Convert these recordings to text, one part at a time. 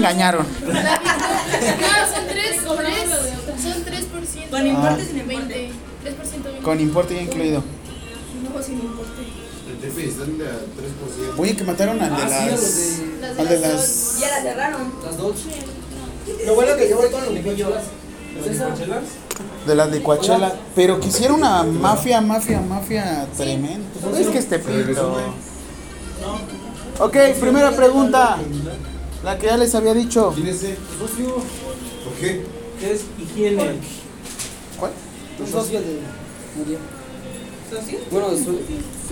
engañaron. No, son 3, son 3, son 3%. Con importe Ah. sin importe. 20, 3% Con importe ya incluido. No, sin importe. El déficit está en la 3%. Oye, que mataron al de Ah, las. de Las Al de las las. Ya la cerraron. las dos. Lo bueno que yo voy con los licuachelas. ¿Es esa? De las licuachelas. Pero quisiera una mafia, mafia, mafia tremenda. Es que este pito. Ok, primera pregunta. La que ya les había dicho. ¿Quién es ese? Socio. ¿Por qué? Es higiene. ¿Cuál? Un socio de María. ¿Socio? Bueno, so-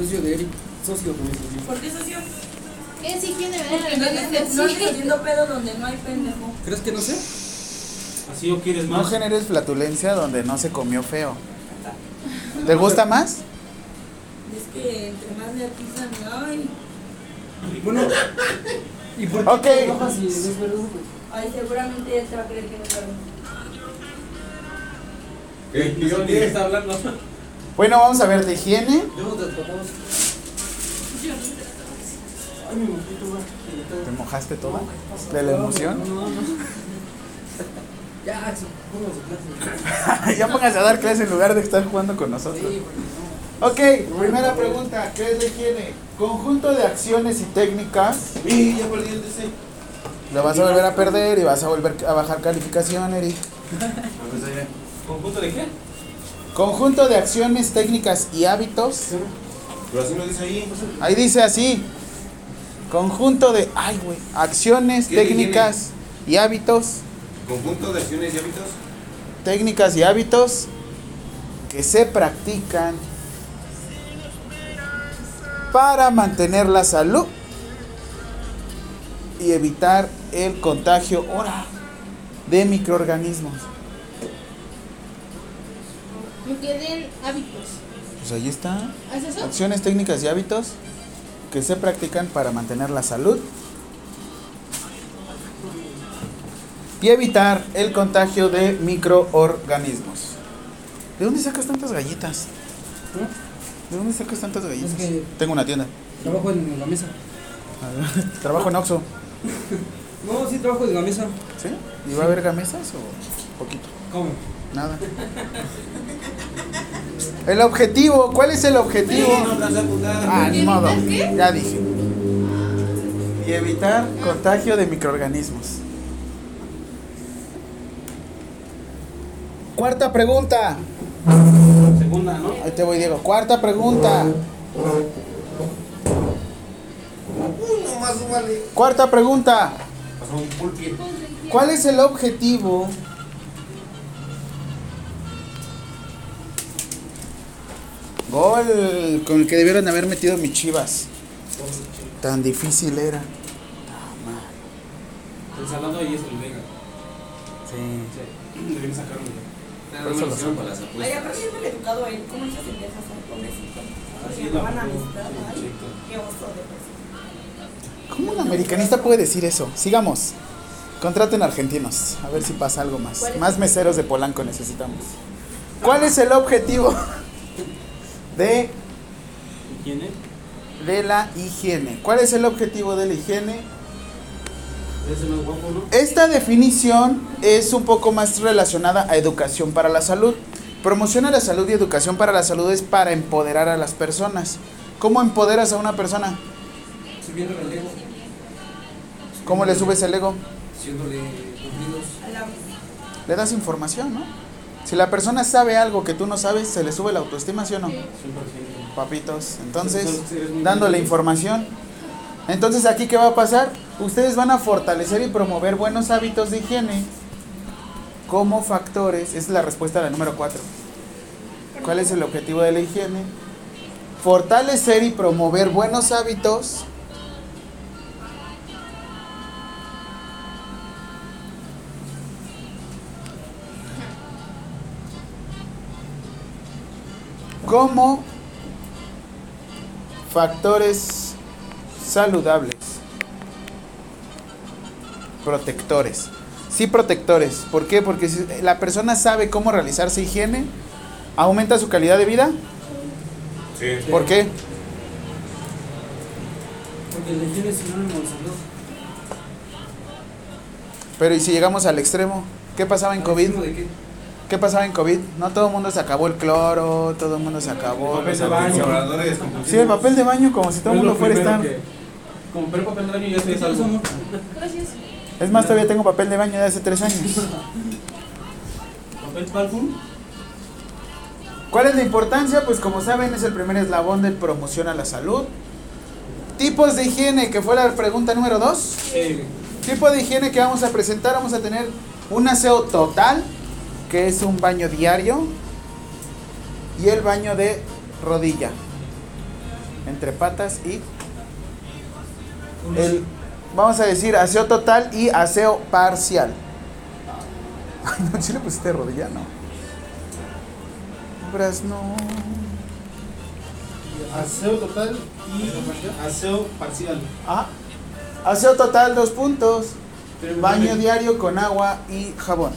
socio de Eric. Socio también. socio. ¿Por qué socio? Es higiene, no ¿verdad? no dices haciendo pedo donde no hay pendejo. ¿Crees que no sé? Así o quieres No más. generes flatulencia donde no se comió feo. ¿Te gusta más? Es que entre más le atizan, ay, Bueno. ¿Y por qué Ok. trabajas si no es verdad? ay, seguramente él te va a creer que no es verdad. ¿Qué? Ni ¿Qué? está hablando. Bueno, vamos a ver de higiene. Yo te. ¿Te mojaste toda? ¿De la emoción? No, no. Ya, Axel, póngase clase. ya póngase a dar clases en lugar de estar jugando con nosotros. Ok, primera pregunta. ¿Qué es la higiene? Conjunto de acciones y técnicas. Y ya perdí el DC. Lo vas a volver a perder y vas a volver a bajar calificación, Eric. Allá. ¿Conjunto de qué? Conjunto de acciones, técnicas y hábitos. Pero así lo dice ahí. Ahí dice así. Conjunto de, ay, güey, acciones, ¿Qué es técnicas y hábitos. Conjunto de acciones y hábitos. Técnicas y hábitos que se practican para mantener la salud y evitar el contagio de microorganismos. Me queden hábitos. Pues ahí está. Acciones, técnicas y hábitos que se practican para mantener la salud y evitar el contagio de microorganismos. ¿De dónde sacas tantas galletas? ¿De dónde sacas tantas galletas? Es que- Tengo una tienda. Trabajo en la mesa. Trabajo en Oxxo. No, sí, trabajo en la mesa. ¿Sí? ¿Y va a haber gamesas o poquito? ¿Cómo? Nada. El objetivo, ¿cuál es el objetivo? Ah, ni modo. Ya dije. Y evitar contagio de microorganismos. Cuarta pregunta. Segunda, ¿no? Ahí te voy, Diego. Cuarta pregunta. Uy, nomás súmale. Cuarta pregunta. ¿Cuál es el objetivo Gol con el que debieron haber metido mis chivas. Tan difícil era. El salado ahí es el Vega. Sí. Sí. Deben sacarlo. Por eso lo hicieron para las Ay, apuestas. aparte es mal educado él. ¿Cómo Porque. Ay, qué oso de persona. ¿Cómo un americanista puede decir eso? Sigamos. Contraten argentinos. A ver si pasa algo más. Más meseros de Polanco necesitamos. ¿Cuál es el objetivo de, ¿Higiene? de la higiene? ¿Cuál es el objetivo de la higiene? Esta definición es un poco más relacionada a educación para la salud. Promociona la salud y educación para la salud es para empoderar a las personas. ¿Cómo empoderas a una persona? Subiendo el ego. ¿Cómo le subes el ego? A Le das información, ¿no? Si la persona sabe algo que tú no sabes, ¿se le sube la autoestima, sí o no? 100%. Papitos. Entonces, dándole información. Entonces, ¿aquí qué va a pasar? Ustedes van a fortalecer y promover buenos hábitos de higiene como factores. Esa es la respuesta a la número 4. ¿Cuál es el objetivo de la higiene? Fortalecer y promover buenos hábitos como factores saludables, protectores. Sí, protectores. ¿Por qué? Porque si la persona sabe cómo realizarse higiene, aumenta su calidad de vida. Sí. ¿Por qué? Porque la higiene es sinónimo de salud. Pero ¿y si llegamos al extremo? ¿Qué pasaba en COVID? ¿De qué? ¿Qué pasaba en COVID? No todo el mundo se acabó el cloro, todo el mundo se acabó. Papel los de baño. Sí, el papel de baño como si todo el mundo fuera estar. que- Compré papel de baño y ya estoy salvo. Gracias. Es más, todavía tengo papel de baño de hace tres años. Papel Palfum. ¿Cuál es la importancia? Pues como saben es el primer eslabón de promoción a la salud. Tipos de higiene, que fue la pregunta número dos. Eh, Tipo de higiene que vamos a presentar, vamos a tener un aseo total, que es un baño diario, y el baño de rodilla, entre patas y el, vamos a decir, aseo total y aseo parcial. Ay, no, si le pusiste rodilla, no. Bras, no. aseo total y aseo parcial. Ah, aseo total, dos puntos. Pero Baño diario con agua y jabón.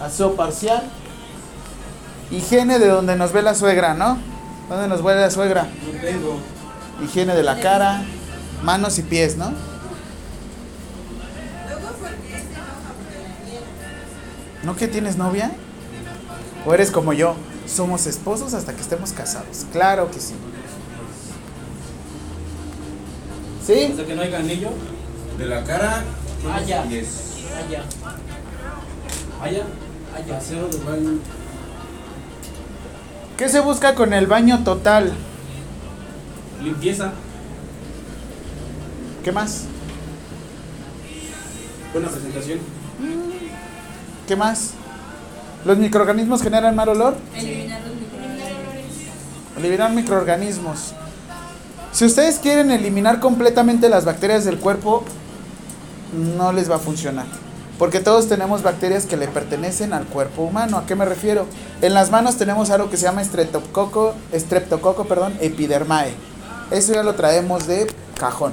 Aseo parcial. Higiene de donde nos ve la suegra, ¿no? ¿Dónde nos ve la suegra? Higiene de la cara, manos y pies, ¿no? ¿No que tienes novia? ¿O eres como yo? Somos esposos hasta que estemos casados. Claro que sí. ¿Sí? Hasta que no haya anillo. De la cara. Ah, ya. Y es. Allá. Allá. Allá. Aseo de baño. ¿Qué se busca con el baño total? Limpieza. ¿Qué más? Buena presentación. ¿Qué más? ¿Los microorganismos generan mal olor? Eliminar los microorganismos. Eliminar microorganismos. Si ustedes quieren eliminar completamente las bacterias del cuerpo, no les va a funcionar. Porque todos tenemos bacterias que le pertenecen al cuerpo humano. ¿A qué me refiero? En las manos tenemos algo que se llama streptococo, streptococo, perdón, epidermae. Eso ya lo traemos de cajón.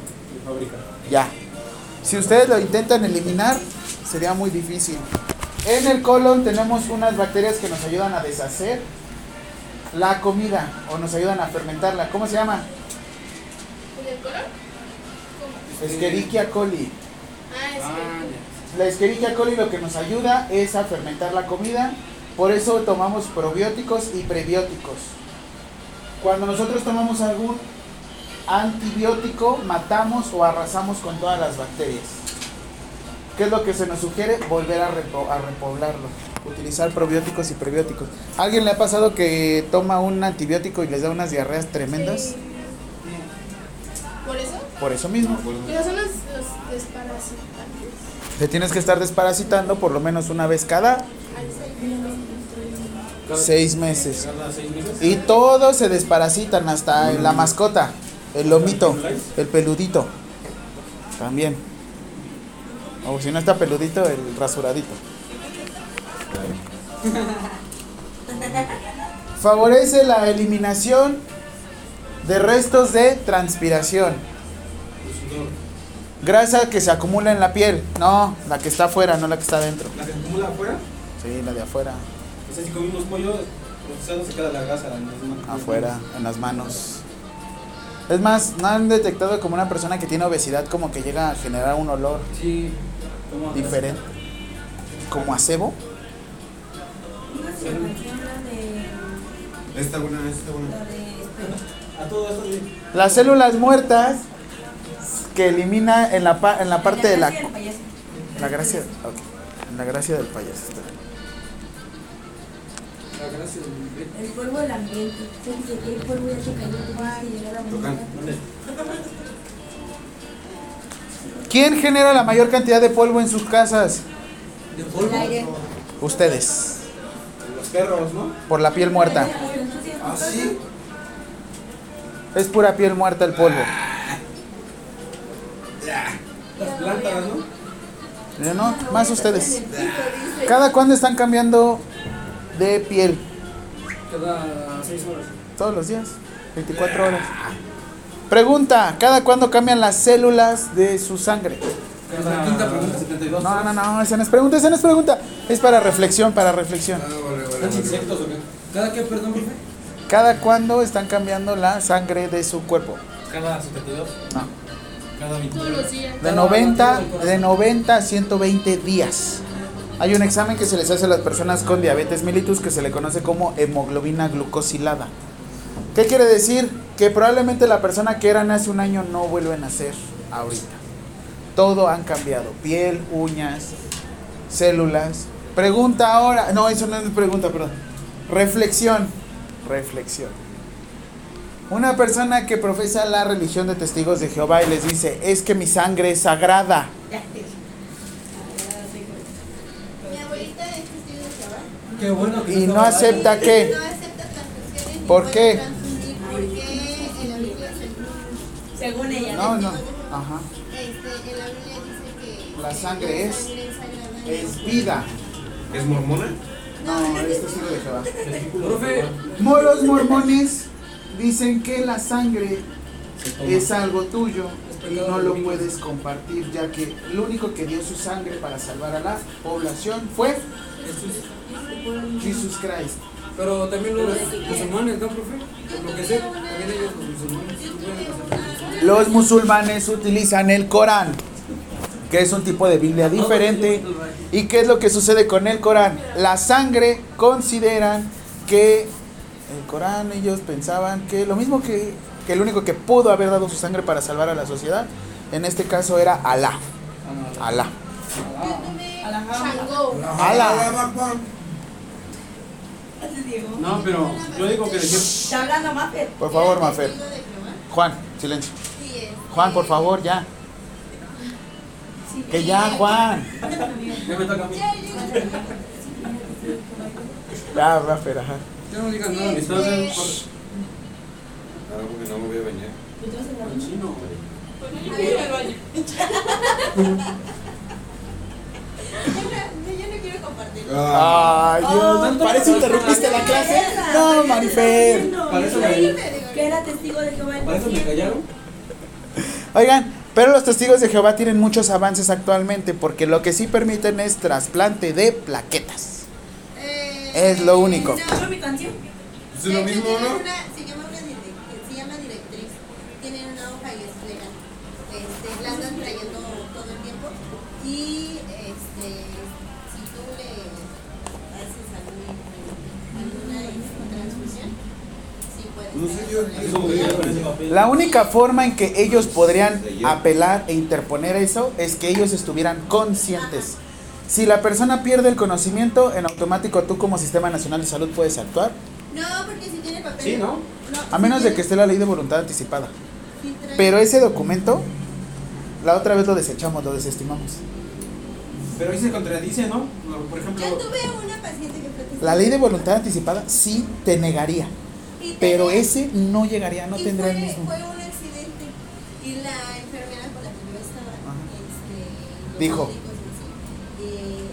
Ya. Si ustedes lo intentan eliminar, sería muy difícil. En el colon tenemos unas bacterias que nos ayudan a deshacer la comida o nos ayudan a fermentarla. ¿Cómo se llama? ¿En el color? ¿Cómo? Escherichia coli. Ah, es Ah, que. La Escherichia coli lo que nos ayuda es a fermentar la comida. Por eso tomamos probióticos y prebióticos. Cuando nosotros tomamos algún antibiótico, matamos o arrasamos con todas las bacterias. ¿Qué es lo que se nos sugiere? Volver a, repo- a repoblarlo. Utilizar probióticos y prebióticos. ¿Alguien le ha pasado que toma un antibiótico y les da unas diarreas tremendas? Sí. ¿Por eso? Por eso mismo. ¿Y no son los, los desparasitantes? Te tienes que estar desparasitando por lo menos una vez cada Al Cada- seis meses. Cada seis meses. Y todos se desparasitan, hasta la mascota, el lomito, el peludito. También. O si no está peludito, el rasuradito. Favorece la eliminación de restos de transpiración. Grasa que se acumula en la piel. No, la que está afuera, no la que está adentro. La que se acumula afuera. Sí, la de afuera. O sea, si comimos pollo procesado se queda la grasa. en las manos. Afuera, en las manos. Es más, ¿no han detectado como una persona que tiene obesidad como que llega a generar un olor Sí. como diferente? Como a cebo. De. Esta buena, esta buena. La de. A todo esto sí. Las células muertas que elimina en la, pa- en la parte de la... gracia del payaso. La gracia... ok, En la gracia del payaso. La gracia del El polvo del ambiente. El polvo ya se cayó. La. ¿Quién genera la mayor cantidad de polvo en sus casas? ¿De aire. Ustedes. Los perros, ¿no? Por la piel muerta. Ah, sí. Es pura piel muerta el polvo. Las plantas, ¿no? ¿Ya no? Más ustedes. ¿Cada cuándo están cambiando de piel? Cada seis horas. Todos los días. 24 horas. Pregunta, ¿cada cuándo cambian las células de su sangre? La quinta pregunta, 72. No, no, no, esa no es pregunta, esa no es pregunta. Es para reflexión, para reflexión. Ah, vale, vale, ¿Están vale. insectos o qué? ¿Cada qué, perdón, profe? ¿Cada cuándo están cambiando la sangre de su cuerpo? Cada 72. No. Cada 29. Todos los días. De 90, de 90 a 120 días. Hay un examen que se les hace a las personas con diabetes mellitus que se le conoce como hemoglobina glucosilada. ¿Qué quiere decir? Que probablemente la persona que eran hace un año no vuelve a nacer ahorita. Todo han cambiado. Piel, uñas, células. Pregunta ahora. No, eso no es pregunta, perdón. Reflexión. Reflexión. Una persona que profesa la religión de testigos de Jehová y les dice, es que mi sangre es sagrada. Mi abuelita es testigo de Jehová. Qué bueno que Y no acepta qué. No acepta transfusiones. ni ¿Por qué? transfundir Porque en la Biblia se- Según ella. No, no. Ajá. este, en la Biblia dice que La sangre es- sangre es sagrada vida. ¿Es mormona? No, es testigo de Jehová. Profe, Mo- Los mormones dicen que la sangre es algo tuyo y no lo puedes compartir, ya que el único que dio su sangre para salvar a la población fue Jesus Christ. pero también los musulmanes, ¿no, profe? Por lo que sé, también ellos los musulmanes. sí Los musulmanes utilizan el Corán, que es un tipo de Biblia diferente. ¿Y qué es lo que sucede con el Corán? La sangre consideran que el Corán ellos pensaban que lo mismo que, que el único que pudo haber dado su sangre para salvar a la sociedad, en este caso era Alá. Alá. Alá. No, pero yo digo que. Está hablando Mafer. Por favor, Mafer. Juan, silencio. Juan, por favor, ya. Que ya, Juan. Ya me toca a mí. Ya, Mafer, ajá. Ya no digas nada, Este, entonces. Ahora porque no me voy a bañar. En chino. Yo no quiero compartir. Ay, Dios, parece interrumpiste la clase. No, Marifer. Para eso me, Que era testigo de Jehová. para eso me callaron. Oigan, pero los testigos de Jehová tienen muchos avances actualmente porque lo que sí permiten es trasplante de plaquetas. Eh, Es lo único. ¿Se llama mi canción? ¿Es lo de hecho, mismo, tienen no? una- se llama una direc- se llama directriz. Tienen una hoja y es legal. Este, la andan trayendo todo el tiempo. Y este, si tú le haces algún, alguna este, transfusión, sí puedes. No sé, yo Eso me callaron con ese papel. La única forma en que ellos podrían apelar e interponer eso es que ellos estuvieran conscientes. Si la persona pierde el conocimiento, en automático tú como Sistema Nacional de Salud puedes actuar, No, porque si tiene papel. Sí, ¿no? a menos de que esté la ley de voluntad anticipada. sí Pero ese documento, la otra vez lo desechamos, lo desestimamos. Pero ahí se contradice, ¿no? Por ejemplo. Yo tuve una paciente que La ley de voluntad anticipada sí te negaría, pero ese no llegaría, no tendría el fue, mismo. Fue un accidente y la enfermera con la que yo estaba, este, Dijo. eh,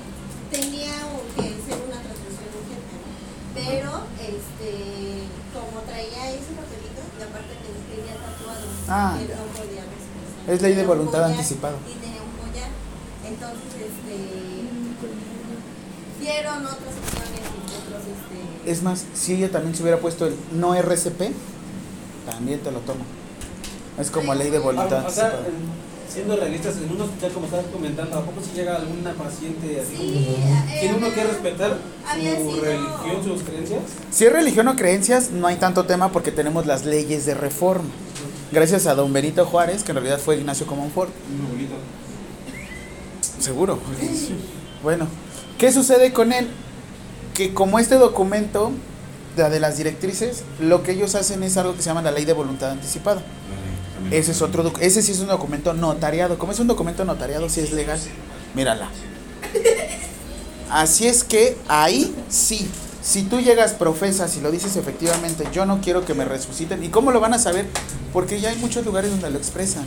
tenía que ser una transfusión urgente, pero este, como traía ese papelito y aparte te- tenía tatuado, Ah, que ya. no podía respirar. Es ley de voluntad anticipada. Y tenía un collar, entonces este, dieron otras Es más, si ella también se hubiera puesto el no RCP, también te lo tomo. Es como ley de voluntad Ah, o sea, siendo realistas, en un hospital, como estabas comentando, ¿a poco si llega alguna paciente así Sí, como. eh, ¿Tiene uno que respetar su sido- religión, sus creencias? Si es religión o creencias, no hay tanto tema porque tenemos las leyes de reforma. Gracias a don Benito Juárez, que en realidad fue Ignacio Comonfort. Seguro. Bueno, ¿qué sucede con él? Que como este documento, la de las directrices, lo que ellos hacen es algo que se llama la ley de voluntad anticipada. Ese es otro, ese sí es un documento notariado. Como es un documento notariado, sí es legal. Mírala. Así es que ahí sí, si tú llegas, profesas y lo dices efectivamente, yo no quiero que me resuciten. ¿Y cómo lo van a saber? Porque ya hay muchos lugares donde lo expresan.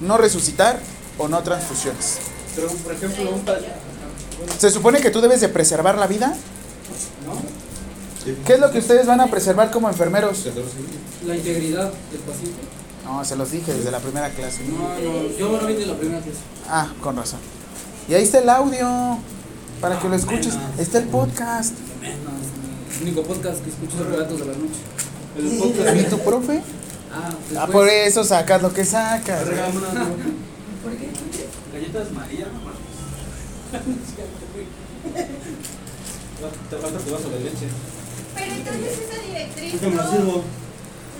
No resucitar o no transfusiones. Pero, por ejemplo, un pa- Se supone que tú debes de preservar la vida. ¿no? ¿Qué es lo que ustedes van a preservar como enfermeros? La integridad del paciente. No, se los dije desde la primera clase. No, no, yo no vine de la primera clase. Ah, con razón. Y ahí está el audio para que lo escuches. menos. Está el podcast. Menos. El único podcast que escucho es Relatos de la Noche. El podcast. ¿Y tu profe? Ah. Ah, por eso sacas lo que sacas. Una, ¿no? Galletas María, mamá. Te falta tu vaso de leche. Pero entonces esa directriz Yo me lo no, sirvo.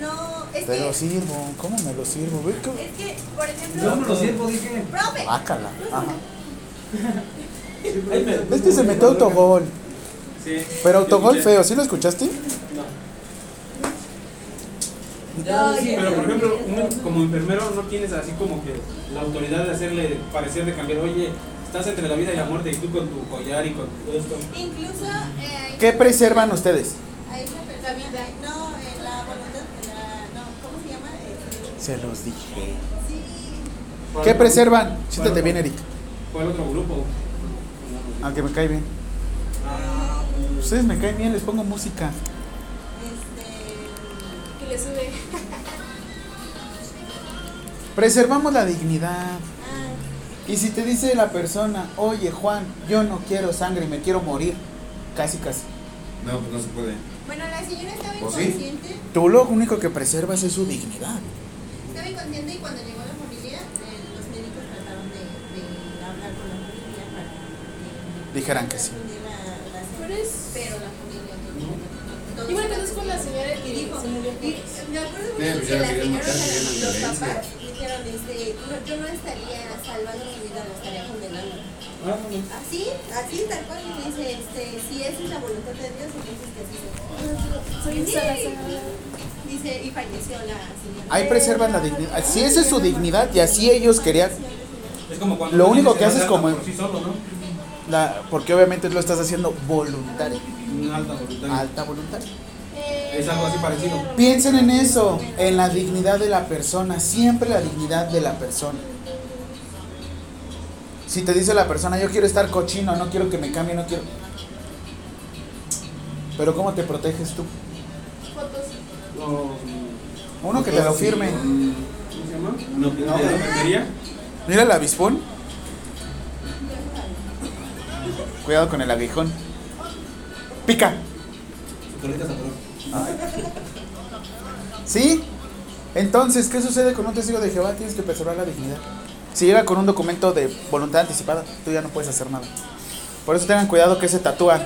no, es Te lo que, sirvo. ¿Cómo me lo sirvo? Ve que- es que, por Yo ejemplo, me lo sirvo, dije. profe, Bácala. Ajá. Ahí me- Es que se metió autogol. Sí. Pero autogol Yo feo, ¿sí lo escuchaste? Ya, sí, Pero por ejemplo, uno como enfermero no tienes así como que la autoridad de hacerle parecer de cambiar, oye, estás entre la vida y la muerte y tú con tu collar y con todo esto. incluso eh, ¿Qué preservan ustedes? hay una persona, no, en la voluntad, la, no, ¿cómo se llama? Eh, Se los dije. sí, ¿Qué preservan? Siéntate bien, Eric. ¿Cuál otro grupo? Aunque me cae bien. Ustedes me caen bien, les pongo música. este, Que le sube. Preservamos la dignidad. ah, Y si te dice la persona, oye Juan, yo no quiero sangre, me quiero morir. Casi, casi. No, pues no se puede. bueno, la señora estaba ¿O sí? inconsciente, Tú lo único que preservas es su dignidad. estaba inconsciente y cuando llegó la familia, eh, los médicos trataron de, de hablar con la familia para que Dijeran que sí. la señora, Pero es- pero la familia a la señora Y que dijo, se murió y me acuerdo mucho que ya la señora, los papás dijeron, este, no, yo no estaría salvando mi vida, la estaría condenando. Así, así tal cual, y dice, este, si esa es la voluntad de Dios, entonces que así. Soy Sí. Dice, y falleció la señora. Ahí preservan la dignidad. Si esa es su dignidad y así ellos querían. Es como cuando Lo único que haces mata como- por sí solo, ¿no? La, porque obviamente lo estás haciendo voluntario. Alta voluntad. Alta voluntaria. Es algo así parecido. Piensen en eso, en la dignidad de la persona, siempre la dignidad de la persona. Si te dice la persona, yo quiero estar cochino, no quiero que me cambie, no quiero... Pero ¿cómo te proteges tú? Uno que te lo firme. ¿Cómo se llama? No. Mira el avispón. Cuidado con el aguijón. Pica. Su colita sabrón. ¿Sí? Entonces, ¿qué sucede con un testigo de Jehová? Tienes que preservar la dignidad. Si llega con un documento de voluntad anticipada, tú ya no puedes hacer nada. Por eso tengan cuidado que se tatúa.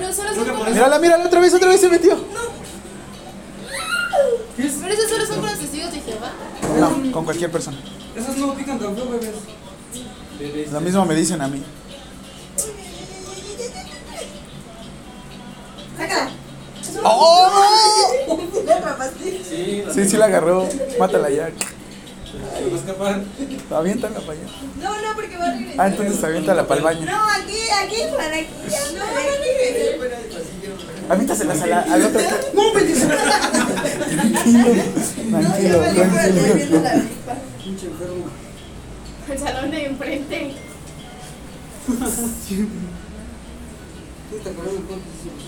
Mírala, mírala, otra vez, otra vez se metió. Pero esos solo son con los testigos de Jehová. No, con cualquier persona. Esas no pican tan feo, bebés. Bebés. Lo mismo me dicen a mí. Sácala. ¡Oh! Sí, Sí, sí la agarró. Mátala ya. Se va a escapar. Aviéntala para allá. No, no, porque va a regresar. Ah, entonces aviéntala para el baño. No, aquí, aquí, para aquí. No, no, no. Aviéntasela a la- al otro. ¡No, Tranquilo, tranquilo, tranquilo. Pinche enfermo. El salón de enfrente.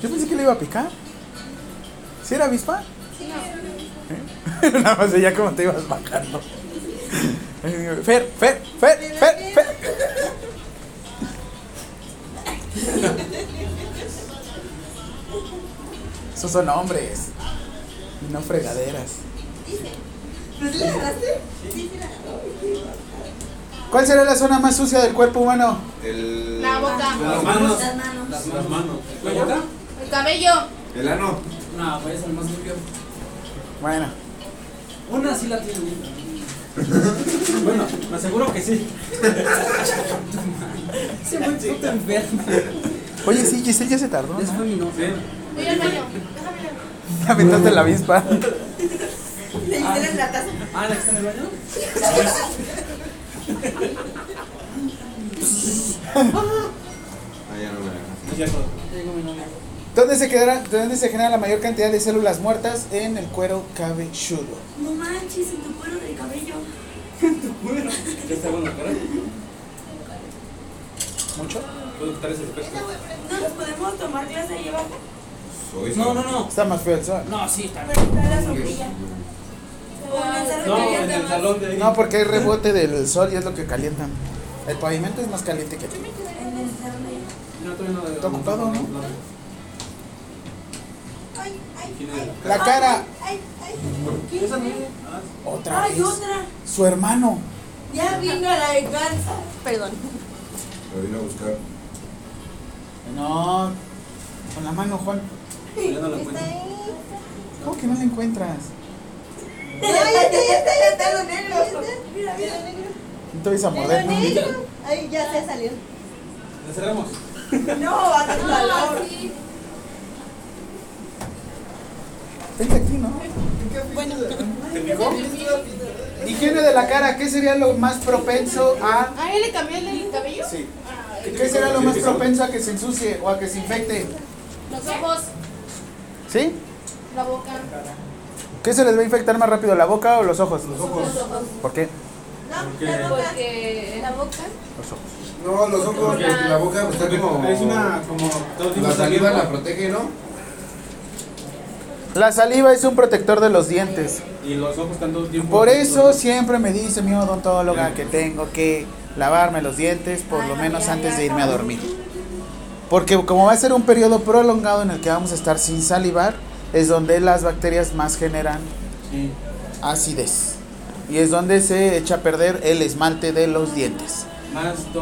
Yo pensé que le iba a picar. ¿Sí era avispa? ¿Eh? Nada más ya como te ibas bajando. Fer, Fer, Fer, Fer, Fer. Esos son hombres. Y no fregaderas. Sí, sí. ¿Cuál será la zona más sucia del cuerpo humano? El... La boca. Las manos. Las manos. Las manos. ¿La boca? El cabello. El ano. No, pues es el más limpio. Bueno, Una sí la tiene limpia. Bueno, me aseguro que sí. Se me puta enfermo. oye, sí, Giselle ya se tardó. Ya se ¿no? fue mi novia. Voy al baño. Déjame aventaste la avispa. Le la taza. Ah, ¿la que está en el baño? Ah, ya no me dejas. Ya llegó mi novia. ¿Dónde se, quedará, ¿Dónde se genera la mayor cantidad de células muertas? En el cuero cabelludo. No manches, en tu cuero de cabello. ¿Ya está bueno cara? ¿Mucho? ¿Puedo quitar ese efecto? ¿No nos podemos tomar clase ahí abajo? Soy No, no, no. Está más feo el sol. No, sí, está Pero está la sombrilla. No, en el salón de ahí. No, porque hay rebote del sol y es lo que calientan. El pavimento es más caliente que aquí. No, todavía no. Está ocupado, ¿no? Ay, ay, ¿Quién ay, era? La cara. ay, ay. Esa no es. Ah, Otra Ay, vez. otra. Su hermano. Ya vino la venganza. Perdón. Lo vine a buscar. No. Con la mano, Juan. ya no la encuentro. ¿Cómo que no la encuentras? Ya está, ya está, ya está, ya está lo negro. Mira, mira. No te vais a morder, ¿no? Ay, ya se salió. La cerramos. No, hace calor. Vente aquí, ¿no? Bueno, ¿Te picó? Higiene de la cara, ¿qué sería lo más propenso a... ¿Ah, él le cambió el cabello? Sí. ¿Qué sería lo más propenso a que se ensucie o a que se infecte? Los ojos, ¿Sí? la boca. ¿Qué se les va a infectar más rápido, la boca o los ojos? Los ojos. ¿Por qué? Porque, Porque la boca. Los ojos. No, los ojos, porque la boca pues, está como. es una como La saliva la protege, ¿no? La saliva es un protector de los dientes. Y los ojos están todo el tiempo. Por eso siempre me dice mi odontóloga que tengo que lavarme los dientes por lo menos antes de irme a dormir. Porque como va a ser un periodo prolongado en el que vamos a estar sin salivar, es donde las bacterias más generan Sí. acidez. Y es donde se echa a perder el esmalte de los dientes.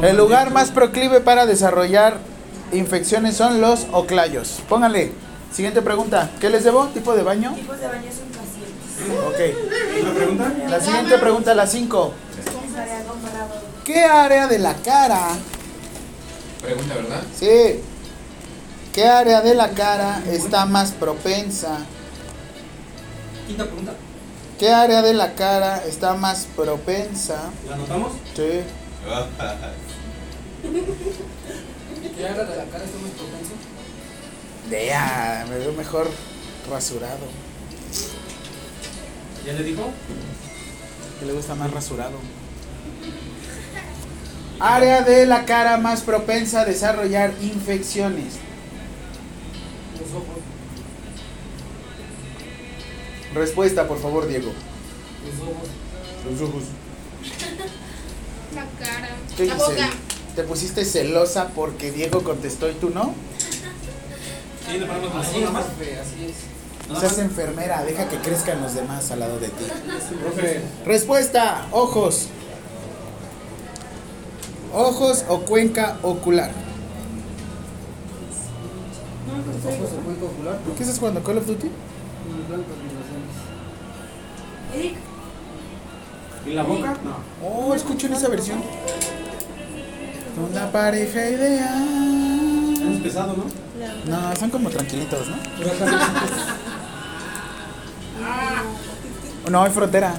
El lugar más proclive para desarrollar infecciones son los oclayos. Pónganle. Siguiente pregunta. ¿Qué les debo? ¿Tipo de baño? Tipos de baños son pacientes. Ok. ¿Una pregunta? La siguiente pregunta, la 5. ¿Qué área de la cara? Pregunta, ¿verdad? Sí. ¿Qué área de la cara está más propensa? Quinta pregunta. ¿Qué área de la cara está más propensa? ¿La anotamos? Sí. ¿Qué área de la cara está más propenso? Vea, me veo mejor rasurado. ¿Ya le dijo? Que le gusta más rasurado. Área de la cara más propensa a desarrollar infecciones. Los ojos. Respuesta, por favor, Diego. Los ojos. Los ojos. La cara. ¿Qué la boca. ¿Te pusiste celosa porque Diego contestó y tú no? Sí, le ponemos. Así es, Nada más. profe, así es. No seas enfermera, deja que crezcan los demás al lado de ti. Profe, Respuesta, ojos. Ojos o cuenca ocular. Ojos o cuenco ocular. ¿Qué estás jugando? ¿Call of Duty? Eric, ¿y la boca? No. Oh, escuchen esa versión. Una pareja ideal. Pesado, ¿no? No, son como tranquilitos, ¿no? No, hay frontera.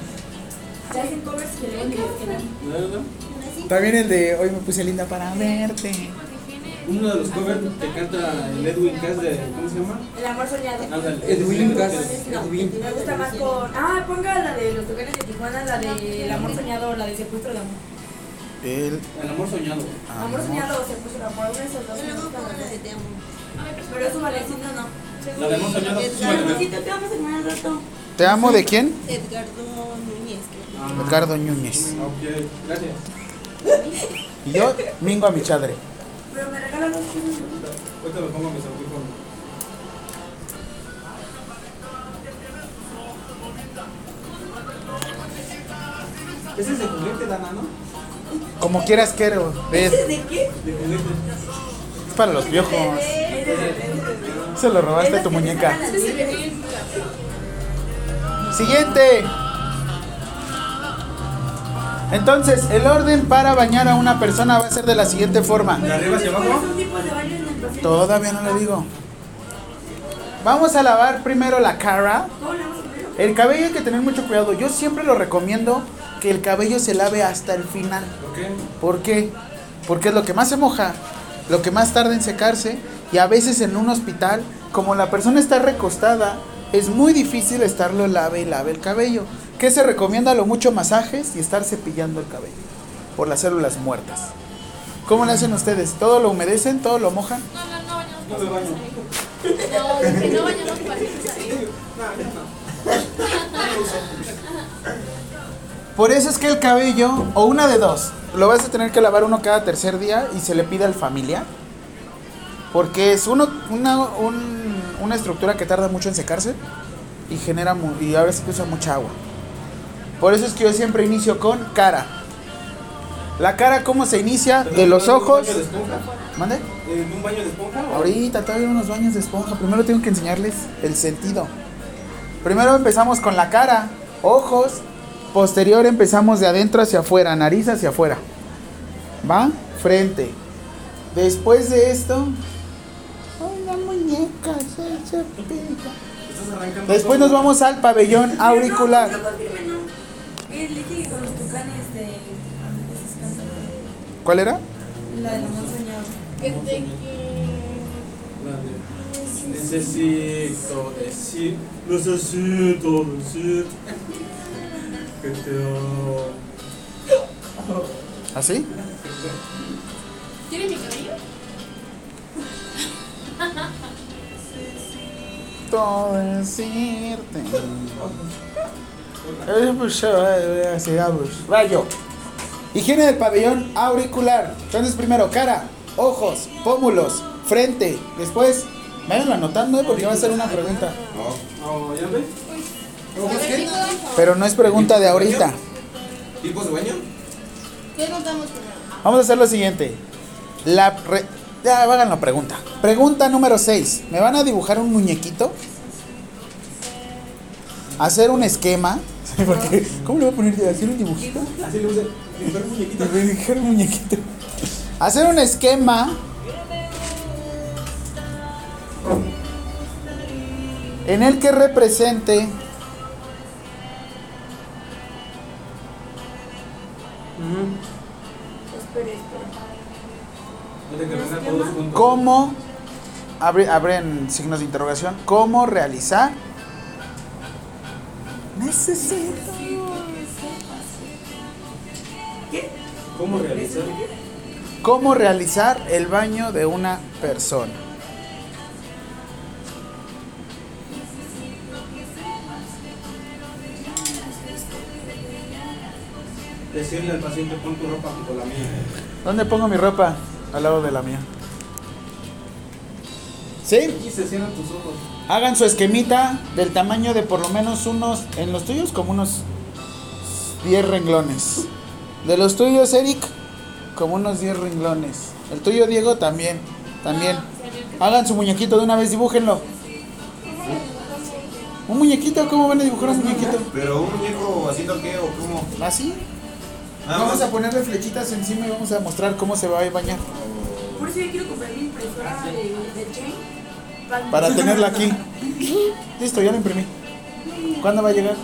También el de hoy me puse linda para verte. Uno de los covers que canta el Edwin Cass de. ¿Cómo se llama? El amor soñado. Ándale. Edwin Cass. No, me gusta más con. Ah, ponga la de los tucanes de Tijuana, la de El amor soñado, la de secuestro de amor. El El amor soñado. Amor soñado o secuestro de amor, una de esas dos. Yo me luego gustan pongo las la dos. de te amo. Pero es un valecito, no. La de amor soñado. Sí, te vamos a hermano al rato. ¿Te amo de quién? Edgardo Núñez. Ah, Edgardo Núñez. Ok, gracias. Y yo, Mingo a mi chadre. Pero me regalan los chinos. Ahorita lo pongo a mis audífonos. Ese es de juguete, Dana, ¿no? Como quieras quiero. Ver. ¿De qué? Es para los piojos. Bebé. Se lo robaste a tu muñeca. Siguiente. Entonces, el orden para bañar a una persona va a ser de la siguiente forma. De arriba hacia ¿Cuáles abajo. Todavía no le digo. Vamos a lavar primero la cara. El cabello hay que tener mucho cuidado. Yo siempre lo recomiendo que el cabello se lave hasta el final. ¿Por qué? ¿Por qué? Porque es lo que más se moja, lo que más tarda en secarse y a veces en un hospital, como la persona está recostada, es muy difícil estarlo lave y lave el cabello. ¿Qué se recomienda? Lo mucho masajes y estar cepillando el cabello por las células muertas. ¿Cómo le hacen ustedes? ¿Todo lo humedecen? ¿Todo lo mojan? No, no, no bañamos No me baño. No, de que no bañamos pacientes ahí. Por eso es que el cabello, o una de dos, lo vas a tener que lavar uno cada tercer día y se le pide al familiar. Porque es uno, una, un- una estructura que tarda mucho en secarse y genera y a veces usa mucha agua. Por eso es que yo siempre inicio con cara. La cara, ¿cómo se inicia? De los ojos. ¿En un baño de esponja? ¿Mande? ¿En un baño de esponja? o- Ahorita todavía unos baños de esponja. Primero tengo que enseñarles el sentido. Primero empezamos con la cara, ojos. Posterior empezamos de adentro hacia afuera, nariz hacia afuera. ¿Va? Frente. Después de esto. Ay, la muñeca Después todo. nos vamos al pabellón auricular. Eh. ¿Cuál era? La del Necesito decir, necesito decir. ¿Así? ¿Tiene mi cabello? Todo decirte. Eh, pues, eh, sigamos. Rayo. Higiene del pabellón auricular. Entonces, primero, cara, ojos, pómulos, frente. Después, vayan anotando eh, porque va a ser una pregunta. No. ¿Ya ves? Pero no es pregunta de ahorita. ¿Tipos de baño? ¿Qué notamos primero? Vamos a hacer lo siguiente. La re- Ya, hagan la pregunta. Pregunta número 6. ¿Me van a dibujar un muñequito? Hacer un esquema. Porque, ¿Cómo le voy a poner? ¿Hacer un dibujito? Así le puse, dibujar un muñequito. Dibujar un muñequito. Hacer un esquema. En el que represente Cómo. Abre, abren signos de interrogación. ¿Cómo realizar? Necesito. ¿Cómo realizar? ¿Cómo realizar el baño de una persona? Decirle al paciente, pon tu ropa junto a la mía. ¿Dónde pongo mi ropa? Al lado de la mía. ¿Sí? Y se cierran tus ojos. Hagan su esquemita del tamaño de por lo menos unos, en los tuyos como unos 10 renglones. De los tuyos, Eric, como unos 10 renglones. El tuyo, Diego, también. También. Hagan su muñequito de una vez, dibújenlo. ¿Un muñequito? ¿Cómo van a dibujar un muñequito? ¿Pero un muñeco así toque o cómo? ¿Así? Nada Vamos a ponerle flechitas encima y vamos a mostrar cómo se va a bañar. Por eso yo quiero comprar mi impresora de, de Chain. Para tenerla aquí. Listo, ya la imprimí. ¿Cuándo va a llegar?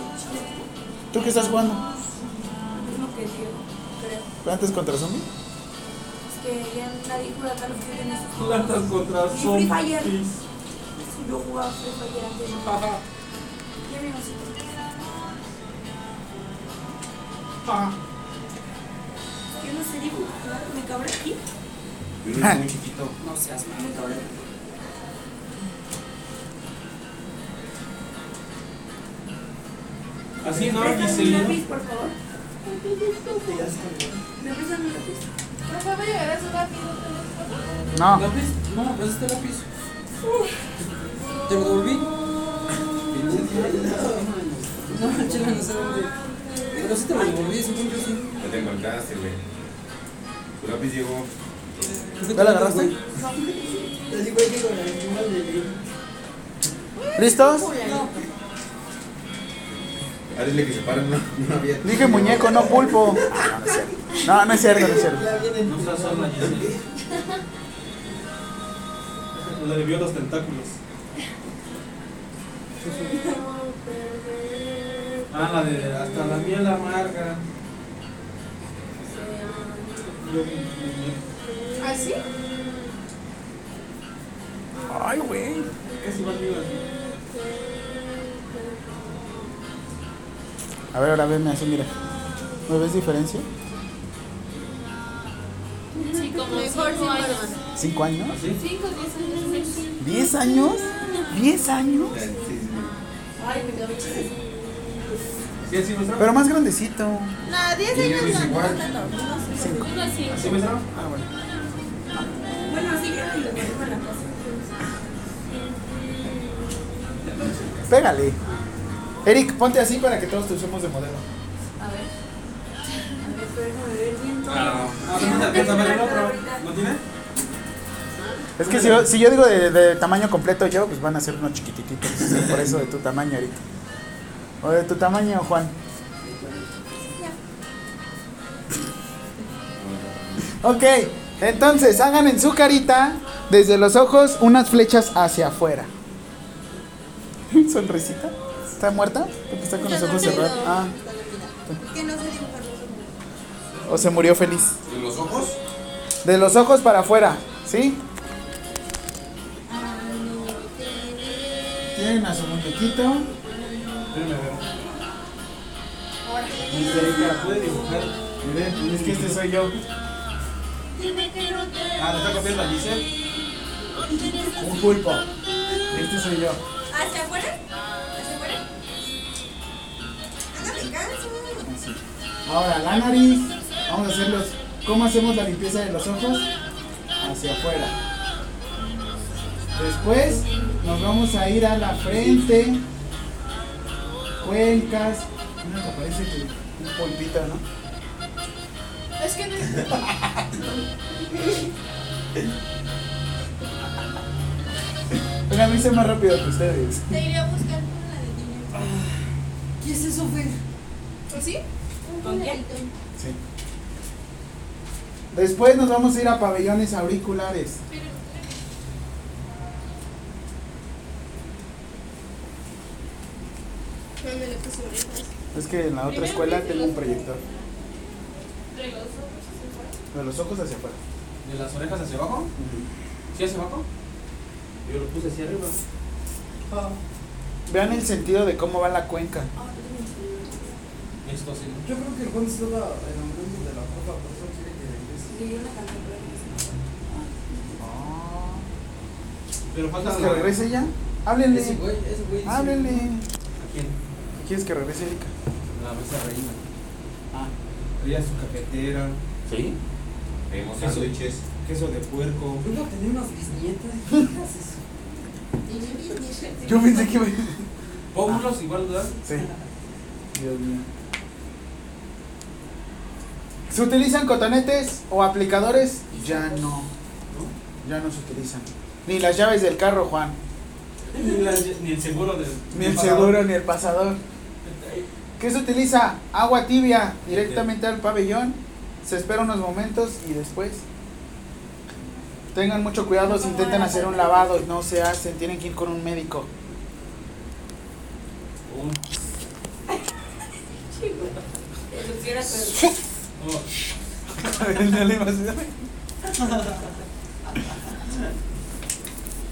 ¿Tú qué estás jugando? Es lo que creo. ¿Antes contra zombie? Es que ya nadie juega Call of Duty en estos Plantas contra Y Free Fire. zombies. Yo jugaba Free Fire antes. Jaja. Ya me. Yo no sé dibujar. ¿Me cabré aquí? Soy muy chiquito. No seas mal. Me cabré. Así no, ¿Me prestas un Giselle. lápiz, por favor? ¿Me un lápiz? ¿No llegar a su? No. ¿Lápiz? No, pues este lápiz. ¿Te lo devolví? No, chela, no sé dónde. Pero sí te lo devolví, según yo sí. Ya te encontraste, güey. Lápiz llegó. ¿Ya la agarraste? De ¿Listos? Dile que se paren, no, no había. Dije muñeco, no pulpo. No, no es cierto, no es cierto. No. Le debió los tentáculos. Ah, la de hasta la miel amarga. ¿Ah, sí? Ay, güey. Es igual mío. A ver, ahora venme así, mira. ¿Me ves diferencia? Sí, como mejor cinco años. ¿Cinco años? ¿Sí? Cinco, diez años. ¿Diez años? ¿Diez años? Ay, me quedó pero más grandecito. No, 10 años no, no tanto. ¿Así me Ah, bueno. Bueno, así yo le digo la cosa. Pégale. Eric, ponte así para que todos te usemos de modelo. A ver. A ver, bien todo. ¿No tiene? Es que si yo, si yo digo de, de, tamaño completo yo, pues van a ser unos chiquitititos. por eso de tu tamaño, Eric. O de tu tamaño, Juan. Ok, entonces hagan en su carita, desde los ojos, unas flechas hacia afuera. ¿Sonrisita? ¿Está muerta? Porque está con los ojos cerrados. Ah, Que no dibujar los ojos. o se murió feliz. ¿En los ojos? De los ojos para afuera, ¿sí? Tienen a su muñequito. Espérame, a ¿puede dibujar? Miren, es que este soy yo. Ah, ¿le está copiando Giselle? Un pulpo. Este soy yo. ¿Hacia afuera? ¿Hacia afuera? Hágame caso. Así. Ahora, la nariz. Vamos a hacerlos. ¿Cómo hacemos la limpieza de los ojos? Hacia afuera. Después nos vamos a ir a la frente. Cuencas. Mira que parece que un pulpito, ¿no? Es que no. Oigan, lo hice más rápido que ustedes. Te iré a buscar con la de dinero. ¿Qué es eso, Fer? ¿Así? ¿Con qué? Sí. Después nos vamos a ir a pabellones auriculares. No me le puse orejas. Es que en la otra escuela tengo un proyector. De los ojos hacia afuera. De los ojos hacia afuera. ¿De las orejas hacia abajo? ¿Sí hacia abajo? Yo lo puse hacia arriba. Vean el sentido de cómo va la cuenca. Esto sí. Yo creo que el Juan está enamorando de la profa, por eso quiere que regrese. Sí, una canción, pero Pero falta ¿Quieres que regrese ya? Háblenle. Ese güey, ese güey. Háblenle. ¿A quién? ¿Quieres que regrese Erika? La mesa reina. Ah. Ella su cafetera, ¿Sí? Tenemos Eso. sándwiches. queso de puerco. Yo voy a tener unas bisnietas. ¿Qué haces? Yo pensé que iba a... Pómulos igual, ¿verdad? Sí. Dios mío. ¿Se utilizan cotonetes o aplicadores? Ya no. Ya no se utilizan. Ni las llaves del carro, Juan. Ni, la- ni el seguro del. Ni el seguro ni el pasador. ¿Qué se utiliza? Agua tibia directamente al pabellón. Se espera unos momentos y después. Tengan mucho cuidado si intentan hacer un lavado y no se hacen. Tienen que ir con un médico. Un- Pusiera pero- oh,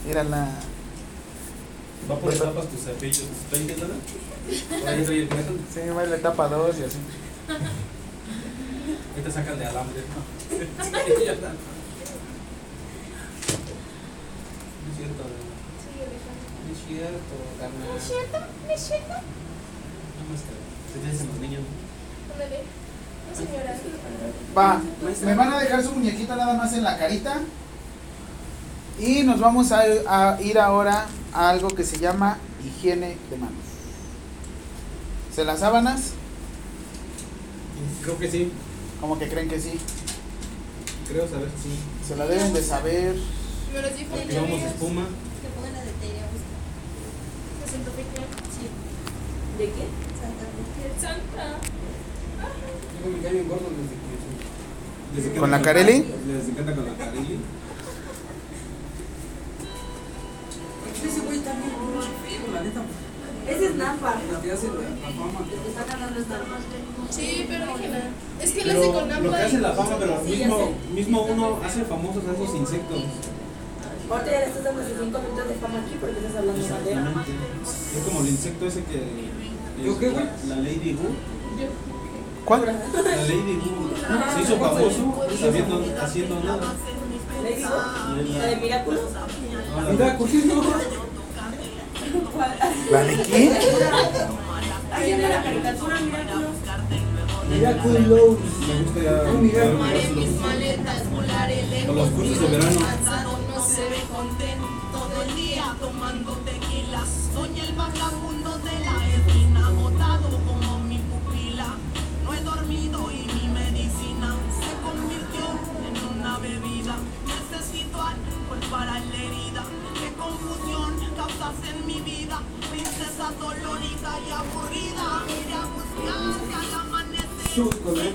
Era la. Va por etapas tus cepillos, tus peines, Sí, va en la etapa 2 y así. Ahí te sacan de alambre. Sí, ya está. No es cierto, no es cierto, carnal. ¿No es cierto? ¿No es cierto? Nada más que se te hacen los niños. Ándale. No, señora. Va, me van a dejar su muñequito nada más en la carita. Y nos vamos a, a ir ahora a algo que se llama higiene de manos. ¿Se las sábanas? Creo que sí, Como que creen que sí. creo saber que sí. Se la deben de saber. Llevamos amiga. espuma. Que pongan la de te iré a buscar. Me siento pequeña. Sí, ¿De qué? Santa Fe. Santa. Yo me caí bien gordo desde que. Les ¿Con la Carelli? Les encanta con la Carelli. Ese güey la neta. Ese es Nampa. La que hace la, la fama. El que está ganando es Nampa. Sí, pero. Es que él hace Pero con lo que hace la fama, pero Sí, mismo, mismo uno hace famosos a esos insectos. Ahorita ya le estás dando sus 5 minutos de fama aquí porque estás hablando de madera. Es como el insecto ese que. ¿Yo qué, güey? La Lady Wu. ¿Cuál? La Lady Wu se hizo famoso sabiendo, haciendo nada. Digo, la de Miraculous. No, la- Mira, ¿por qué no? ¿La de qué? Haciendo la caricatura, Miraculous. Miraculous. Me gusta ya. Un mira. Tomaré mis maletas, volaré lejos. Los cursos de verano. No se ve contento. todo el día tomando tequila. Soy el vagabundo de la esquina, agotado como mi pupila. No he dormido y mi medicina se convirtió en una bebida. Necesito alcohol para la herida. En mi vida. Princesa dolorida y aburrida. Iré a buscarte al amanecer.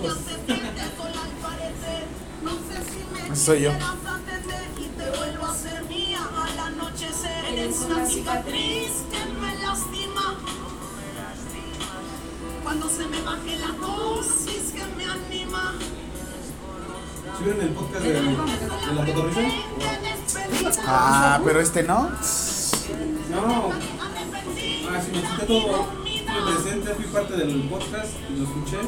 Ella se siente sola al parecer. No sé si me Soy yo. quieras atender y te vuelvo a ser mía al anochecer. Eres una cicatriz que me lastima. Cuando se me baje la dosis que me anima. ¿Sí vieron el podcast de, de la cotorriza? Ah, pero este no. No. Ah, sí, me escuché todo. Fui parte del podcast, lo escuché.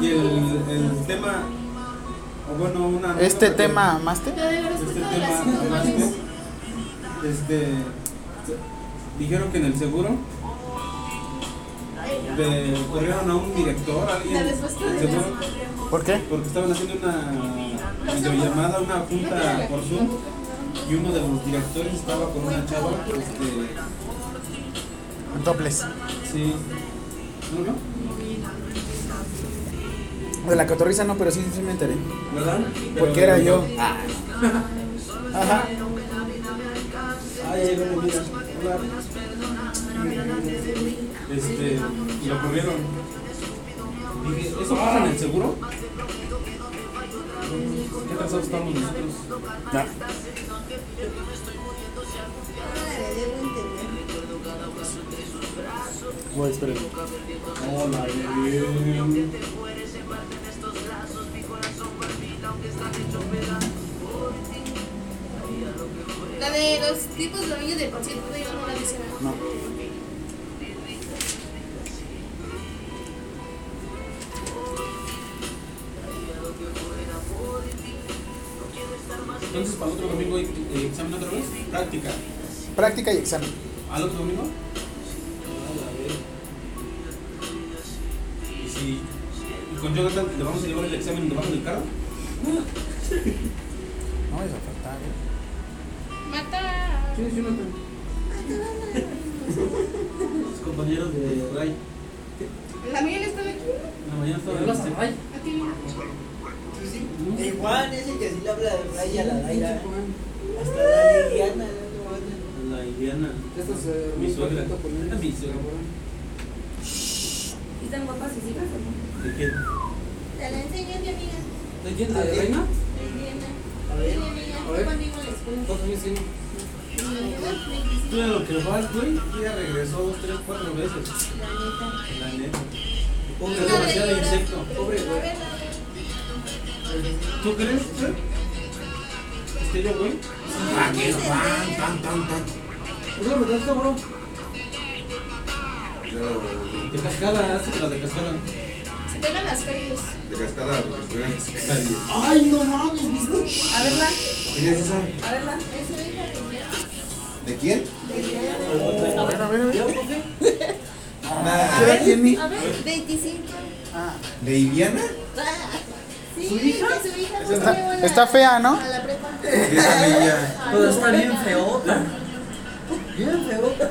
Y el, el tema, o bueno, una. Este tema, Master. Este tema, más que. Este. Dijeron que en el seguro. De, corrieron a un director, a alguien del seguro, ¿Por qué? porque estaban haciendo una videollamada, una junta por Zoom, y uno de los directores estaba con una chava, este, Toples. sí, ¿no, no? De la cotorriza no, pero sí, sí me enteré. ¿Verdad? Porque era yo. Ajá. Ay, ahí viene, mira. Hola. Este, y lo corrieron. Dije, ¿eso pasa en el seguro? ¿Qué atrasados estamos nosotros? Ya. Voy, espérenme. Hola, bien. La de los tipos de baño del paciente yo no la dice nada. No. Entonces, para el otro domingo hay eh, examen otra vez. Práctica. Práctica y examen. ¿Al otro domingo? Y si. Y con Jonathan le vamos a llevar el examen debajo del carro. No vais a faltar. ¿eh? Mata. ¿Quién es Jonathan? Los compañeros de Ray. La Miguel estaba aquí. En la mañana estaba ¿Hablas a Ray? El Juan ese que así le habla de Raya a la Daira. Hasta la Liliana. ¿no? La Iliana. Esta es Mi suegra. Era Mi suegra. ¿Y están guapas sus hijas o no? ¿De quién? Te la enseño, mi amiga. ¿De quién? ¿De Reina? Liliana. A ver. Mi amiga, A ver. conmigo a la escuela. ¿Cuántos años tiene? Tú de lo que vas, güey, ella regresó dos, tres, cuatro veces. La neta. La neta. Pobre Es de demasiado insecto. Pobre A güey. ¿Tú crees? ¿Este yo, güey? Ah, qué fan, tan, tan, tan. ¿Es la verdad, cabrón? De cascada, hazte la de cascada. Se pegan las caries. De cascada, juegan. Ay, no mames, ¿viste? A verla, ¿Quién es esa? a verla. Es su hija de ¿De quién? A ver, a ver, a ver. ¿Qué edad tiene? A ver, 25. Ah, ¿De Iliana? Sí, ¿Su hija? su hija. Está- a la- está fea, ¿no? A la prepa. Esa bella. Pero está bien feota. Bien feota.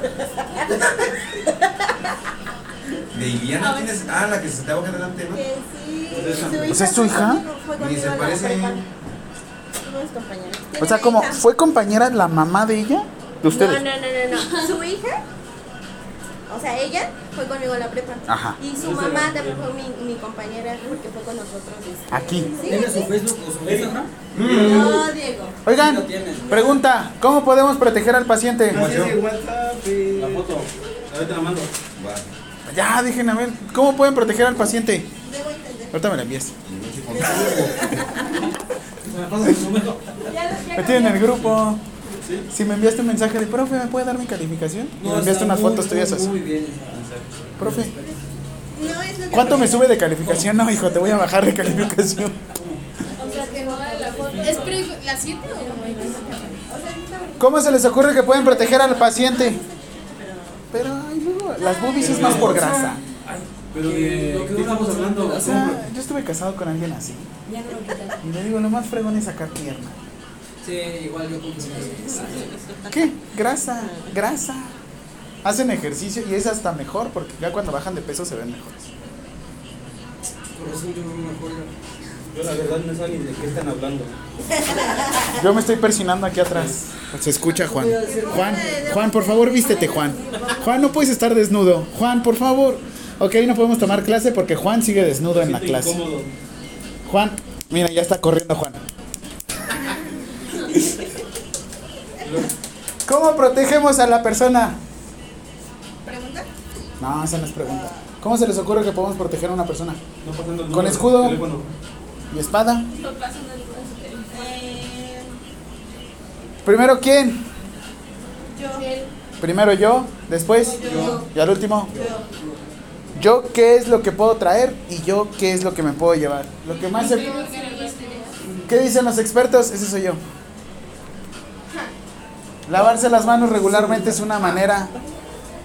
¿De Iliana tienes? Ah, la que se te va a quedar delante, ¿no? Que sí. Pues esa. su ¿Pues es su hija? Ni se a parece. compañeros. O sea, como fue compañera la mamá de ella, de ustedes. No, no, no, no, no. Su hija, o sea, ella fue conmigo a la prepa. Ajá. Y su mamá también fue mi, mi compañera porque fue con nosotros. este, Aquí. Sí, ¿Tiene su. Facebook o su Instagram? No, Diego. Oigan, pregunta, ¿cómo podemos proteger al paciente? ¿Cómo yo? WhatsApp. La foto. A ver, te la mando. Ya, dejen a ver, ¿cómo pueden proteger al paciente? Debo entender. Ahorita me la envías. Me tienen en el grupo. Sí. Si me enviaste un mensaje de, profe, ¿me puede dar mi calificación? Y me enviaste unas muy, fotos muy, tuyas así. Muy bien. Profe, No es lo que ¿cuánto me sube de calificación? No, hijo, te voy a bajar de calificación. O sea, que no la foto. ¿Es pre la 7 o no? ¿Cómo se les ocurre que pueden proteger al paciente? Pero, ay, luego, las boobies es más por grasa. Pero de lo que ¿qué dura estamos hablando? O sea, yo estuve casado con alguien así. Ya no lo quitan. Y le digo, lo más fregón es sacar pierna. Sí, igual yo como ¿Qué? Grasa, grasa. Hacen ejercicio y es hasta mejor porque ya cuando bajan de peso se ven mejores. Por razón yo no me acuerdo. Yo la verdad no sé ni de qué están hablando. Yo me estoy persinando aquí atrás. Se escucha Juan. Juan, Juan, por favor, vístete, Juan. Juan, no puedes estar desnudo. Juan, por favor. Ok, no podemos tomar clase porque Juan sigue desnudo en la clase. incómodo. Juan, mira, ya está corriendo Juan. ¿Cómo protegemos a la persona? ¿Pregunta? No, esa no es pregunta. ¿Cómo se les ocurre que podemos proteger a una persona? No pasando el Con escudo. teléfono. ¿Y espada? No. Eh, Primero, ¿quién? Yo. Primero yo, después y al último. Yo qué es lo que puedo traer y yo qué es lo que me puedo llevar. Lo que más se... ¿Qué dicen los expertos? Ese soy yo. Lavarse las manos regularmente es una manera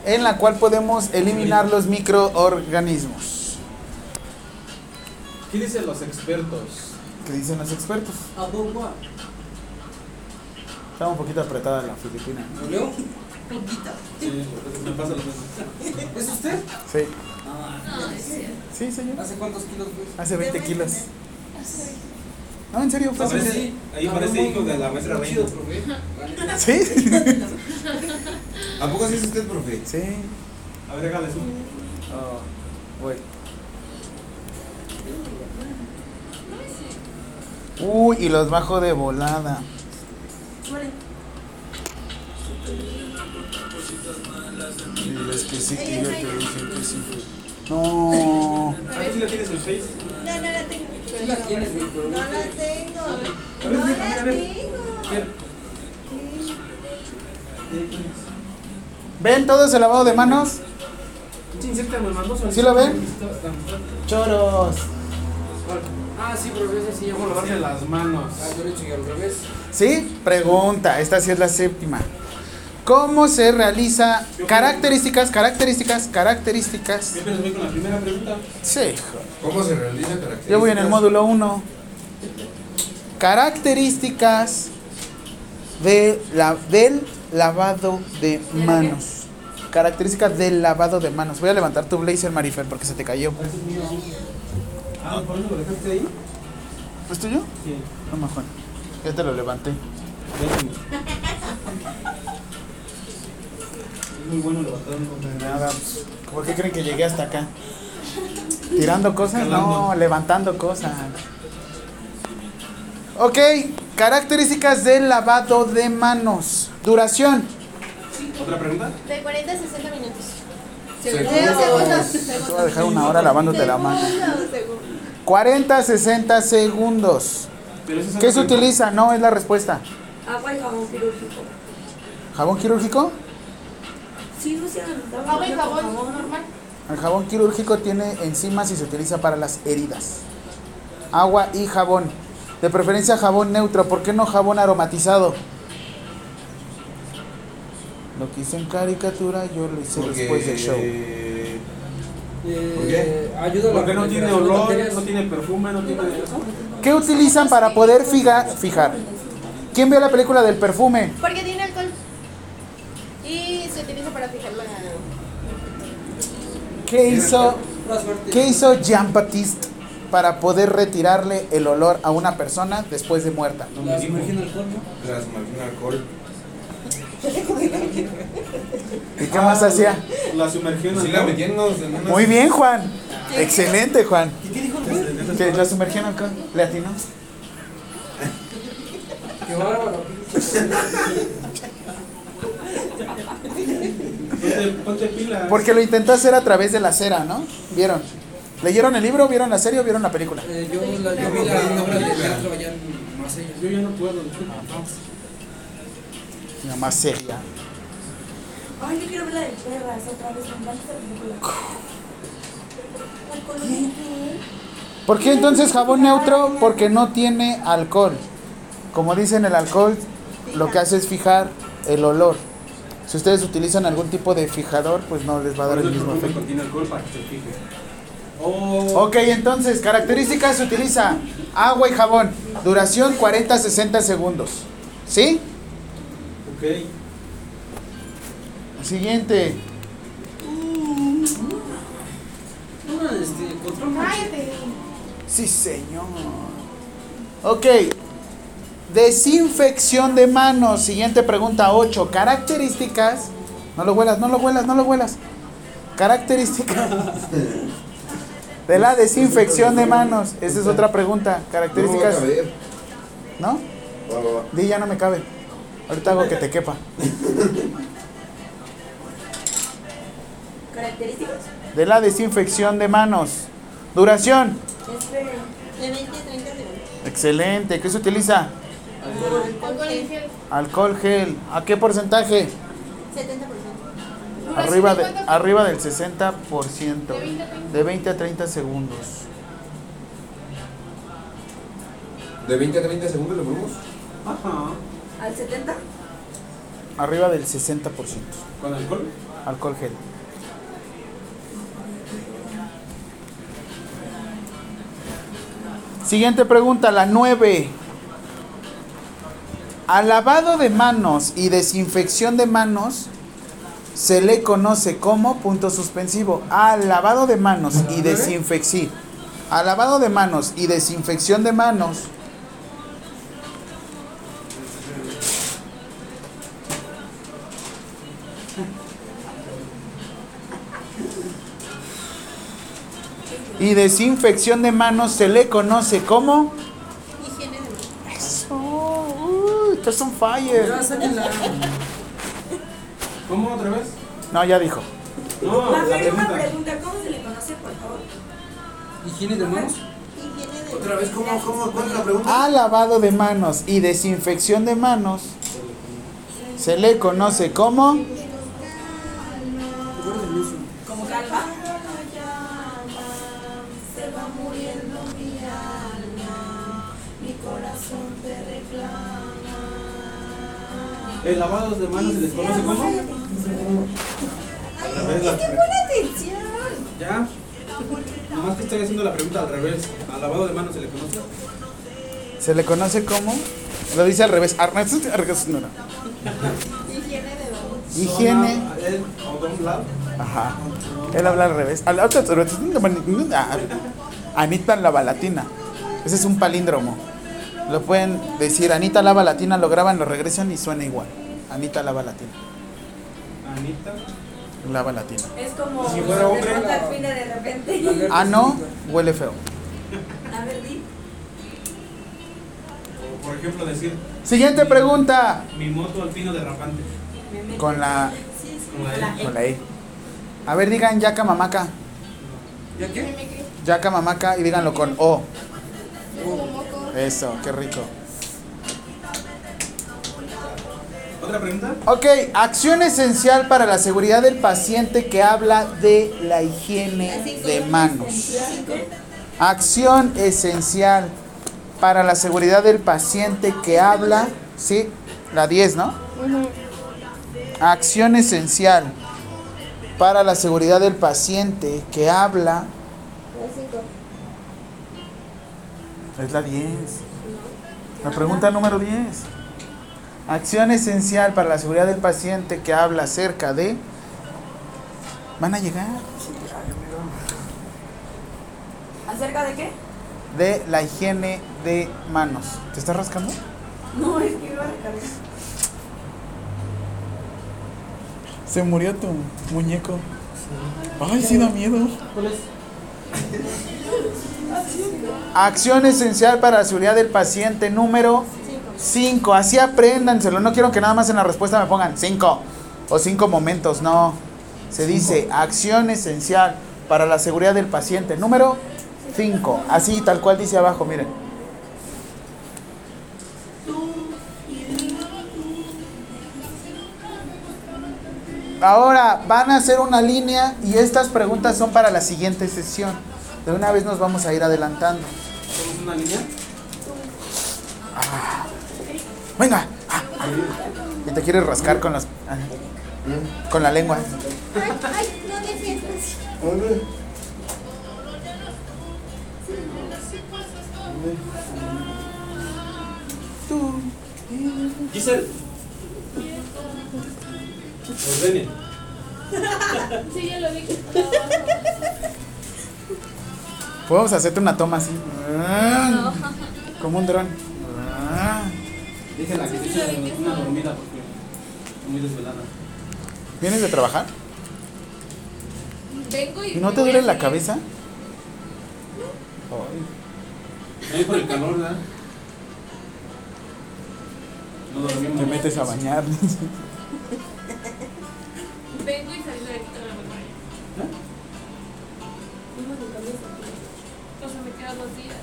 en la cual podemos eliminar los microorganismos. ¿Qué dicen los expertos? ¿Qué dicen los expertos? Está un poquito apretada la filipina. ¿Lo leo? Sí, me pasa lo mismo. ¿Es usted? Sí, Ah, sí, señor. ¿Hace cuántos kilos? Hace 20 kilos. No, en serio, fue Aparece- 20. ahí parece hijo de la maestra Reina. profe. ¿Sí? ¿A poco sí es usted, profe? Sí. A ver, hágale su. Oh, voy. Uy, y los bajo de volada. Diles que sí, que yo te dije que sí. No. ¿A ver si la tienes en Face? no, no la tengo. Sí la tienes, güey, pero No la tengo. No la tengo. ¿Ven todo el lavado de manos? Sí, insértame, mandó ¿Sí lo ven? Choros. Ah, sí, profe, ese sí ya ¿Cómo me lo lavarse las manos? Ah, yo le he hecho ya al revés. ¿Sí? Pregunta, esta sí es la séptima. ¿Cómo se realiza características, características, características? Voy con la primera pregunta. Sí, joder. ¿Cómo se realiza características? Yo voy en el módulo 1. Características de la, del lavado de manos. Características del lavado de manos. Voy a levantar tu blazer, Marifer, porque se te cayó. Ah, ¿por eso lo dejaste ahí? ¿Es tuyo? Sí. Toma, Juan. Ya te lo levanté. Es muy bueno levantando. Nada, pues, ¿por qué creen que llegué hasta acá? ¿Tirando cosas? No, levantando cosas. Ok, características del lavado de manos. Duración. ¿Otra pregunta? De 40 a 60 minutos. Te voy a dejar una hora lavándote la mano. 40, 60 segundos. ¿Qué se utiliza? No, es la respuesta. Agua y jabón quirúrgico. ¿Jabón quirúrgico? Sí. Agua y jabón normal. El jabón quirúrgico tiene enzimas y se utiliza para las heridas. Agua y jabón. De preferencia jabón neutro. ¿Por qué no jabón aromatizado? Lo que hice en caricatura yo lo hice Porque... después del show. Eh, ¿Por qué? Ayuda a la Porque no tiene olor, no tiene perfume, no tiene eso. ¿Qué utilizan para poder fijar? fijar? ¿Quién vio la película del perfume? Porque tiene alcohol. Y se utiliza para fijar la. ¿Qué hizo. ¿qué hizo Jean-Baptiste para poder retirarle el olor a una persona después de muerta? Dijo. en alcohol, alcohol. ¿Y qué más hacía? La sumergió en alcohol. metiéndonos en una... Muy bien, Juan. Excelente, Juan. Que la sumergió en alcohol. ¿Le atinó? Qué bárbaro. Ponte, ponte pilas. Porque lo intentó hacer a través de la cera, ¿no? ¿Vieron? ¿Leyeron el libro, vieron la serie o vieron la película? Eh, yo, la, yo vi la obra de teatro allá en Marsella. Yo ya no puedo. La más seria. Ay, yo quiero ver la de perras otra vez. Me encanta esa película. ¿Por qué entonces jabón neutro? Porque no tiene alcohol. Como dicen, el alcohol lo que hace es fijar el olor. Si ustedes utilizan algún tipo de fijador, pues no les va a dar el mismo efecto. contiene alcohol para que se fije. Oh, Ok, entonces, características se utiliza agua y jabón. Duración 40-60 segundos. ¿Sí? ok. Siguiente. No, este, control. Sí, señor. Ok. Desinfección de manos. Siguiente pregunta 8. Características. No lo huelas, no lo huelas, no lo huelas. Características de la desinfección de manos. Esa es otra pregunta. Características. ¿No? Di ya no me cabe. Ahorita hago que te quepa. Características. De la desinfección de manos. Duración. De 20 a 30 segundos. Excelente. ¿Qué se utiliza? Alcohol gel. Alcohol gel. ¿A qué porcentaje? 70%. Arriba, de, del 60%. De 20 a 30. De 20 a 30 segundos. De 20 a 30 segundos le ponemos. Ajá. Al 70. Arriba del 60%. ¿Con alcohol? Alcohol gel. Siguiente pregunta, la 9. Al lavado de manos y desinfección de manos se le conoce como punto suspensivo. Al lavado de manos y desinfección. Al lavado de manos y desinfección de manos y desinfección de manos se le conoce como Higiene de manos. eso. Uy, estás on fire. Ya, sáquenla. ¿Cómo otra vez? No, ya dijo. No, La la misma pregunta. pregunta, ¿cómo se le conoce, por favor? ¿Higiene de manos? Higiene de Otra vez, ¿cómo, cómo, cuál es la pregunta? Al lavado de manos y desinfección de manos se le conoce como El lavado de manos se les conoce como. Otra vez la pre- atención. Ya. Nomás que estoy haciendo la pregunta al revés. Al lavado de manos se le conoce. se le conoce como lo dice al revés. No, no. Higiene. Ajá. Él habla al revés. Al- Anita lava latina. Ese es un palíndromo. Lo pueden decir Anita lava latina, lo graban, lo regresan y suena igual. Anita lava latina. Anita. Lava latina. Es como. Si fuera hombre, de pronto la- al fin de repente. Ah, no, huele feo. A ver, di. O por ejemplo decir Siguiente pregunta. mi moto alpino derrapante. Con la, Con la E. con la E. A ver, digan yaca mamaca. ¿Ya qué? Yaca mamaca y díganlo con O. como moco. Eso, qué rico. ¿Otra pregunta? Ok, acción esencial para la seguridad del paciente que habla de la higiene de manos. Acción esencial para la seguridad del paciente que habla, sí, la 10, ¿no? Acción esencial para la seguridad del paciente que habla, es la 10. La pregunta número 10. Acción esencial para la seguridad del paciente que habla acerca de... ¿Van a llegar? ¿Acerca de qué? De la higiene de manos. ¿Te estás rascando? No, es que iba a recargar. Se murió tu muñeco. Ay, sí da miedo. ¿Cuál es? Acción esencial para la seguridad del paciente número 5. Así apréndanselo. No quiero que nada más en la respuesta me pongan 5 o 5 momentos. No. Se dice acción esencial para la seguridad del paciente número 5. Así, tal cual dice abajo, miren. Ahora van a hacer una línea y estas preguntas son para la siguiente sesión. De una vez nos vamos a ir adelantando. ¿Tenemos una línea? Ah. Venga. Ah. Y te quieres rascar con las ah, con la lengua. Ay, no defiendas. Tú. Giselle. Pues Ordene. Sí, ya lo dije. Podemos hacerte una toma así. Como un dron. Déjenla que se eche una dormida porque estoy muy desvelada. ¿Vienes de trabajar? Vengo y. ¿Y no te duele la cabeza? Ay, Ahí por el calor, ¿verdad? No dormimos. te metes a bañar. Vengo y salgo de aquí toda la mañana. Dos días.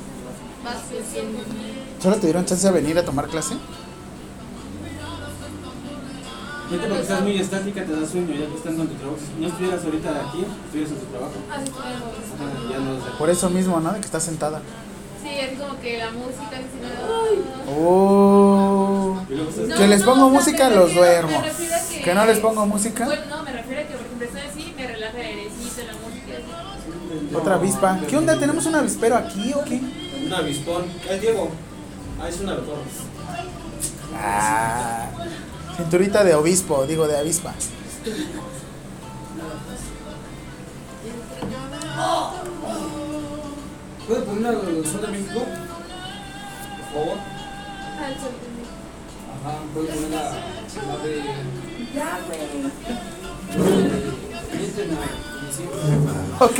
Más que. ¿Solo te dieron chance de venir a tomar clase? Fíjate porque estás muy estática, te da sueño ya que estás en tu trabajo. Si no estuvieras ahorita aquí, estuvieras en tu trabajo. Así. Ajá, ya no sé. Por eso mismo, ¿no? De que estás sentada. Sí, es como que la música no. Oh. Estás- No, Que les no, pongo o sea, música, los refiero- duermo. Que no les pongo música. Bueno, no, me Otra avispa. ¿Qué onda? ¿Tenemos un avispero aquí o qué? Un avispón. Es Diego. Ah, es un avispón. Ah. Cinturita de obispo, digo de avispa. ¿Puede poner algo del Sol de México? Por favor. Ah. Ajá, puede poner la, la de. Ya, güey. Ok.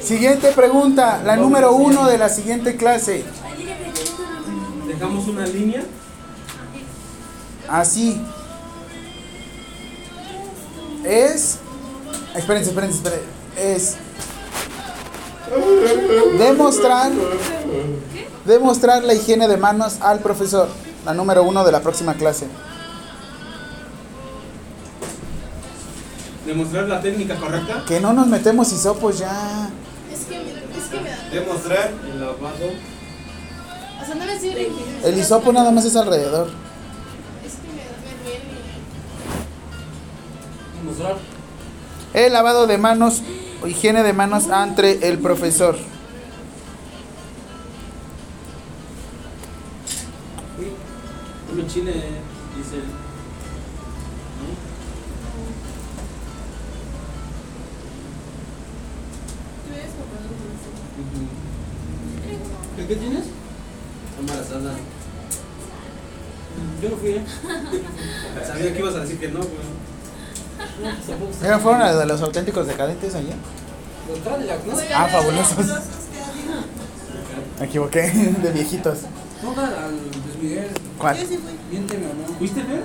Siguiente pregunta. La número uno de la siguiente clase. Dejamos una línea. Así. Es. Espérense, espérense, espérense. Es. Demostrar. Demostrar la higiene de manos al profesor. La número uno de la próxima clase. Demostrar la técnica correcta. Que no nos metemos hisopos ya. Es que, es que me da. Demostrar el lavado. O sea, no me sirve. El hisopo nada más es alrededor. Es que me da, me duele. Mostrar. El lavado de manos o higiene de manos ante el profesor. Chile, ¿Qué, qué tienes? Embarazada. Yo no fui, ¿eh? Sabía que ibas a decir que no, güey. No. ¿Eran fueron a los auténticos decadentes allá? Los ¿no? Ah, fabulosos. Me equivoqué, de viejitos. Ponga al Luis Miguel. ¿Cuál? Miénteme o no. ¿Fuiste, Fer?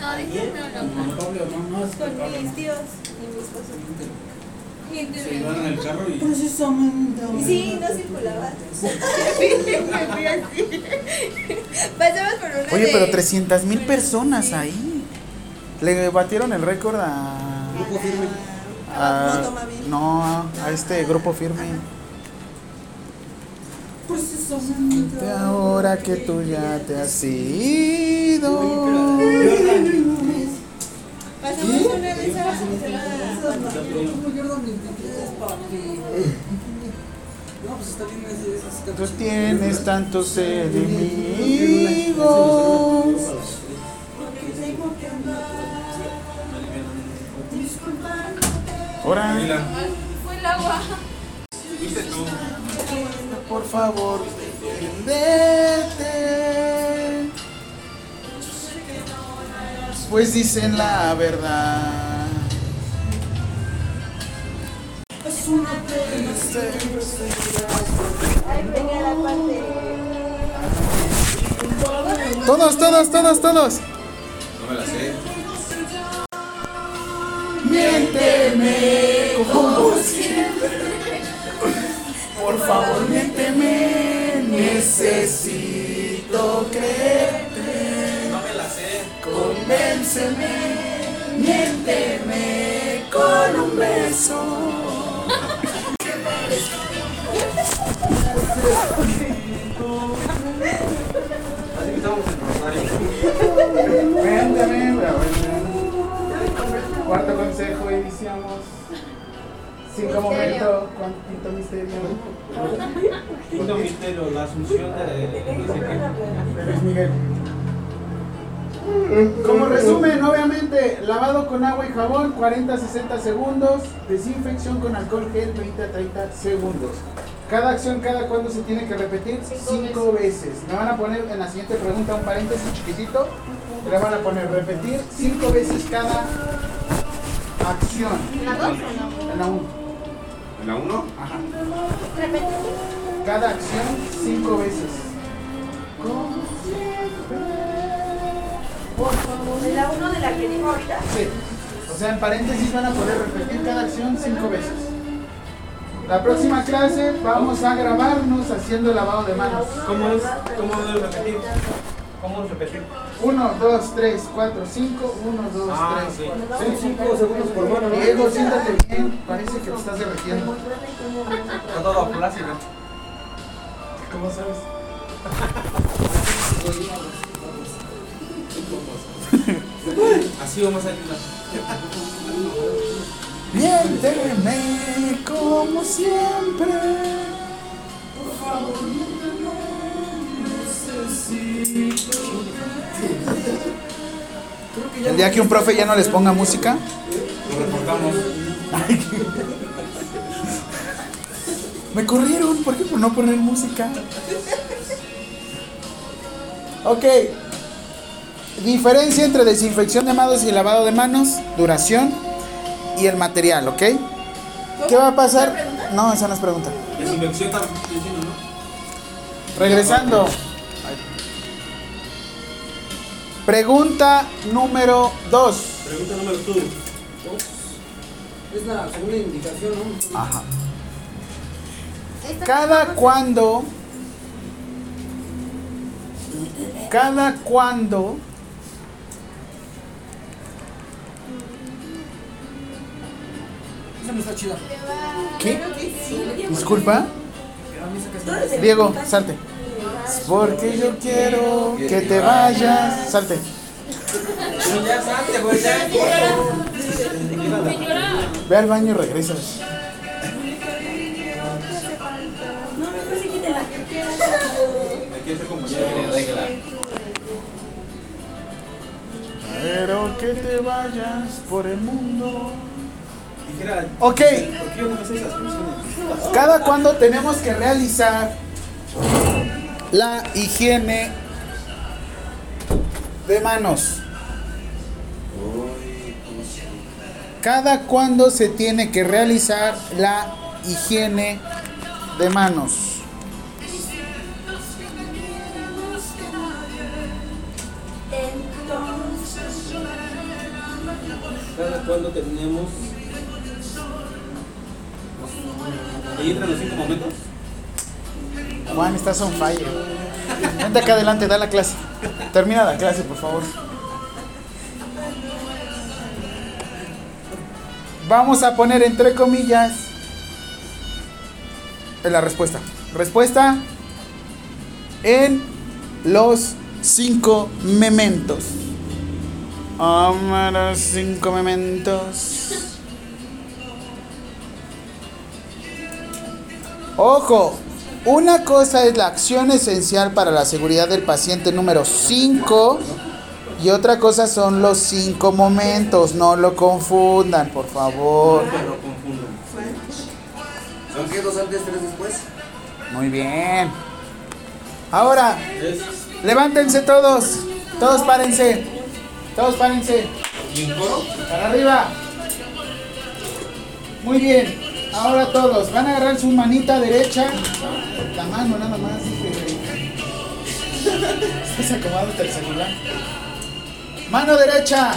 No, no, no. Con Pablo no. No, mis no. tíos y mi esposo. Se iban en el carro y. Sí, no circulaba. Me fui así. Pasamos por una Oye, de- pero 300 mil personas ahí. Le batieron el récord a. Grupo firme. a- Motomami. no, a este grupo firme. De ahora que tú ya te has ido. Pasamos una de esas. Como Jordan 23, papi. No, pues está bien ese- esas Tú tienes tantos enemigos. Ahora, Mira, Fue el agua. fuiste tú. por favor, vete. Pues dicen la verdad. La parte. Todos, todos, todos, todos. No me la sé. Miénteme como siempre. Por favor, miénteme. Necesito creerte. Convénceme. Miénteme con un beso. Así que estamos en Rosario. Cuéntame, bueno. Cuarto consejo, iniciamos. Cinco momentos, cuarto misterio. Quinto misterio, la asunción de- Luis Miguel. Como resumen, obviamente, lavado con agua y jabón, 40 a 60 segundos. Desinfección con alcohol gel, 20 a 30 segundos. Cada acción, cada cuándo se tiene que repetir cinco veces. Me van a poner en la siguiente pregunta un paréntesis chiquitito. Le van a poner repetir cinco veces cada acción. ¿En la dos o no? En la 1. ¿En la 1? Ajá. Repete. Cada acción cinco veces. Favor. De la uno de la que dijo ahorita. Sí. O sea, en paréntesis van a poder repetir cada acción cinco veces. La próxima clase vamos a grabarnos haciendo lavado de manos. ¿Cómo es? ¿Cómo debo repetir? ¿Cómo repetir? 1, 2, 3, 4, 5, 1, 2, Ah, 3, sí. 4. Son 5 segundos por mano, ¿no? Diego, siéntate bien. Parece que te estás derritiendo. Está todo plácido. ¿Cómo sabes? Así vamos a salir. Miénteme como siempre. El día que un profe ya no les ponga música, Lo reportamos. me corrieron. ¿Por qué por no poner música? Ok. Diferencia entre desinfección de manos y lavado de manos, duración y el material, ¿ok? ¿Qué va a pasar? No, esa no es pregunta. Desinfección ¿no? Regresando. Pregunta número 2. Pregunta número 2. Es la segunda indicación, ¿no? Ajá. Cada cuando. Cada cuando. ¿Qué? Disculpa. Diego, salte. Porque yo quiero que te vayas. Salte. Ya salte. Ve al baño y regresas. Quiero que te vayas por el mundo. Ok. Cada cuando tenemos que realizar la higiene de manos. Cada cuando se tiene que realizar la higiene de manos. Cada cuando tenemos. ¿Ahí entran los cinco momentos? Juan, estás on fire. Vente acá adelante, da la clase. Termina la clase, por favor. Vamos a poner entre comillas la respuesta. Respuesta en los cinco mementos. Vamos a los cinco mementos. Ojo, una cosa es la acción esencial para la seguridad del paciente número 5 y otra cosa son los cinco momentos. No lo confundan, por favor. ¿Son qué? ¿Dos antes, tres después? Muy bien. Ahora, levántense todos. Todos párense. Todos párense. Para arriba. Muy bien. Ahora todos van a agarrar su manita derecha. La mano nada más. Estás acomodado el celular. Mano derecha.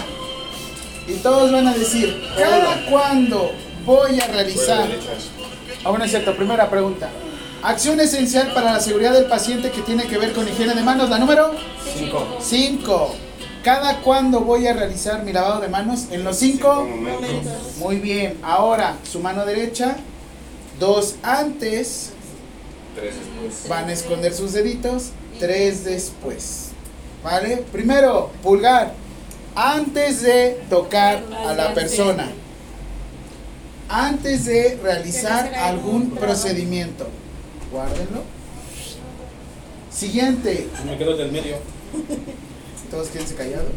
Y todos van a decir, ¿cada cuándo voy a realizar? Aún es cierto, primera pregunta. Acción esencial para la seguridad del paciente que tiene que ver con higiene de manos. La número Cinco. 5. ¿Cada cuándo voy a realizar mi lavado de manos? En los 5 momentos. Muy bien. Ahora, su mano derecha. Dos antes. Tres después. Van a esconder sus deditos. Tres después. ¿Vale? Primero, pulgar. Antes de tocar a la persona. Antes de realizar algún procedimiento. Guárdenlo. Siguiente. Me quedo del medio. todos quédense callados.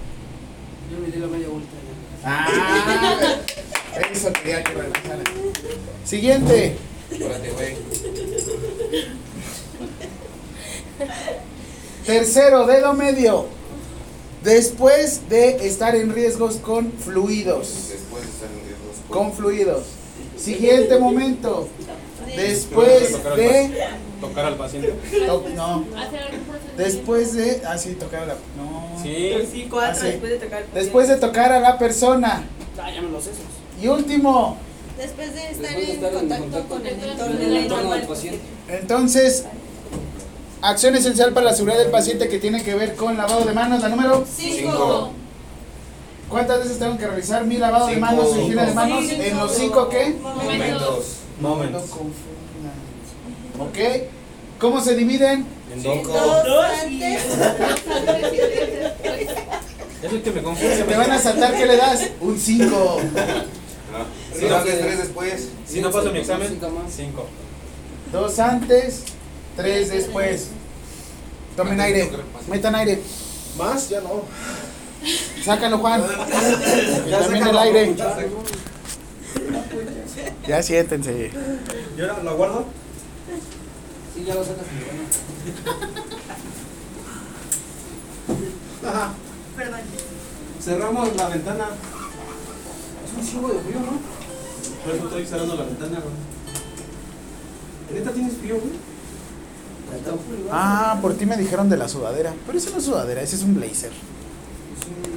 Yo me di la media vuelta ya. Ah, eso quería que relajaran. Siguiente. Espérate, güey. Tercero, dedo medio. Después de estar en riesgos con fluidos. Después de estar en riesgos. Con fluidos. Siguiente momento. Después de. Tocar al paciente. to- no. Después de. Ah, sí, tocar a la. No. Sí. Sí, cuatro, Ah, sí. después de tocar. Después de tocar a la persona. Ah, ya me los esos. Y último. Después de estar Después de en estar en contacto contacto con el entorno, El entorno del paciente. Entonces. Acción esencial para la seguridad del paciente que tiene que ver con lavado de manos. La número. Cinco. ¿Cuántas veces tengo que revisar mi lavado de manos y higiene de Cinco. manos? En los cinco qué? Momentos. No Momentos. confundan. ¿Ok? ¿Cómo se dividen? En dos. Dos antes. Es el que me confunde. Te van a saltar, ¿qué le das? Un 5. Ah, Si no haces tres después. Si no paso mi examen, Cinco más. cinco. Dos antes, tres después. Tomen aire, metan aire. Más, ya no. Sácalo, Juan. Ya también sácalo, el aire. Ya siéntense. ¿Y ahora la guardo? Sí, ya lo sacas. Bueno. Ajá. Perdón. Cerramos la ventana. Es un chingo de frío, ¿no? Por eso estoy cerrando la ventana, güey. ¿Neta tienes frío, güey? Ah, por ti me dijeron de la sudadera. Pero eso no es sudadera, ese es un blazer.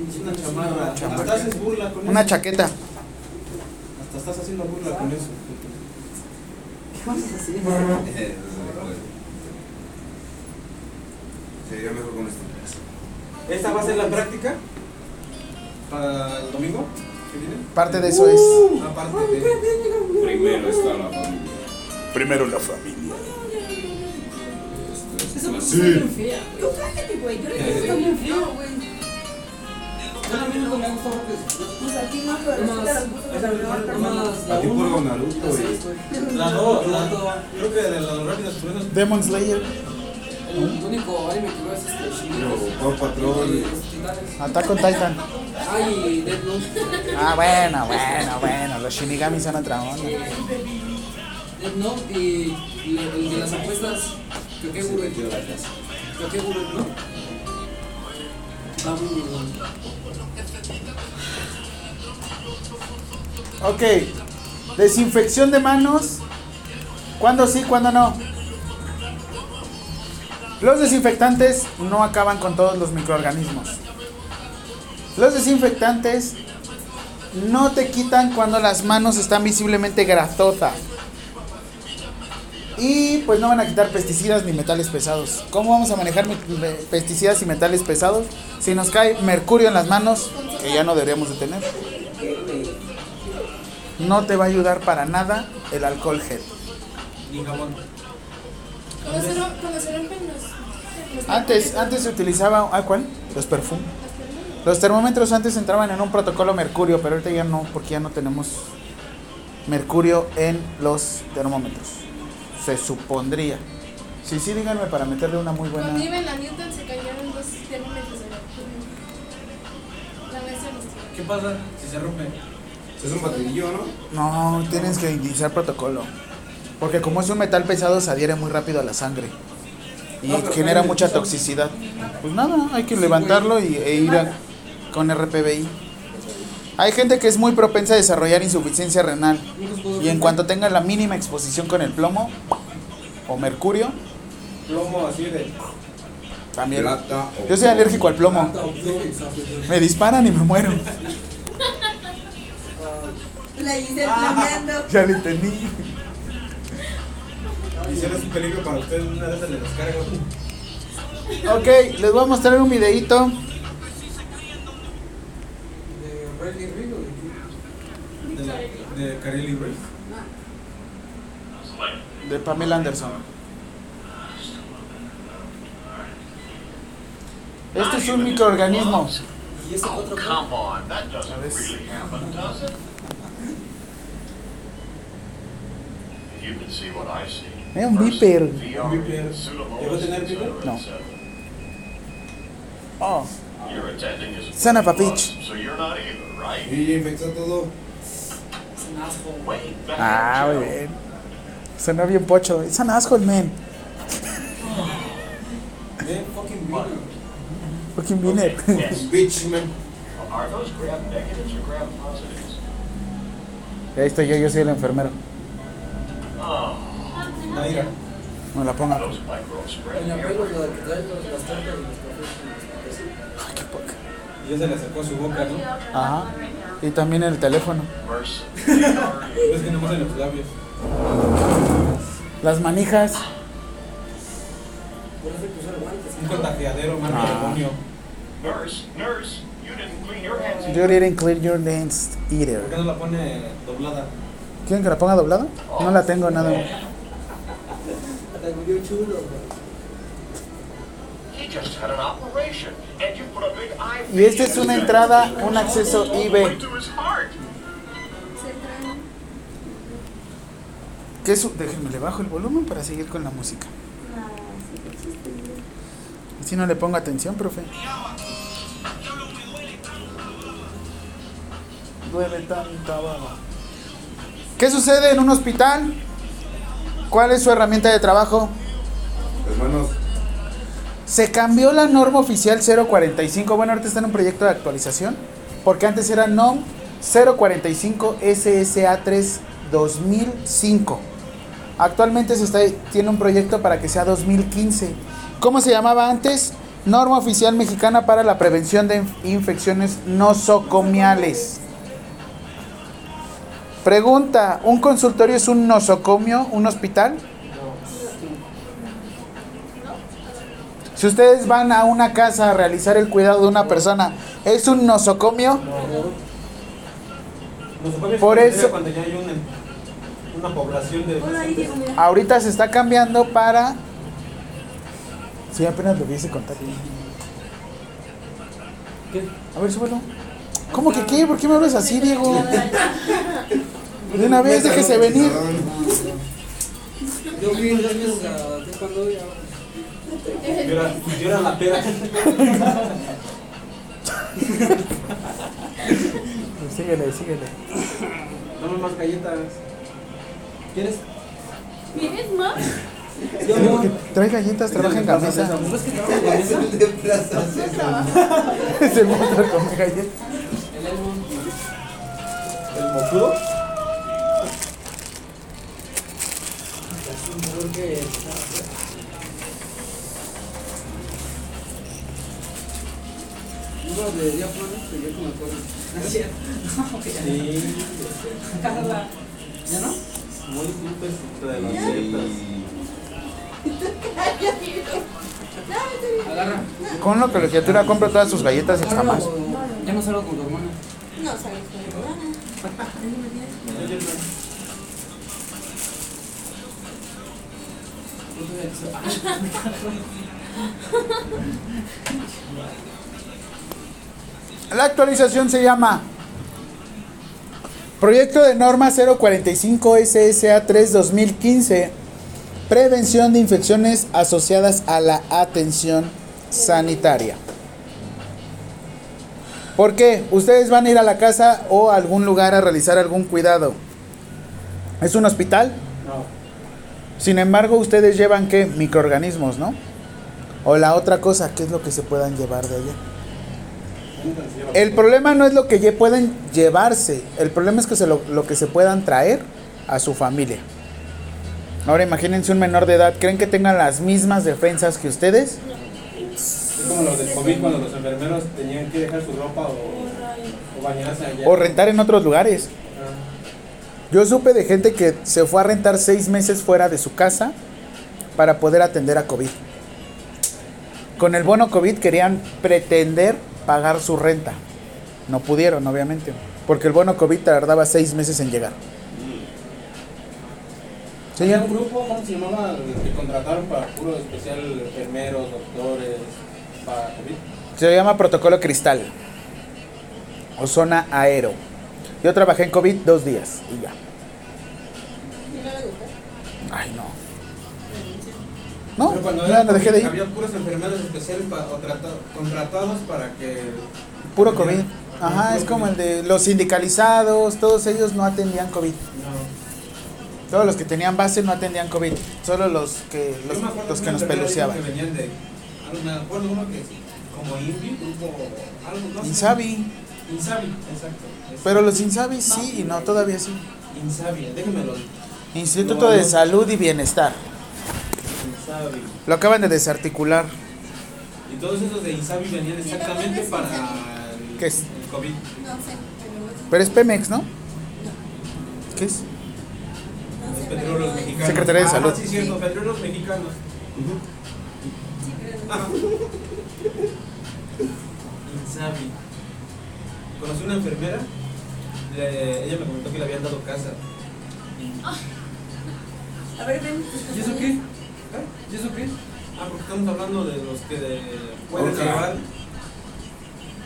Es una chamarra. chamarra. Hasta haces burla con Una eso. chaqueta. Hasta estás haciendo burla con eso. ¿Qué vas a hacer? Sería mejor con esto. ¿Esta va a ser la práctica? ¿Para el domingo? ¿Qué viene? Parte de eso es. Aparte de. Primero está la familia. Primero la familia. Esa cosa está bien fea. Tú cállate, güey. Yo dije bien feo, güey. Bueno, a mí nunca me porque Pues aquí no, pero la la A ti puro Naruto, la güey. La dos, la dos. Creo que de las rápidas. Demon Slayer. El único anime que veo es este Shingeki. Paw Patrol. Attack on Titan. Ay, Death Note. Ah, bueno, bueno, bueno. Los Shinigami son otra onda. Death Note y y el de las apuestas. Kyokeguru. Kyokeguru, ¿no? Está muy bueno. Ok. Desinfección de manos. ¿Cuándo sí, cuándo no? Los desinfectantes no acaban con todos los microorganismos. Los desinfectantes no te quitan cuando las manos están visiblemente grasosas. Y pues no van a quitar pesticidas ni metales pesados. ¿Cómo vamos a manejar me- pesticidas y metales pesados? Si nos cae mercurio en las manos, que ya no deberíamos de tener. No te va a ayudar para nada el alcohol gel. Ni. Los. los Antes, antes se utilizaba, ¿ah, cuál? Los perfumes. Los termómetros antes entraban en un protocolo mercurio, pero ahorita ya no, porque ya no tenemos mercurio en los termómetros. Se supondría. Sí, sí, díganme para meterle una muy buena. Cuando iba en la Newton se cayeron dos termómetros de La. ¿Qué pasa si se rompe? Es un baterillo, ¿no? No, tienes que iniciar protocolo. Porque como es un metal pesado, se adhiere muy rápido a la sangre. Y No, genera mucha toxicidad. Pues nada, hay que levantarlo y, e ir a- con RPBI. Hay gente que es muy propensa a desarrollar insuficiencia renal. Y en cuanto tenga la mínima exposición con el plomo o mercurio, Plomo así de. también. Yo soy alérgico al plomo. Me disparan y me muero. Planeando. Ya lo entendí. Y si eres un peligro para ustedes, una vez se le descargo. Ok, les voy a mostrar un videito De Riley Reid o de? De, de Carelli Ray. de Pamela Anderson. Este es un microorganismo. Y ese otro A ver. You can see what I see. Es un viper. Un viper. Pseudomonas, ¿Llegó a tener viper? No. Oh, Son of a bitch. Y infectó todo. Un Ah, muy bien. Sonó bien pocho. Es an asshole, man. Eh, fucking. Fucking winner. Yes. Bitch, man. Are those gram negatives or gram positives? Ahí estoy yo, yo soy el enfermero. Oh, Naira. No la ponga. Doña here. Pelo, la que trae los- las tortas y los cafés. Qué poca. Y ya se le acercó a su boca, ¿no? Ajá. Y también el teléfono. Es que nomás en los labios. Las manijas. Por eso hay que usar guantes. Un contagiadero, mano, Ah. demonio. Nurse, nurse, you didn't clean your hands. You didn't clear your nails ¿Por qué either. no la pone doblada? ¿Quieren que la ponga doblada? No la tengo nada. Chulo, Y esta es una entrada, un acceso IB. ¿Qué es? su- Déjenme le bajo el volumen para seguir con la música. Si no le pongo atención, profe. Duele tanta baba. ¿Qué sucede en un hospital? ¿Cuál es su herramienta de trabajo? Hermanos, Se cambió la norma oficial 045. Bueno, ahorita está en un proyecto de actualización. Porque antes era NOM 045 SSA 3 2005. Actualmente se está, tiene un proyecto para que sea 2015. ¿Cómo se llamaba antes? Norma oficial mexicana para la prevención de inf- infecciones nosocomiales. Pregunta, ¿un consultorio es un nosocomio, un hospital? Si ustedes van a una casa a realizar el cuidado de una persona, ¿es un nosocomio? Por eso- Cuando ya hay una, una población de. Ahorita se está cambiando para... Si apenas lo hubiese contado. ¿Qué? A ver, súbelo. ¿Cómo que qué? ¿Por qué me hablas así, Diego? De una vez, déjese venir. Yo fui dos meses a taekwondo y ahora- Llora, llora la pera. Síguele, síguele. Dame más galletas. ¿Quieres? ¿Tienes más? Digo que trae galletas, trabaja en camisa. ¿Ves que trabajo en? El de Plaza. Se monta con galletas. El Elmo. ¿El mocudo? Dolor que... Uno de que yo como acuerdo. ¿No es cierto? No, que ya no. Sí. Carla. ¿Ya no? Muy súper de las galletas. Agarra. Con lo que la criatura compra todas sus galletas y jamás. Ya no salgo con tu hermana. No sabes con tu hermana. La actualización se llama Proyecto de norma 045 SSA 3 2015 Prevención de infecciones asociadas a la atención sanitaria. ¿Por qué? Ustedes van a ir a la casa o a algún lugar a realizar algún cuidado. ¿Es un hospital? No. Sin embargo, ustedes llevan qué? Microorganismos, ¿no? O la otra cosa, ¿qué es lo que se puedan llevar de allá? El problema no es lo que pueden llevarse, el problema es que se lo, lo que se puedan traer a su familia. Ahora imagínense un menor de edad, ¿creen que tengan las mismas defensas que ustedes? Es como los del COVID cuando los enfermeros tenían que dejar su ropa o, o bañarse allá. O rentar en otros lugares. Yo supe de gente que se fue a rentar seis meses fuera de su casa para poder atender a COVID. Con el bono COVID querían pretender pagar su renta. No pudieron, obviamente, porque el bono COVID tardaba seis meses en llegar. Sí, Había un grupo, ¿cómo se llamaba? Que contrataron para puro especial enfermeros, doctores, para COVID. Se llama protocolo cristal o zona aero. Yo trabajé en COVID dos días y ya. ¿Y no le gusta? Ay, no. No, Pero cuando ya era no dejé de ir. Había puras enfermedades especiales pa- o trata- contratados para que. Puro COVID. Ajá, es como el de los sindicalizados, todos ellos no atendían COVID. No. Todos los que tenían base no atendían COVID, solo los que los, los que nos peluceaban. Que venían de. Me acuerdo uno que como Invi, grupo. Algo, no sé. Insabi, exacto. es- pero los Insabi sí y no todavía sí. Insabi, déjenmelo. Instituto No, de no. Salud y Bienestar. Insabi. Lo acaban de desarticular. Y todos esos de Insabi venían exactamente para el, ¿Qué es? el COVID. No sé, pero Pero es Pemex, ¿no? ¿Qué es? Los petróleos mexicanos. Secretaría de Ah, Salud. sí, cierto, petróleos mexicanos. Ajá. Insabi. Conocí una enfermera, le- ella me comentó que le habían dado casa. A ver, ven. ¿Y eso qué? ¿Y eso qué? Ah, porque estamos hablando de los que de- pueden llevar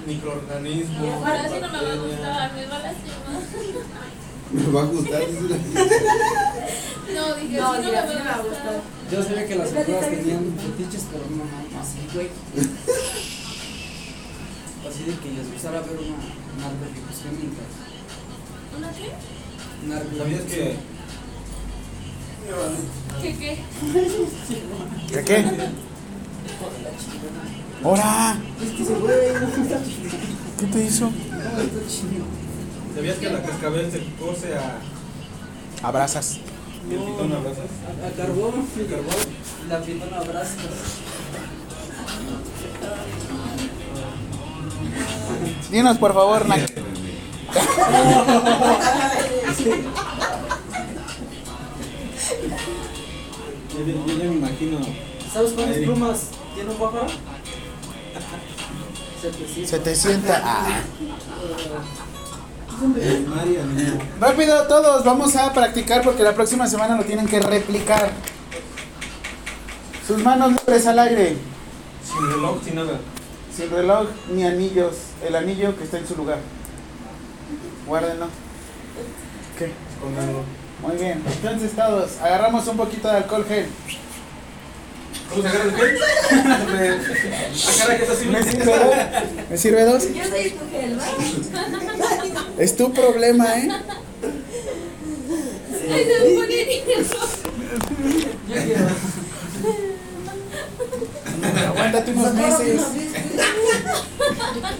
microorganismos. Ahora sí no me va a gustar, me va a lastimar. Me va a gustar. dice la- No, dije, No, no me va a gustar. gustar. Yo sabía que las bien. tenían fetiches, pero no, no, así, güey. Así de que les gustara ver una mientras. ¿Una qué? ¿Sabías que ¿Qué qué? ¿Qué qué? ¡Hora! Es que se chido. ¿Qué te hizo? No, está chido. sabías que la cascabel se cose a Abrazas. y el pitón abrazas? A, a carbón, ¿El carbón? la pitona abraza. Dinos por favor, Nak. Yo, ya me imagino. ¿Sabes cuántas plumas tiene un pájaro? 700. 700. Ah. María, niño. Rápido todos, vamos a practicar porque la próxima semana lo tienen que replicar. Sus manos libres al aire, Sin reloj, sin nada. Sin reloj ni anillos. El anillo que está en su lugar. Guárdenlo. ¿Qué? Escóndanlo. Muy bien. Entonces todos, agarramos un poquito de alcohol gel. ¿Cómo se agarra el gel? Caray, que es así. ¿Me sirve dos? ¿Me sirve dos? Yo soy tu gel, ¿va? Es tu problema, ¿eh? Ay, se me pone. Yo quiero. Aguántate unos meses.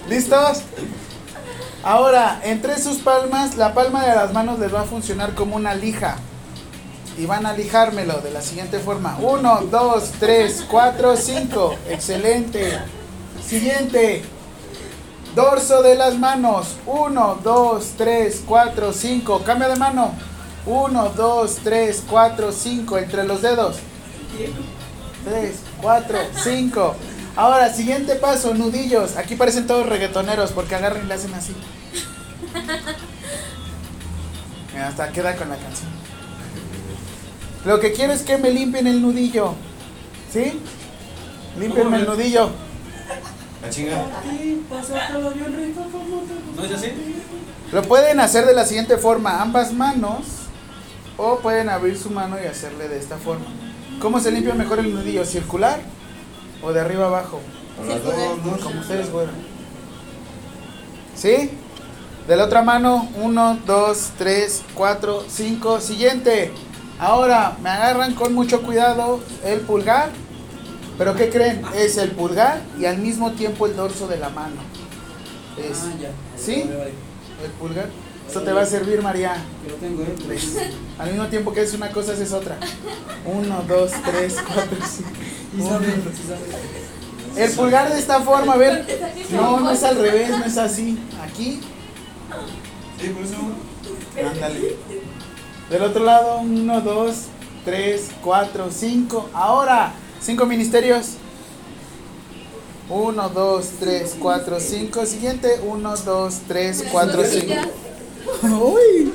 ¿Listos? Ahora, entre sus palmas, la palma de las manos les va a funcionar como una lija. Y van a lijármelo de la siguiente forma. 1, 2, 3, 4, 5. Excelente. Siguiente. Dorso de las manos. 1, 2, 3, 4, 5. Cambio de mano. 1, 2, 3, 4, 5. Entre los dedos. 3, 4, 5. Ahora, siguiente paso, nudillos. Aquí parecen todos reggaetoneros porque agarran y le hacen así. Mira, hasta queda con la canción. Lo que quiero es que me limpien el nudillo. ¿Sí? Límpienme el nudillo. La chinga. ¿No es así? Lo pueden hacer de la siguiente forma, ambas manos. O pueden abrir su mano y hacerle de esta forma. ¿Cómo se limpia mejor el nudillo? ¿Circular? ¿O de arriba abajo? Como ustedes, güero. ¿Sí? De la otra mano, 1, 2, 3, 4, 5. Siguiente. Ahora me agarran con mucho cuidado el pulgar. ¿Pero qué creen? Es el pulgar y al mismo tiempo el dorso de la mano. Es Ah, ya. ¿Sí? El pulgar. Esto te va a servir, María. Yo lo tengo. ¿Ves? Al mismo tiempo que es una cosa, es otra. 1, 2, 3, 4, 5. Y sabe, sí sabe. El pulgar de esta forma, a ver. No, no es al revés, no es así. Aquí, Sí, por eso. ándale. Del otro lado, 1, 2, 3, 4, 5. Ahora, 5 ministerios. 1, 2, 3, 4, 5. Siguiente, 1, 2, 3, 4, 5. Uy.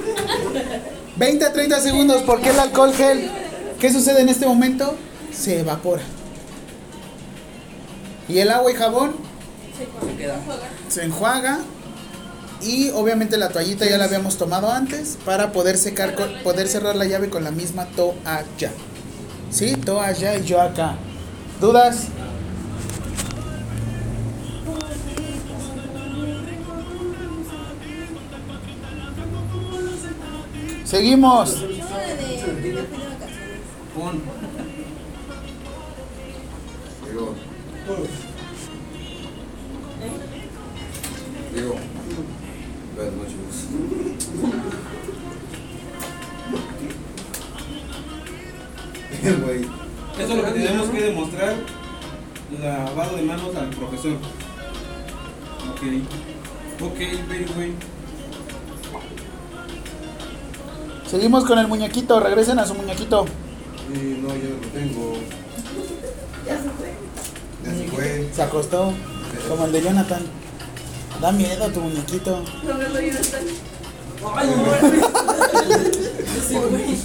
20 a 30 segundos. ¿Por qué el alcohol gel? ¿Qué sucede en este momento? Se evapora. Y el agua y jabón se enjuaga y obviamente la toallita ya la habíamos tomado antes para poder secar con- poder cerrar la llave con la misma toalla. ¿Sí? Toalla y yo acá. ¿Dudas? Güey. Eso es lo que tenemos que demostrar. Lavado de manos al profesor. Ok. Ok, very well. Seguimos con el muñequito. Regresen a su muñequito. Sí, no, yo no lo tengo. Ya se fue. Ya se fue. Se acostó. Como el de Jonathan. Da miedo tu muñequito. No me lo iba a estar. Ay, no, Sí, güey.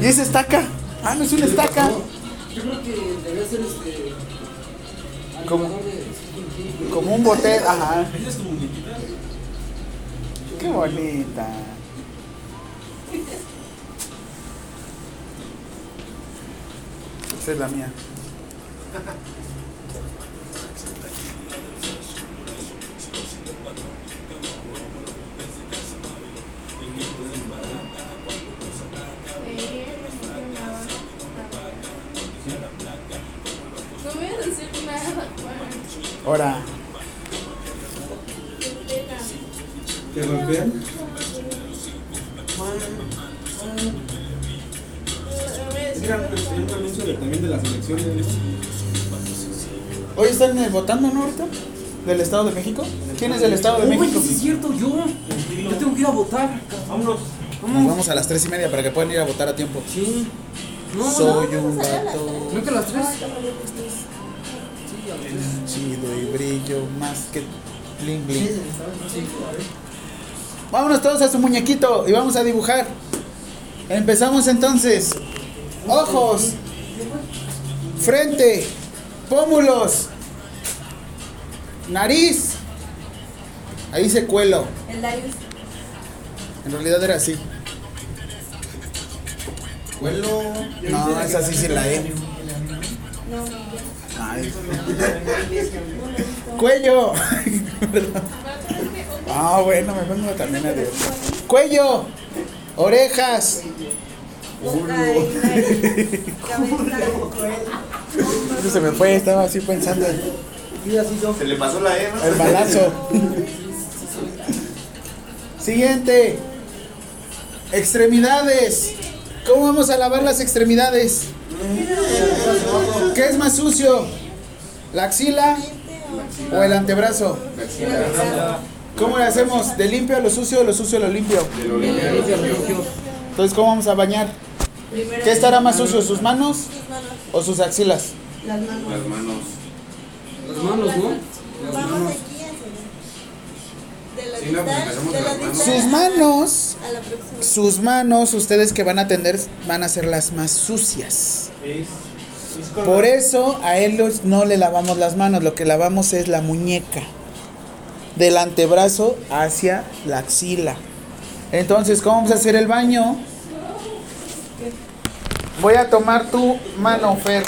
¿Y esa estaca? Ah, no es una estaca. Yo creo que debería ser este. De- Como un bote. Ajá. ¿Esa es tu muñequita? Qué bonita. Esa es la mía. No voy a decir nada, Juan. Ahora. ¿Te golpean? También de las elecciones. Hoy están eh, votando, ¿no? Ahorita. ¿Del Estado de México? ¿Quién es del Estado de Oh, México? sí es cierto, yo. Yo tengo que ir a votar. Vámonos. Nos vamos a las tres y media para que puedan ir a votar a tiempo. Sí. No, Soy no. un gato ¿No que a las tres? chido y brillo más que bling bling. Vámonos todos a su muñequito y vamos a dibujar. Empezamos entonces. Ojos, frente, pómulos, nariz. Ahí se cuelo. El Darius. En realidad era así. Cuelo. No, esa sí se la E. No, Ay. Cuello. Ah, bueno, me pongo también a Dios. Cuello. Orejas. Eso se me fue, estaba así pensando. Se le pasó la E, ¿no? El balazo. Siguiente. Extremidades. ¿Cómo vamos a lavar las extremidades? ¿Qué es más sucio? ¿La axila o el antebrazo? ¿Cómo le hacemos? ¿De limpio a lo sucio o lo sucio a lo limpio? Entonces, ¿cómo vamos a bañar? ¿Qué estará más sucio? ¿Sus manos Sus manos. o sus axilas? Las manos. Las manos. Las manos, ¿no? Las Vamos manos. aquí a hacer. De la Sí, no, pues de las manos. Sus manos, a la próxima. sus manos, ustedes que van a atender, van a ser las más sucias. Por eso a él no le lavamos las manos, lo que lavamos es la muñeca. Del antebrazo hacia la axila. Entonces, ¿cómo vamos a hacer el baño? Voy a tomar tu mano, Fer.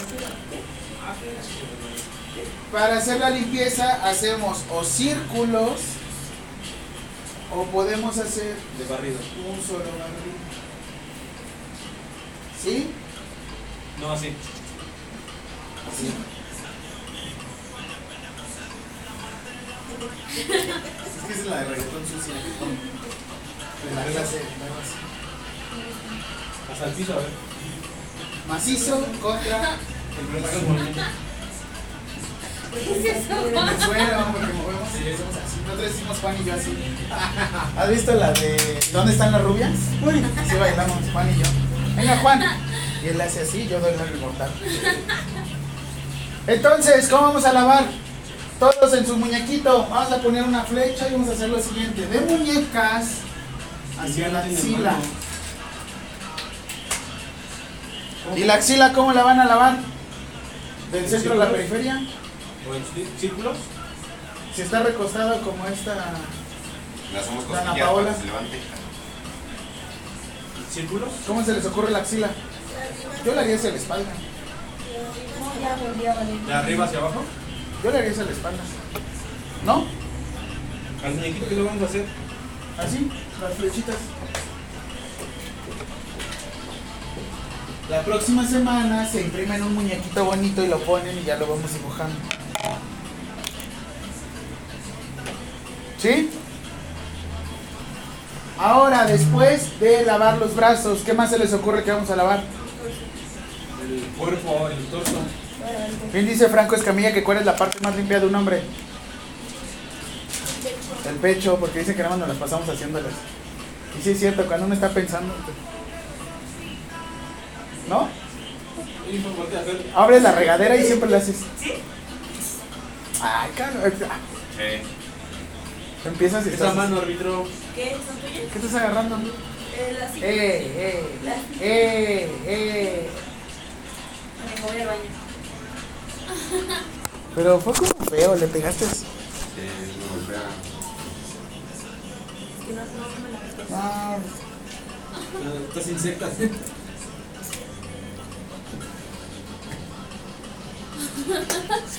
Para hacer la limpieza hacemos o círculos o podemos hacer De barrido. un solo barrido. ¿Sí? No, así. Así. Es que es la de reggaetón sucia. De la clase. Hasta el piso, a ver. Macizo contra El profesor movimiento. el suelo, porque movemos y hacemos así. Nosotros decimos Juan y yo así. ¿Has visto la de ¿Dónde están las rubias? Uy, así bailamos Juan y yo. Venga Juan. Y él hace así, yo doy la mortal. Entonces, ¿cómo vamos a lavar? Todos en su muñequito. Vamos a poner una flecha y vamos a hacer lo siguiente. De muñecas hacia la axila. ¿Y la axila cómo la van a lavar? ¿Del centro a la periferia? ¿O en cí- círculos? Si está recostado como esta... Le hacemos Dana Paola. se levante. ¿Círculos? ¿Cómo se les ocurre la axila? Yo la haría hacia la espalda. ¿De arriba hacia abajo? Yo le haría eso a la espalda. ¿No? Al muñequito que lo vamos a hacer. Así, las flechitas. La próxima semana se imprimen un muñequito bonito y lo ponen y ya lo vamos dibujando. ¿Sí? Ahora, después de lavar los brazos, ¿qué más se les ocurre que vamos a lavar? El cuerpo, el torso. Bien dice Franco Escamilla que cuál es la parte más limpia de un hombre. El pecho, porque dice que nada más nos las pasamos haciéndolas. Y sí es cierto, cuando uno está pensando. ¿No? Abres la regadera y siempre le haces. Ay, claro. Sí. Empiezas y Esa estás. mano, árbitro. ¿Qué? ¿Son tuyas? ¿Qué estás agarrando? Eh, las Eh, eh, eh, eh. Venga, voy al baño. Pero fue como feo, le pegaste. Sí, no. Ah, Estás insectas.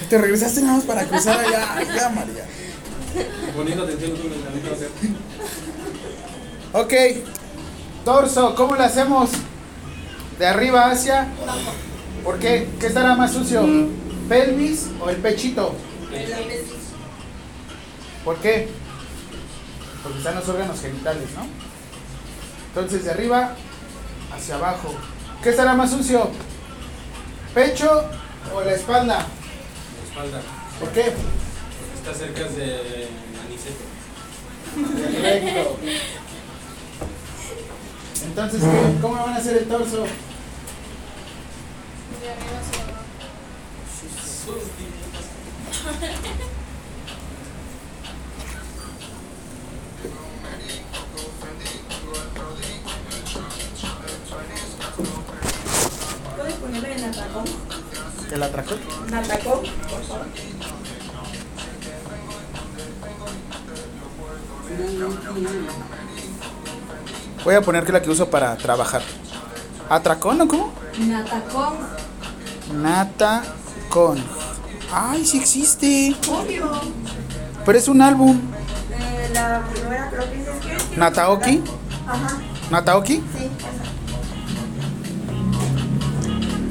te regresaste nada más para cruzar allá. Ya, María. Poniendo atención tú. Ok. Torso, ¿cómo lo hacemos? De arriba hacia. ¿Por qué? ¿Qué estará más sucio? ¿Pelvis o el pechito? ¿Por qué? Porque están los órganos genitales, ¿no? Entonces de arriba hacia abajo. ¿Qué estará más sucio? ¿Pecho o la espalda? La espalda. ¿Por qué? Está cerca de aniceto. Perfecto. Entonces, ¿qué? ¿cómo van a hacer el torso? De arriba hacia abajo. ¿Puedes ponerme en atacón? ¿El atracón? ¿En atacón? Por favor. Voy a poner que la que uso para trabajar. ¿Atracón o cómo? Natacón. Natacón. Ay, sí existe. Obvio. Pero es un álbum. Eh, la primera creo que es que. ¿Nataoki? Ajá, ¿Nataoki? sí, esa.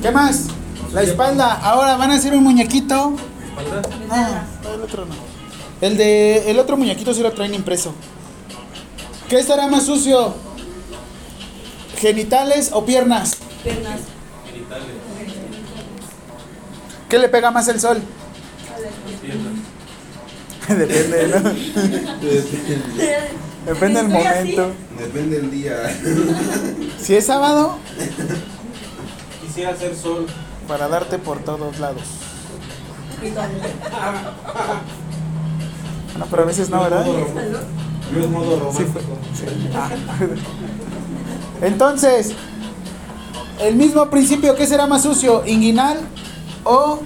¿Qué más? La espalda. Ahora van a hacer un muñequito. ¿Espalda? No, el otro no. El de el otro muñequito sí lo traen impreso. ¿Qué estará más sucio? ¿Genitales o piernas? Piernas. Genitales. ¿Qué le pega más el sol? Depende, ¿no? Depende del momento. Depende del día. Si es sábado, Quisiera hacer sol. para darte por todos lados. No, pero a veces no, ¿verdad? Yo es modo romántico. Ah. Entonces, el mismo principio, ¿qué será más sucio? ¿Inguinal o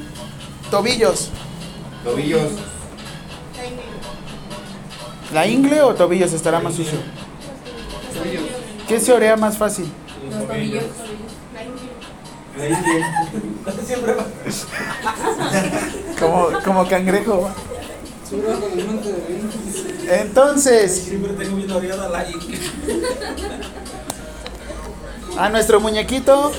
tobillos? Tobillos. ¿La ingle o tobillos estará más sucio? ¿Qué se orea más fácil? Los tobillos. La India. Siempre. Como, como cangrejo. Seguro con el monte de Venus. Entonces, Siempre tengo bien oreada la India. a nuestro muñequito,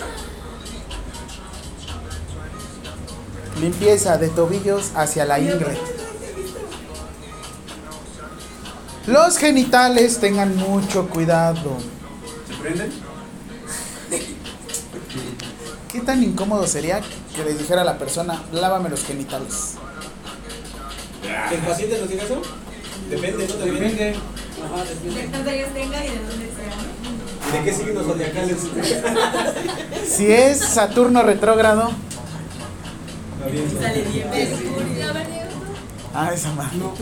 limpieza de tobillos hacia la ingle. Los genitales tengan mucho cuidado. ¿Se prenden? ¿Qué tan incómodo sería que les dijera a la persona, lávame los genitales? ¿Que el paciente nos diga eso? Depende, ¿no? También. Depende. Ajá, depende. Tenga y de dónde sea. ¿De qué signos zodiacales? Si es Saturno retrógrado. Sale ah, esa madre. No.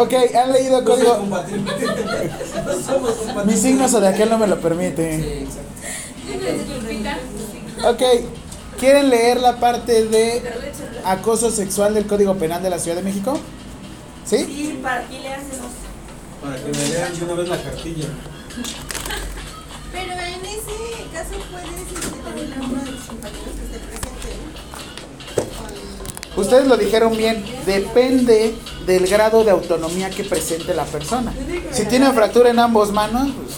Ok, han leído código. Mi signo zodiacal no me lo permite. Ok, ¿quieren leer la parte de acoso sexual del Código Penal de la Ciudad de México? ¿Sí? Sí, para aquí le hacemos. Para que me lean de una vez la cartilla. Pero en ese caso puedes pedir la ayuda de tus compañeros que estén presentes. Con- Ustedes lo dijeron bien, depende del grado de autonomía que presente la persona. Si tiene fractura en ambos manos, pues,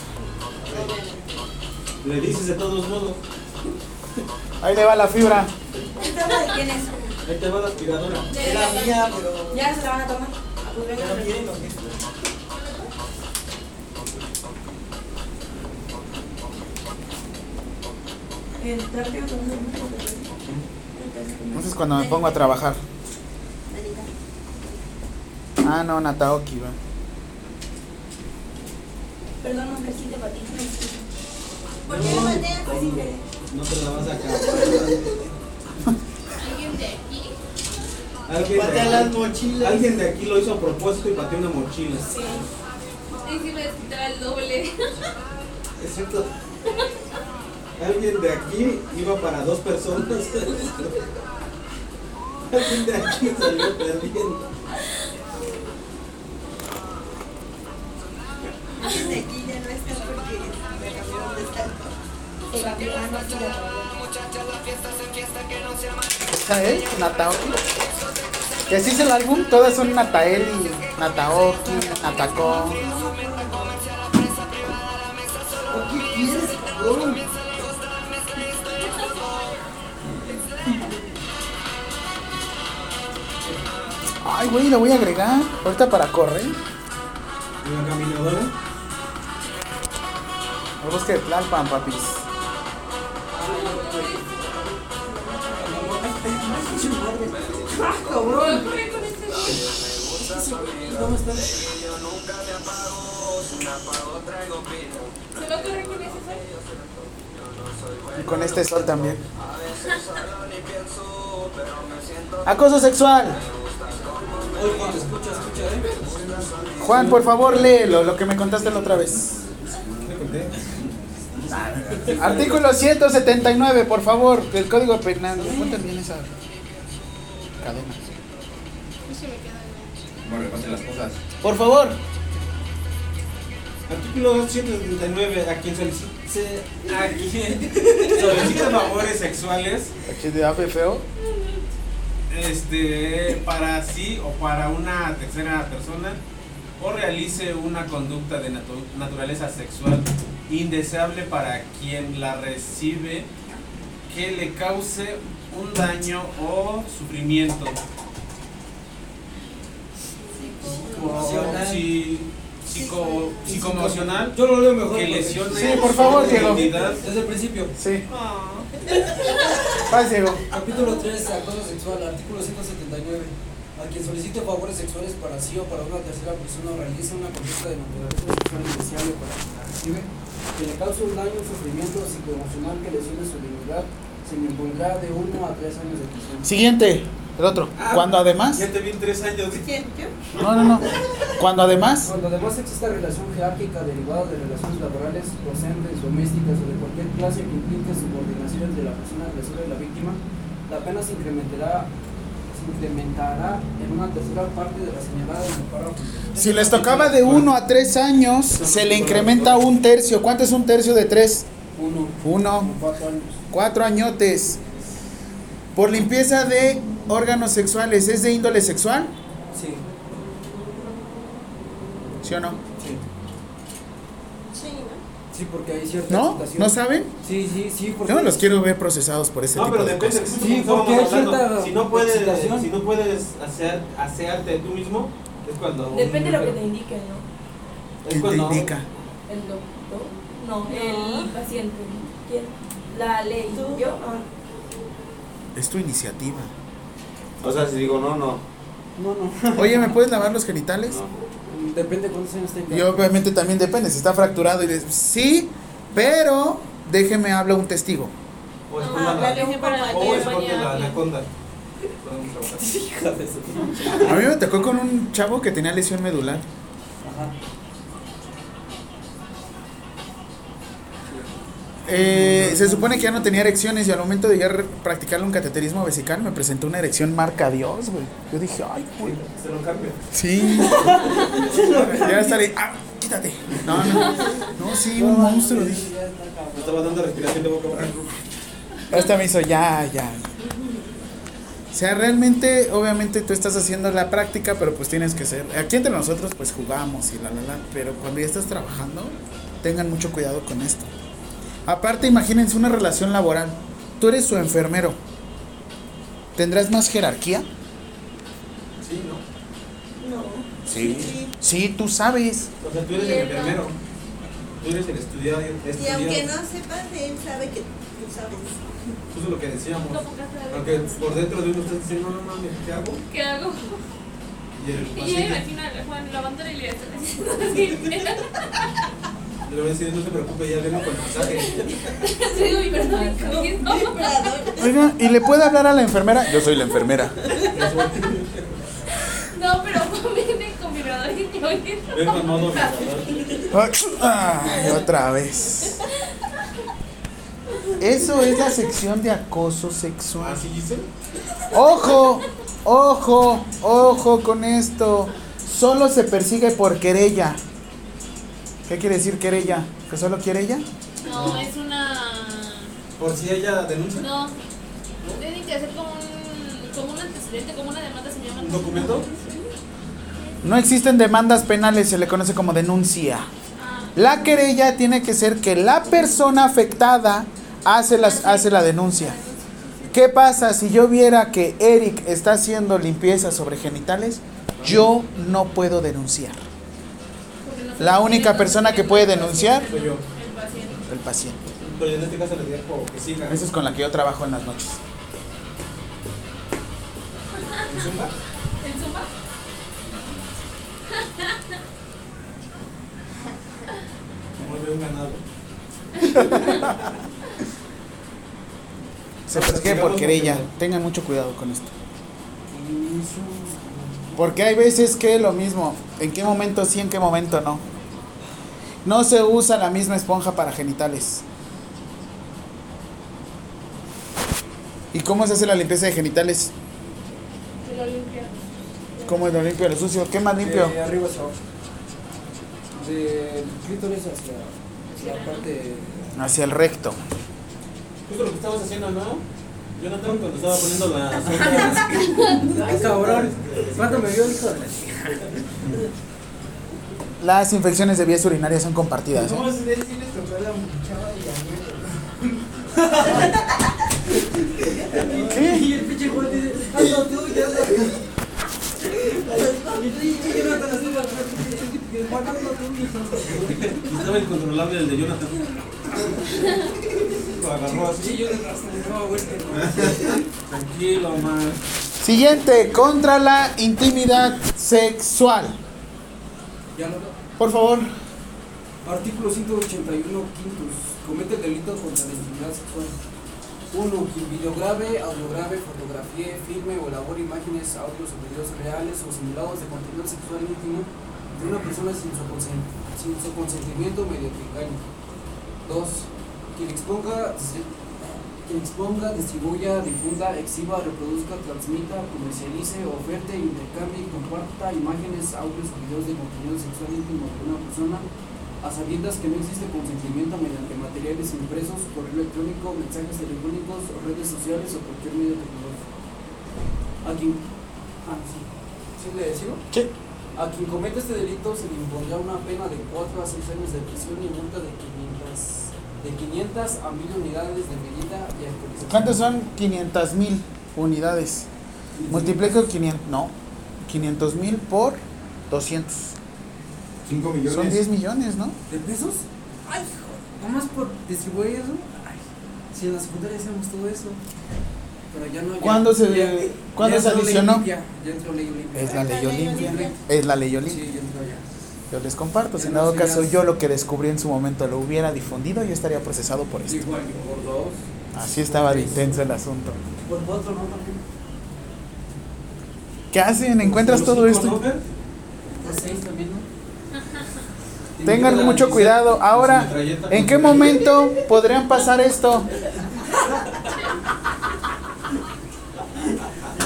Le dices de todos modos. ahí le va la fibra. ¿Esta obra de quién es? Ahí te va la aspiradora. Era mía, pero. Ya se la van a tomar. Ah, pues Ya no quieren El tarteo también. Entonces cuando me pongo a trabajar. Ah, no, Nataoki, va. Perdón, no necesito para ti. ¿Por qué lo bateas? Pues sin querer. No te la vas a sacar. ¿Alguien de aquí? Alguien de, Patea las aquí, mochilas. alguien de aquí lo hizo a propósito y pateó una mochila. Y si les quitaba el doble. Es cierto. Alguien de aquí iba para dos personas. Alguien de aquí salió perdiendo. Alguien de aquí ya no está porque me cambiaron de ¿Esa es? Nataoki. ¿Y así es el álbum? Todas son Nataeli, Nataoki, Natako. ¿Qué quieres, Ay, güey, la voy a agregar. Ahorita para correr. Una caminadora. El bosque de Tlalpan, papis. Cabrón. ¿Cómo estás? ¿Solo corre con ese sol? Y con este sol también. Acoso sexual. Escucha, escucha, ¿eh? Juan, por favor, léelo, lo que me contaste la otra vez. Artículo 179, por favor, del Código Penal. Cuéntame bien esa cadena. Bueno, las cosas. Por favor. Artículo 179. A quien solicite, a quien solicite favores sexuales HDAP feo. Este, para sí o para una tercera persona o realice una conducta de natu- naturaleza sexual indeseable para quien la recibe que le cause un daño o sufrimiento. Psicoemocional. Sí, psico, psicoemocional Yo lo leo mejor. que lesione Sí, por favor, su Diego. dignidad. Desde el principio. Sí. Vas, Diego. Capítulo 3, acoso sexual, artículo 179. A quien solicite favores sexuales para sí o para una tercera persona o realice una conducta de naturaleza sexual indeseable para quien la recibe, que le cause un daño sufrimiento psicoemocional que lesione su dignidad, se le impondrá de 1 a 3 años de prisión. Siguiente, el otro. Cuando además. Ya te vi en tres años. ¿Quién? ¿Yo? No, no, no. Cuando además. Cuando además exista relación jerárquica derivada de relaciones laborales, docentes, domésticas o de cualquier clase que implique subordinación de la persona agresora y la víctima, la pena se incrementará, se incrementará en una tercera parte de la señalada en el párrafo. Si les tocaba de 1 a 3 años, se le incrementa un tercio. ¿Cuánto es un tercio de 3? Uno, Uno. como cuatro años. Cuatro añotes. Por limpieza de órganos sexuales, ¿es de índole sexual? Sí, ¿Sí o no? sí. Sí, ¿no? Sí, porque hay cierta ¿No? excitación. ¿No saben? Sí, sí, sí. Porque Yo no los quiero ver procesados por ese No, tipo pero de depende. cosas. Sí, porque hay cierta si no puedes, excitación. si no puedes hacer asearte tú mismo, es cuando Depende de lo que te indiquen, ¿no? es ¿Quién te indica? El doctor. No, el paciente. ¿Quién? La ley. ¿Yo? Ah. Es tu iniciativa. O sea, si digo no, no. No, no. Oye, ¿me puedes lavar los genitales? Depende de cuántos años tengas. Y obviamente también depende, si está fracturado y dices, sí, pero déjeme hablar un testigo. O es No, la anaconda. Hija de su- A mí me tocó con un chavo que tenía lesión medular. Ajá. Eh, se supone que ya no tenía erecciones y al momento de ya practicarle un cateterismo vesical me presentó una erección marca Dios, güey. Yo dije, ay, güey. Se lo cambio. Sí. ya estaré. Ah, quítate. No, no, no, sí, un monstruo, dije. Me estaba dando respiración de boca a boca. Esta me hizo ya, ya. O sea, realmente, obviamente tú estás haciendo la práctica, pero pues tienes que ser. Aquí entre nosotros, pues jugamos y la, la, la. Pero cuando ya estás trabajando, tengan mucho cuidado con esto. Aparte, imagínense una relación laboral. Tú eres su enfermero. ¿Tendrás más jerarquía? Sí, ¿no? No. Sí. Sí, tú sabes. O sea, tú eres el enfermero. Tú eres el estudiado. Y aunque no sepas, él sabe que tú sabes. Eso es lo que decíamos. ¿Cómo que sabe? Aunque por dentro de uno estás diciendo, no mames, ¿qué hago? ¿Qué hago? Y el Y yo paciente imagino a Juan lavando y le está haciendo así. Le va a decir, no se preocupe, ya vengo con el masaje. Digo, y perdón, Oiga, ¿y le puede hablar a la enfermera? Yo soy la enfermera. No, pero viene con vibrador y yo Vengo en modo vibrador. Ay, otra vez. Eso es la sección de acoso sexual. ¿Así dice? Ojo, ojo, ojo con esto. Solo se persigue por querella. ¿Qué quiere decir querella? ¿Que solo quiere ella? No, es una. Por si ella denuncia. No. Tiene que hacer como un, como un antecedente, como una demanda se llama. ¿Un documento? No existen demandas penales, se le conoce como denuncia. Ah, La querella tiene que ser que la persona afectada hace, las, hace la denuncia. ¿Qué pasa si yo viera que Eric está haciendo limpieza sobre genitales? Yo no puedo denunciar. La única persona que puede denunciar, Soy yo. El paciente. el paciente. Pero en este caso le dejo que siga. Esa es con la que yo trabajo en las noches. ¿En Zumba? ¿El zumba? Mueve un ganado. Se persigue por querella. Tengan mucho cuidado con esto. Porque hay veces que lo mismo. ¿En qué momento sí, en qué momento no? No se usa la misma esponja para genitales. ¿Y cómo se hace la limpieza de genitales? Se lo limpia. ¿Cómo es lo limpio, lo sucio? ¿Qué más limpio? De arriba hacia abajo. Del clítoris hacia, hacia la parte. Hacia el recto. Justo lo que estabas haciendo, ¿no? Jonathan, cuando estaba poniendo las. ¡Ay, cabrón! ¿Cuánto me vio el hijo de la Las infecciones de vías urinarias son compartidas. ¿eh? ¿Cómo se dice si les tocó a la chava y a mí? ¿Qué? Y el pinche Juan dice, ya yo no tú, mijo. Estaba incontrolable el de Jonathan. Lo agarró así. Sí, yo le trastornaba, güey. Tranquilo, man. Siguiente, contra la intimidad sexual. Ya lo Por favor. Artículo 181 quintos. Comete el delito contra la intimidad sexual. 1. Quien videograve, audiograve, fotografíe, filme o elabore imágenes, audios o videos reales o simulados de contenido sexual íntimo de una persona sin su, consen- sin su consentimiento mediante engaño. 2. Quien exponga, quien exponga, distribuya, difunda, exhiba, reproduzca, transmita, comercialice, oferte, intercambie y comparta imágenes, audios o videos de contenido sexual íntimo de una persona a sabiendas que no existe consentimiento mediante materiales impresos, correo electrónico, mensajes telefónicos, redes sociales o cualquier medio tecnológico. A quien, ah, sí. ¿Sí le decimos? Sí. A quien cometa este delito se le impondrá una pena de 4 a 6 años de prisión y multa de 500, de 500 a 1000 unidades de medida y actualización. ¿Cuántos son 500 mil unidades? Multiplico 500, no, 500 mil por 200. 5 millones. Son 10 millones, ¿no? ¿De pesos? Ay, hijo, nomás por distribuir eso. Ay, si en la secundaria hacíamos todo eso. Pero ya no. ya- ¿Cuándo se- ya- cuándo ya se entró ley adicionó? Olimpia, Ya entró ley Olimpia. Es la ley Olimpia. Es la ley Sí, Olimpia. ya entró ya. Yo les comparto. Si en dado caso yo lo que descubrí en su momento lo hubiera difundido, yo estaría procesado por esto. Igual que por dos. Así estaba de intenso el asunto. Por cuatro, ¿no? También. ¿Qué hacen? ¿Encuentras todo esto? Tengan mucho cuidado. Ahora, ¿en qué momento podrían pasar esto?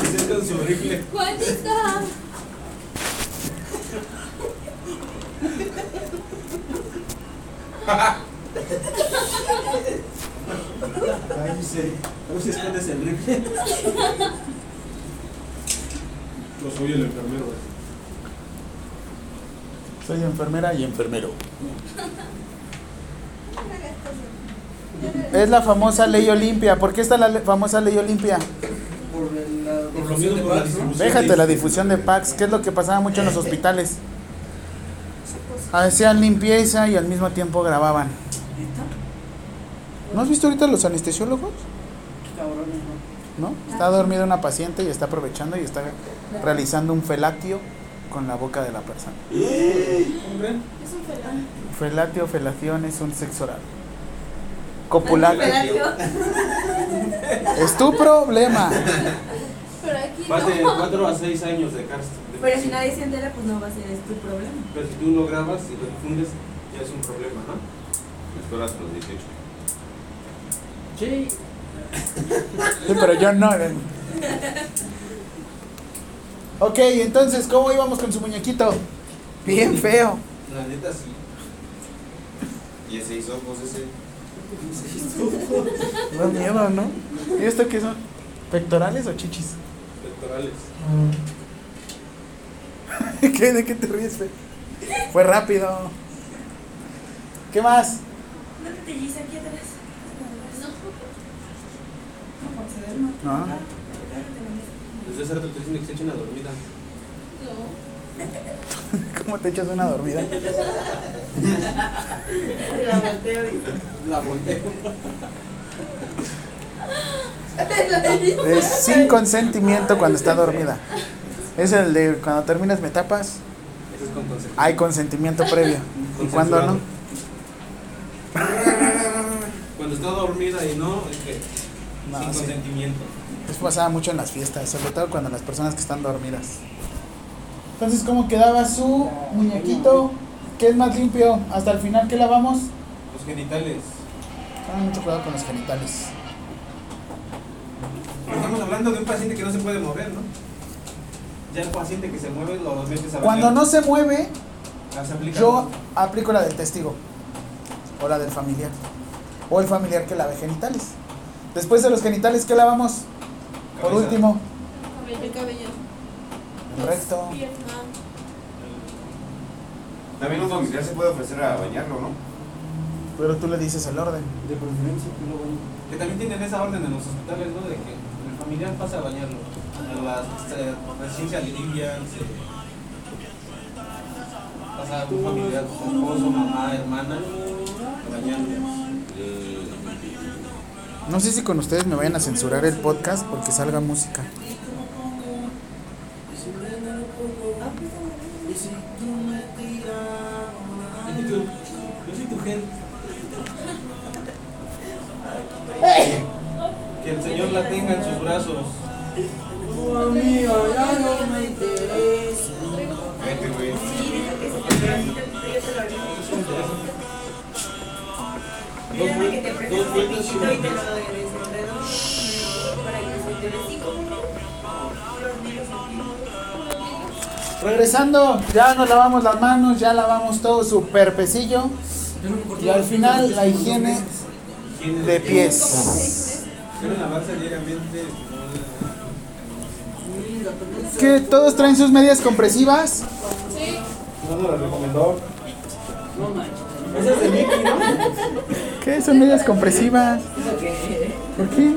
Dice con su rifle. Juanita. Ay, sí. ¿Cómo se escondes el rifle? Yo soy el enfermero. güey. Soy enfermera y enfermero. Es la famosa ley Olimpia. ¿Por qué está la famosa ley Olimpia? Por el- la Por lo difusión mismo, de Pax. Déjate la difusión de packs. ¿Qué es lo que pasaba mucho en los hospitales? Hacían limpieza y al mismo tiempo grababan. ¿No has visto ahorita los anestesiólogos? ¿no? ¿No? Está dormida una paciente y está aprovechando y está realizando un felatio con la boca de la persona. Hombre, Es un felán. Felatio, felación es un sexo oral. Copular. Es tu problema. Pero aquí vas de no. 4 a 6 años de cárcel. Pero si nadie se entera, pues no va a ser este problema. Pero si tú lo grabas y lo difundes, ya es un problema, ¿no? Esperas hasta los 18. Sí. Sí, pero yo no. Ok, entonces, ¿cómo íbamos con su muñequito? Bien feo. La neta sí. Y ese hizo ojos ese. Da miedo, ¿no? ¿Y esto qué son? ¿Pectorales o chichis? Pectorales. ¿Qué? ¿De qué te ríes, fe? Fue rápido. ¿Qué más? No te aquí atrás. No, no. No. Ah. Desde hace rato te dicen que se echen una dormida. No. ¿Cómo te echas una dormida? La volteo y- La volteo. Es sin consentimiento cuando está dormida. Es el de cuando terminas me tapas, Eso es con consentimiento. hay consentimiento previo. ¿Y cuando no? Cuando está dormida y no, es que No, sin sí. consentimiento. Eso pasaba mucho en las fiestas, sobre todo cuando las personas que están dormidas. Entonces, ¿cómo quedaba su muñequito? ¿Qué es más limpio? Hasta el final, ¿qué lavamos? Los genitales. Tengan mucho cuidado con los genitales. Estamos hablando de un paciente que no se puede mover, ¿no? Ya el paciente que se mueve lo metes a Cuando no se mueve, Ah, aplica. yo aplico la del testigo. O la del familiar. O el familiar que lave genitales. Después de los genitales, ¿qué lavamos? Por último, Cabello, cabello. el recto. Pierna. También un familiar se puede ofrecer a bañarlo, ¿no? Pero tú le dices el orden. De preferencia que lo bañe. Que también tienen esa orden en los hospitales, ¿no? De que el familiar pasa a bañarlo. Las eh, residencias livias. Pasa un familiar, su esposo, mamá, hermana. No sé si con ustedes me vayan a censurar el podcast porque salga música. Yo soy tu gente. Que el Señor la tenga en sus brazos. Ya no me interesa. Vete, güey. Dos vueltas y te lo para que se. Regresando, ya nos lavamos las manos, ya lavamos todo su perpecillo. Y al final, la higiene Higiene de pies. ¿Que todos traen sus medias compresivas? Sí. No nos la recomendó. No manches. Esa es de Mickey, ¿no? ¿Qué son medias compresivas? ¿Por qué?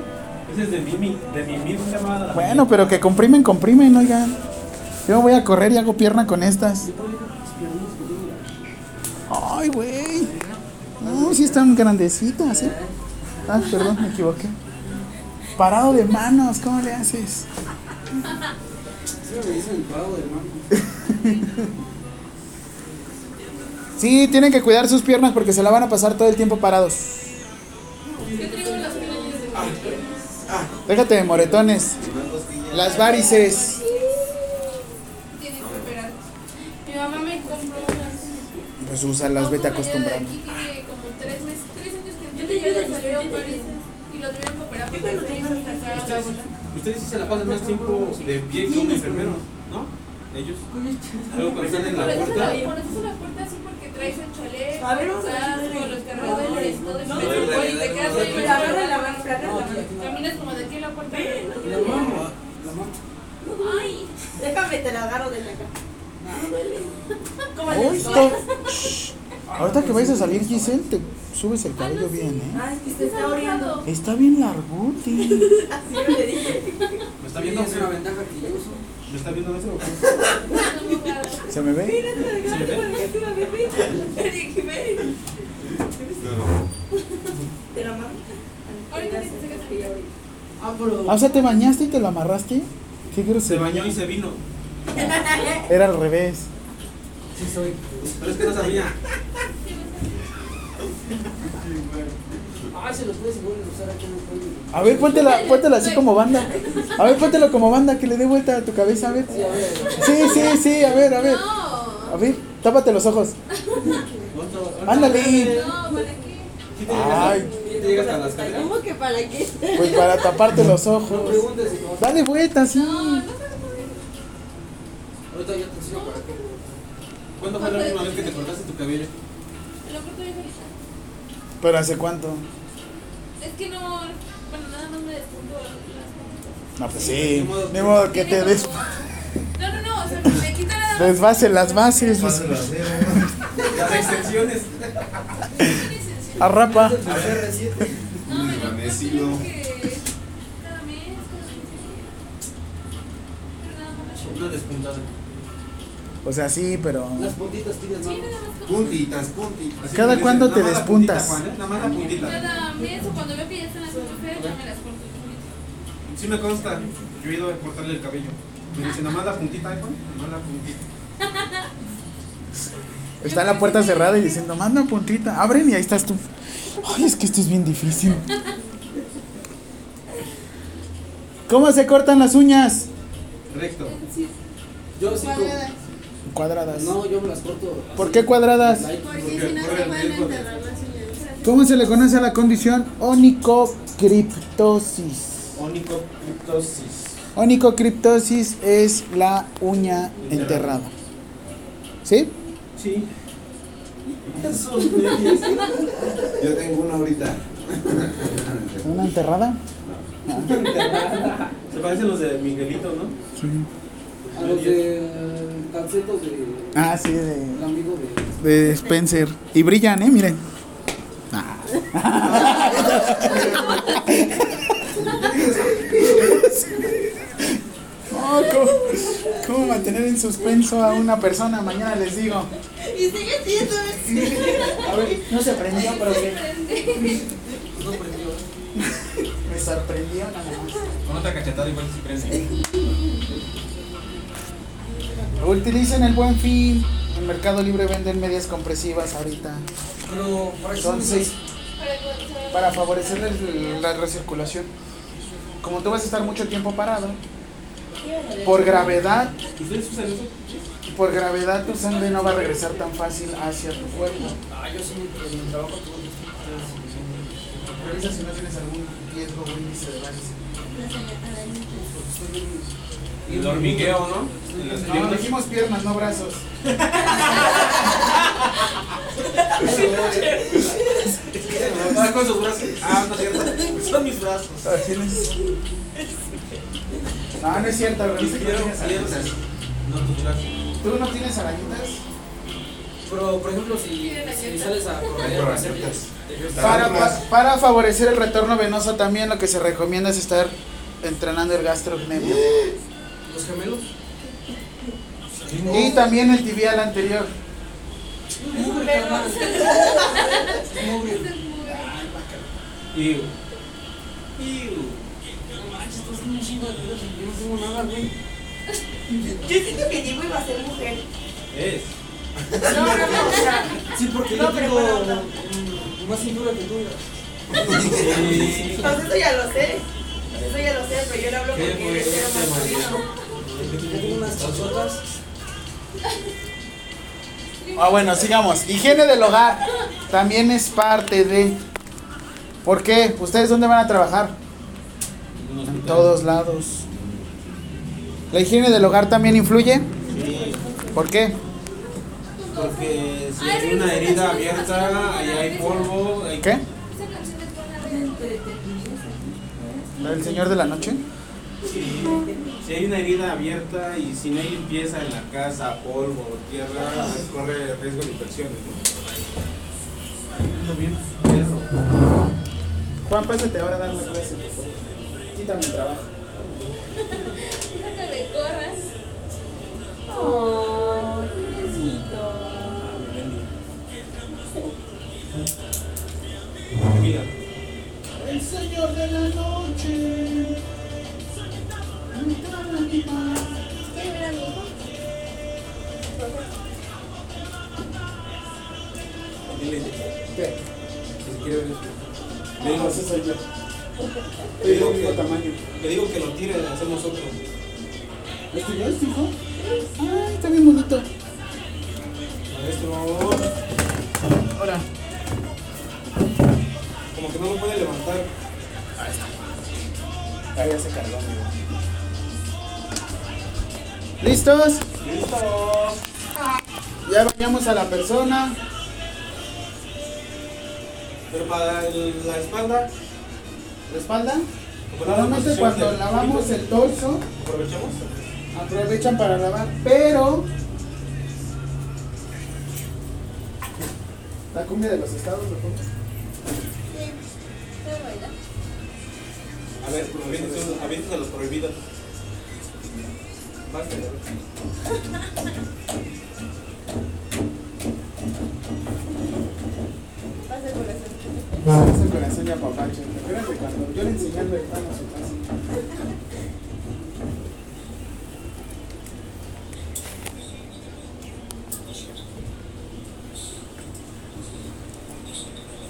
Ese es de Mimi, de Mimi, se llama. Bueno, pero que comprimen, comprimen, oigan. Yo voy a correr y hago pierna con estas. Ay, güey. No, sí están grandecitas, ¿eh? Ah, perdón, me equivoqué. Parado de manos, ¿cómo le haces? Sí, tienen que cuidar sus piernas porque se la van a pasar todo el tiempo parados. ¿Qué traigo en las piernas de Déjate de moretones. Las varices. Tienes que operar. Mi mamá me compró unas. Pues úsalas, vete acostumbrando. y lo tuvieron que operar porque lo tenían que sacar a la bola. Ustedes sí se la pasan más tiempo de pie que un enfermero, ¿no? ellos. Luego cuando están en la puerta. la así porque traes el chaleco, A ver, vamos el a los cargadores, todo eso. No, y te quedas ahí pero agarra la mano. Caminas como de aquí a la puerta. La mano, la mano. Ay, déjame, te la agarro de acá. ¿Cómo Uy, le esto- Shh. Ahorita que vayas a salir, Giselle, te subes el cabello bien, ¿eh? Ay, es que se está oriando. Está bien largote. Así le dije. ¿Me está viendo? es una ventaja que yo uso. ¿Me está viendo eso o qué? ¿Se me ve? ¿Se me ve? Te la mano. Ahorita secas Que ya ahorita. Ah, pero. Ah, o sea, ¿te bañaste y te lo amarraste? ¿Qué Se grosero? bañó y se vino. Era al revés. Sí, soy. Pero es que no sabía. Ah, se los puedes usar aquí. A ver, póntela, póntela así como banda. A ver, póntelo como banda, que le dé vuelta a tu cabeza, a ver. Sí. Sí, sí, a ver, a ver. No, A ver, tápate los ojos. Ándale. no, ¿para qué? ¿Sí te llegas, Ay. ¿Cómo que para qué? Pues para taparte los No ojos. Dale vuelta, sí. Ahorita ya te enseño para qué. ¿Cuándo fue la última vez que te cortaste tu cabello? Lo corto yo ahorita. ¿Pero hace cuánto? Es que no, bueno, nada más me despunto las. No, pues sí. Ni modo que te des No, no, no, o sea, me quita más. desbase las bases. Las extensiones. Arrapa. No, me lo Desvanecido. corto que cada mes, cada mes. Pero nada más. Una despuntada. O sea, sí, pero. Las puntitas tienes Sí, más. nada más. como- Puntitas, puntitas. Así ¿Cada cuándo te despuntas? puntita, Juan, ¿eh? Nada más la puntita. Cada mes o cuando veo que ya están haciendo feas, ya me las corto. Sí me consta. Yo he ido a cortarle el cabello. Me dice, nada más la puntita, Juan. Nada más la puntita. Está la puerta cerrada y diciendo, manda puntita. Abren y ahí estás tú. Ay, es que esto es bien difícil. ¿Cómo se cortan las uñas? Recto. Yo sí. Cuadradas. Cuadradas. No, yo me las corto. ¿Por qué cuadradas? Porque si no se van a enterrar las uñas. ¿Cómo se le conoce a la condición onicocriptosis? Onicocriptosis. Onicocriptosis es la uña enterrada. ¿Sí? Sí. Yo tengo una ahorita. ¿Una enterrada? Se parecen los de Miguelito, ¿no? Sí. A los del calceto de. Ah, sí, de, El amigo de. de Spencer. Y brillan, ¿eh? Miren. Ah. Oh, ¿cómo, cómo mantener en suspenso a una persona? Mañana les digo. Y sigue siendo así. A ver, no se prendió, pero que No prendió. me sorprendió nada más. Con otra cachetada igual si prende. Utilicen el buen fin. En Mercado Libre venden medias compresivas ahorita. Pero para favorecer la recirculación. Como tú vas a estar mucho tiempo parado, por gravedad, ¿Ustedes usan eso? por gravedad tu sangre no va a regresar tan fácil hacia tu cuerpo. Ah. Revisa si no tienes algún riesgo o índice de varices. Y el hormigueo, ¿no? No, dijimos piernas, no brazos. Ah, con sus brazos. Ah, no es cierto. Son mis brazos. No, no es cierto, que no Quiero tienes salir arañitas. No, tus brazos. ¿Tú no tienes arañitas? Pero, por ejemplo, si, si sales a correr, a hacer Para, pa- para favorecer el retorno venoso también lo que se recomienda es estar entrenando el gastrocnemio. Los gemelos, Y también el tibial anterior. Y. Y. no manches, estás en un chingo de pedos y yo no tengo nada, güey. Yo siento que Diego iba a ser mujer. Es. No, no, no, o sea. Sí, porque No, yo pero tengo más cintura que tú. Sí. Pues eso ya lo sé. Eso ya lo sé, pero yo le hablo ¿Qué porque este, masculino. Yo tengo unas chachotas. Ah, bueno, sigamos. Higiene del hogar también es parte de. ¿Por qué? ¿Ustedes dónde van a trabajar? En todos lados. ¿La higiene del hogar también influye? Sí. ¿Por qué? Porque si hay una herida abierta, ahí hay polvo. Hay... ¿Qué? Esa canción es buena. ¿La del Señor de la Noche? Sí. Si hay una herida abierta y si no hay limpieza en la casa, polvo, tierra, corre riesgo de infecciones. ¿no? Juan, pásate ahora a darme clase. por favor. Quítame el trabajo. No te corras. Oh, pobrecito. Mira, El Señor de la Noche. Dile ¿Qué? Le digo, ese soy yo. le Estoy digo que, tamaño. le digo que lo tire, hacemos otro. ¿Este yo, este hijo? Ay, está bien bonito. Maestro, Ahora. como que no lo puede levantar. Ahí ya se cargó, amigo. ¿Listos? Listo. Ya bañamos a la persona. Pero para el- la espalda, ¿La espalda? Normalmente cuando lavamos el torso, aprovechamos. aprovechan para lavar, pero la cumbia de los estados lo pongo. A ver, aviéntense a los prohibidos. Basta, ya ves. Pasa el corazón. Ese el corazón ya papacho. Acuérdate cuando yo le enseñando el pan a su casa.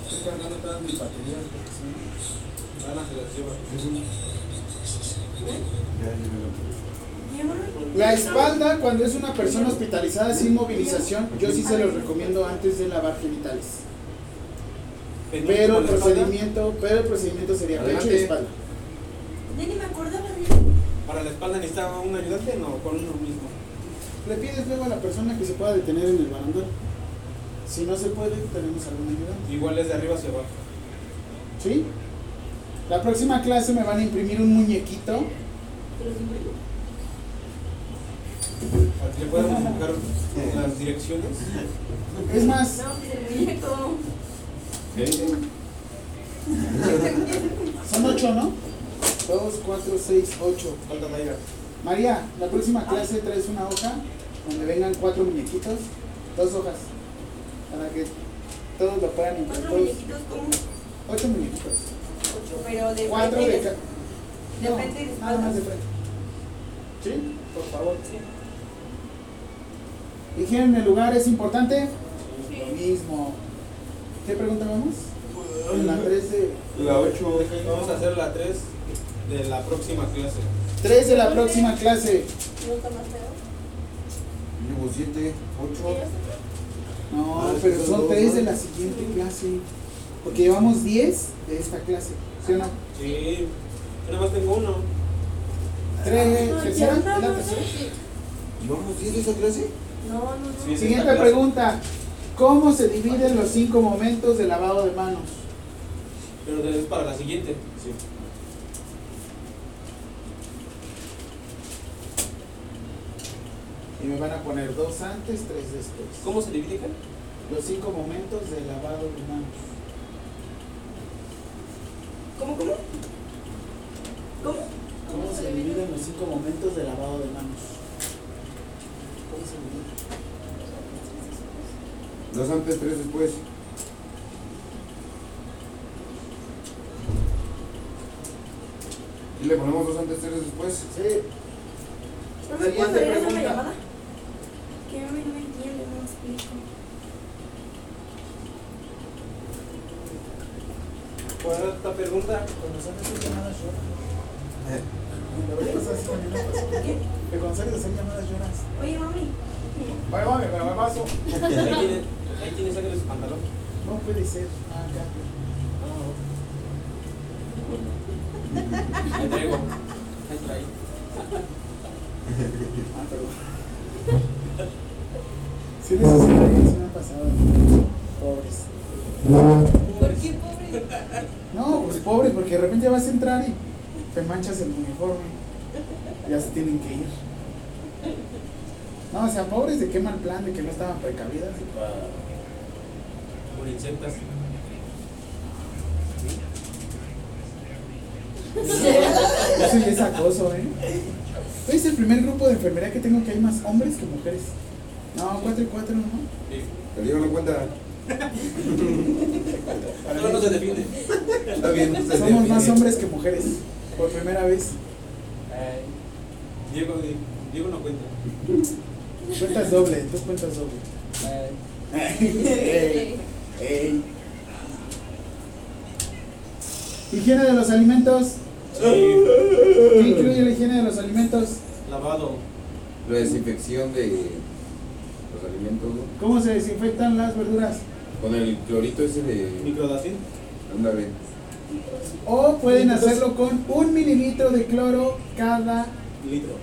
Estoy cargando todas mis baterías porque si no- Ana se las lleva. La espalda, cuando es una persona hospitalizada sin movilización, yo sí se los recomiendo antes de lavar genitales. Pero el procedimiento, pero el procedimiento sería pecho y espalda. Ya ni me acordaba de Para la espalda necesitaba un ayudante, no, con uno mismo. Le pides luego a la persona que se pueda detener en el barandal. Si no se puede, tenemos algún ayudante. Igual es de arriba hacia abajo. ¿Sí? La próxima clase me van a imprimir un muñequito. Que le podamos buscar las direcciones. Es más, son ocho, ¿no? Dos, cuatro, seis, ocho. Falta Naira. María, la próxima clase traes una hoja donde vengan cuatro muñequitos, dos hojas, para que todos lo puedan imprimir. Cuatro muñequitos como Ocho muñequitos. ocho, pero de Cuatro frente de de frente y de nada más de frente. ¿Sí? Por favor. Higiene en el lugar es importante. Lo mismo. ¿Qué pregunta vamos? En la 3 de. La 8. Vamos a hacer la 3 de la próxima clase. 3 de la próxima clase. Llevo 7, 8. No, Ah, pero son son dos, 3 de la siguiente clase. Porque llevamos 10 de esta clase. ¿Sí o no? Sí, yo nada más tengo uno. ¿Tres? No, ¿Tercera? ¿Es la tercera? ¿Llevamos 10 de esa clase? No, no, no. Sí, Siguiente pregunta. ¿Cómo se dividen los cinco momentos de lavado de manos? Pero es para la siguiente. Sí. Y me van a poner dos antes, tres después. ¿Cómo se divide? Los cinco momentos de lavado de manos. ¿Cómo, cómo? ¿Cómo? ¿Cómo se dividen los cinco momentos de lavado de manos? ¿Cómo se dividen? Dos antes, tres después. ¿Y le ponemos dos antes, tres después? Sí. ¿No me puedo salir a hacer una pregunta. llamada? Que no me no entiende, no me explico. ¿Cuál era esta pregunta? Cuando sales hacer llamadas lloras. Me pasó. Que cuando sales a hacer llamadas lloras. Oye, mami. Vale, vale, pero me paso. Ahí tiene, sangre su pantalón. No puede ser. Ah, acá. Ahí traigo. Ahí trae. Ah, perdón. Sí, les sí me ha pasado. Pobres. ¿Por qué pobre? No, pues pobres, porque de repente vas a entrar y te manchas el uniforme. Ya se tienen que ir. No, o sea, pobres de qué mal plan, de que no estaban precavidas. Por insectas. Eso ya es acoso, ¿eh? Es el primer grupo de enfermería que tengo que hay más hombres que mujeres. No, 4 y 4, ¿no? Perdieron la cuenta. No, no se defiende. Está bien, no se Somos más hombres que mujeres. Por primera vez. Diego, Diego no cuenta. Cuentas doble, tú cuentas doble. Ey, ey. Higiene de los alimentos. ¿Qué incluye la higiene de los alimentos? Lavado. La desinfección de los alimentos, ¿no? ¿Cómo se desinfectan las verduras? Con el clorito ese de. Microdacin. Ándale. O pueden hacerlo con un mililitro de cloro cada Litro.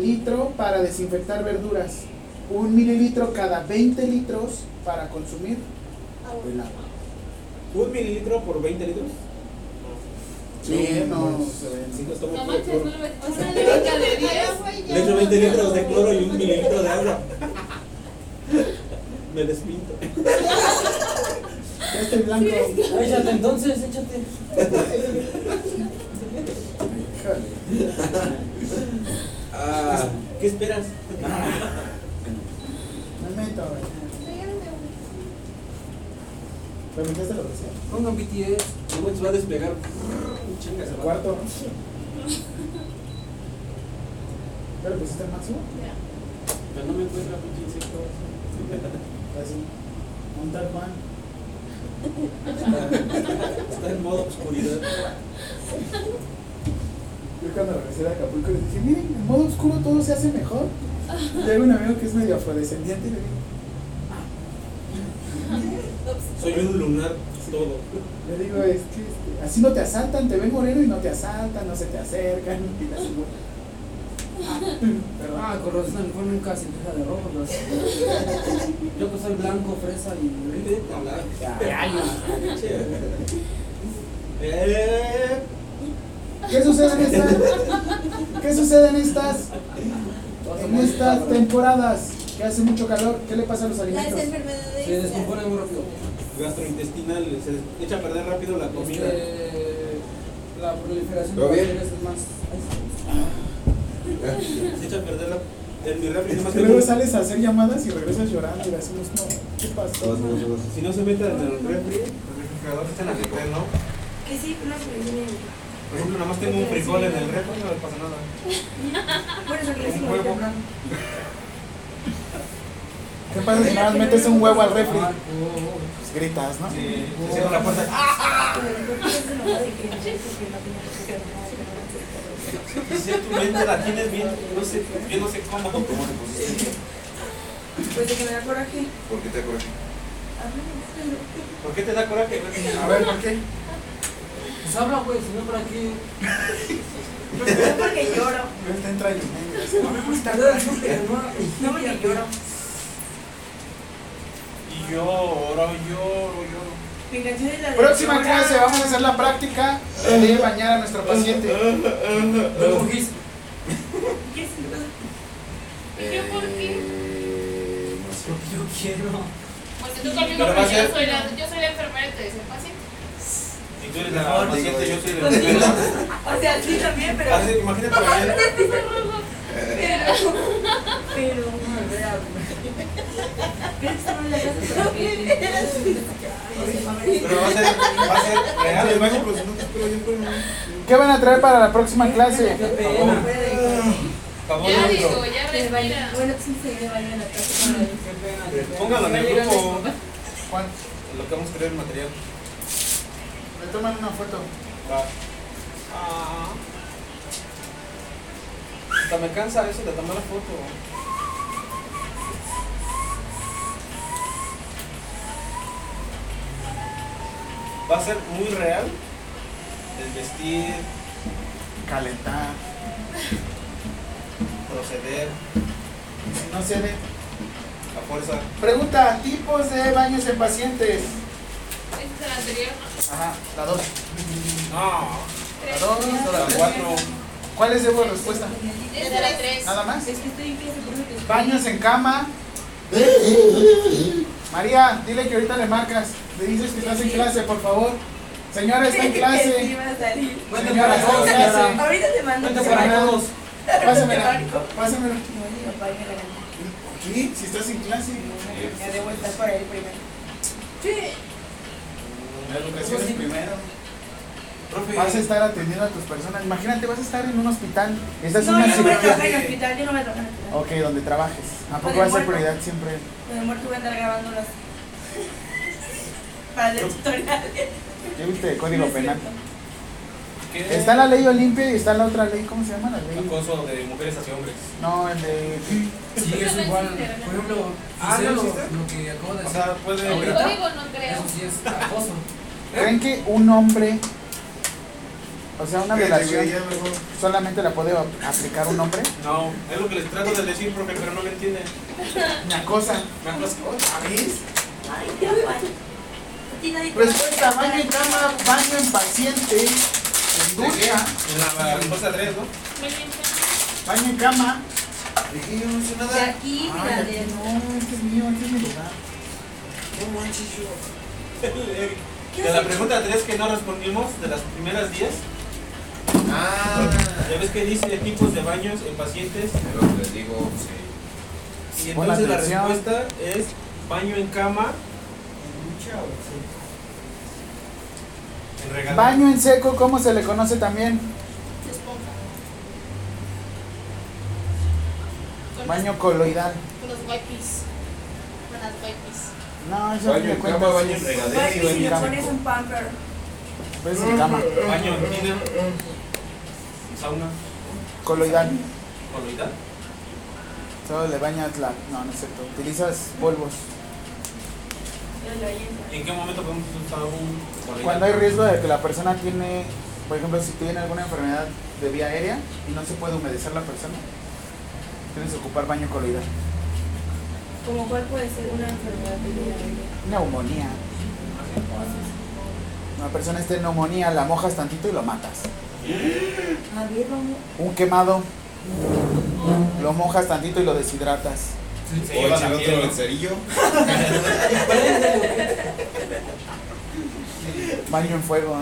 litro para desinfectar verduras. Un mililitro cada 20 litros para consumir agua. ¿Un mililitro por 20 litros? Sí, no. Sí, nos No manches, no lo ves. O sea, le brinca de 10. Le echo 20 litros de cloro y un mililitro de agua. Me despinto. Ya estoy blanco. Échate entonces, échate. Ah, ¿Qué esperas? Me meto, güey. ¿Permitiste lo que sea? Pongan BTS. ¿Cómo se va a despegar? Chingas, El cuarto. ¿Ya le pusiste el máximo? Pero no me encuentra pinche insecto. Así. Montar pan. Está en modo oscuridad. Yo cuando regresé de Acapulco les dije, miren, en modo oscuro todo se hace mejor. Y hay un amigo que es medio afrodescendiente y le digo, Soy un lunar todo. le digo, es que este, así no te asaltan, te ven moreno y no te asaltan, no se te acercan. Y. Ah. Ah, con razón, a lo mejor nunca se queja de. ¿no? Yo pues soy blanco, fresa y. Eh, ¿Qué sucede en estas? ¿Qué sucede en estas? En estas temporadas que hace mucho calor, ¿qué le pasa a los Las alimentos? enfermedades. Se descompone muy rápido. gastrointestinal, se echa a perder rápido la comida. Este, la proliferación de bacterias es más. Se echa a perder la. En mi refri tengo. luego sales a hacer llamadas y regresas llorando y le decimos, no, ¿qué pasó? Si no se mete en el refri, el refrigerador está en la que creen, ¿no? Que sí, no se. Por ejemplo, nada más tengo un frijol en el refri, no le pasa nada. Por eso que le Un decimos huevo. ¿Qué pasa si nada más metes un huevo al refri? Pues gritas, ¿no? Sí, se cierra la puerta. ¡Ah! No no no, no si tu mente la tienes bien, no sé, yo no sé cómo. ¿Cómo te pusiste? Pues de que me da coraje. ¿Por qué te acuerdas? A mí me gusta lo- ¿Por qué te da coraje? A ver, ¿por qué? Pues habla, güey, si no, ¿para qué? No es porque lloro. Él te entra No me gusta. No, no, pero no, No porque lloro. Y lloro, lloro, lloro. La Próxima clase, vamos a hacer la práctica de bañar a nuestro paciente. ¿Qué es? ¿Y yo por qué? Eh, no sé. Porque yo quiero. Porque tú conmigo, pero yo soy la, yo soy la enfermera y tú eres el paciente. Si tú eres la paciente, yo soy el enfermero. O sea, sí también, pero. Así, Imagínate. Pero. Pero. A ver, a ver. ¿Crees que no le hagas Pero va a ser, va a ser real el baño, pero si no te espero yo con ¿Qué van a traer para la próxima clase? Ya digo, ya respira. Bueno, pues se casa. Póngalo en el grupo. Juan, Lo que vamos a crear el material. me toman una foto. Va. Ah. Hasta me cansa eso de tomar la foto. Va a ser muy real el vestir, Calentar. proceder, Si no cede, la fuerza. Pregunta, tipos de baños en pacientes. Este es el anterior. Ajá, la 2. No. La 2 o la La 3. 4. ¿Cuál es de respuesta? Es de la 3. ¿Nada más? Es que estoy Baños en cama. María, dile que ahorita le marcas. Le dices que estás en clase, por favor. Señora, está en Sí, clase. va a salir. Cuenten Señora, está en clase. Ahorita te mando un. Pásamela. Pásamela. ¿Qué? Si estás en clase. Ya debo estar por ahí primero. Sí. La educación es primero. Profe. Vas a estar atendiendo a tus personas. Imagínate, vas a estar en un hospital. Estás en No, una yo no voy a trabajar en cirugía. el hospital, yo no voy a trabajar en el hospital. Ok, donde trabajes. ¿A poco va a ser prioridad siempre? Con el muerto voy a andar grabando las. Para el tutorial. ¿Qué viste de código penal? ¿Qué? Está la ley Olimpia y está la otra ley, ¿cómo se llama la ley? Acoso de mujeres hacia hombres. No, el de. Sí, es igual. Por ejemplo, Ah, ¿no lo, lo que acabo de O decir. sea, puede. El código no creo. Eso sí es acoso. ¿Creen que un hombre, o sea, una violación, solamente la puede ap- aplicar un hombre? No, es lo que les trato de decir, profe, pero no me entienden. Me acosa. Me acoso. ¿Otra vez? Ay, a- Respuesta, baño en cama, baño en paciente, en ducha, En la respuesta 3, ¿no? baño en cama. Dije, yo no sé De nada. aquí, Ay, mira, aquí de. no, este es mío, este es mi lugar. No manches, yo. De la pregunta 3 que no respondimos, de las primeras 10, Ah. ya ves que dice tipos de baños en pacientes. Pero les digo, sí. Y entonces la respuesta es baño en cama, en regadera. Baño en seco, ¿cómo se le conoce también? Baño coloidal. Con los wipes. Con las wipes. No, eso Baño me en cama, baño en es- regadera y le pones un pamper. Pues en cama, Baño en sauna, coloidal. coloidal. Solo le bañas la. No, no es cierto. Utilizas polvos. ¿En qué momento podemos usar un coloidal? Cuando hay riesgo de que la persona tiene, por ejemplo, si tiene alguna enfermedad de vía aérea y no se puede humedecer la persona, tienes que ocupar baño coloidal. Como cuál puede ser una enfermedad de vida. Neumonía. Una persona está en neumonía, la mojas tantito y lo matas. Un quemado, lo mojas tantito y lo deshidratas. Se O el otro el cerillo. Baño en fuego.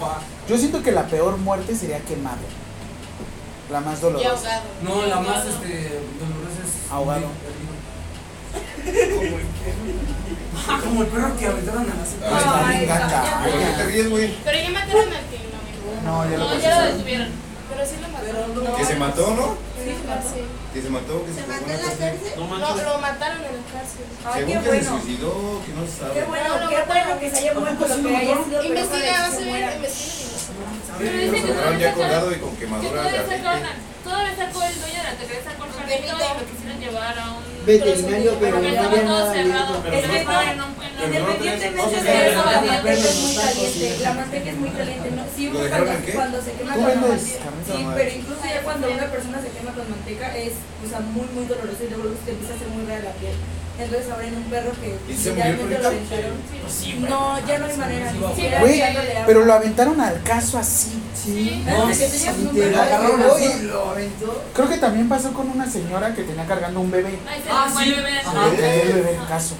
fa. Yo siento que la peor muerte sería quemado. La más Y dolorosa. ahogado. No, la más este, dolorosa es. Ahogado. Ah, como el perro que aventaron a la Ay, está Ay, bien gata. ¿Por qué te ríes, güey? Pero ya mataron al que no me No, ya lo No, ya lo procesaron. detuvieron. Pero sí lo mataron. Que se mató, ¿no? Sí, sí. Que se mató, que se ¿Se mató en la cárcel. cárcel? No manches. lo mataron en la cárcel. Ay, Según qué que se bueno. suicidó, que no se sabe. Qué bueno, No, no, qué no, bueno no. que se haya muerto lo que haya sido. pero Investiga, vas que a se ver, muera. investiga Pero dice que encontraron ya todavía colgado y con Que quemaduras todavía de aceite. todavía sacó el dueño de la sacó el perrito y lo quisieron llevar a un Veterinario, pero porque no estaba todo cerrado, Es que estaba no, Independientemente de eso, la manteca es muy caliente. La manteca es muy caliente. ¿no? Sí, ¿Lo cuando, se quema ¿Tú con manteca. Sí, pero incluso ya cuando una persona se quema con manteca es o sea, muy, muy doloroso y luego se te empieza a hacer muy rara la piel. Entonces ahora en un perro que ¿Y se murió el literalmente lo aventaron. Pues sí, No, ya no hay manera. Ni siquiera Güey, echándole agua. pero lo aventaron al caso así. Sí. No, Literal, y lo aventó. Creo que también pasó con una señora que tenía cargando un bebé. Se Ah, fue sí. el bebé. Ajá. ¿no? Le cayó el bebé en caso.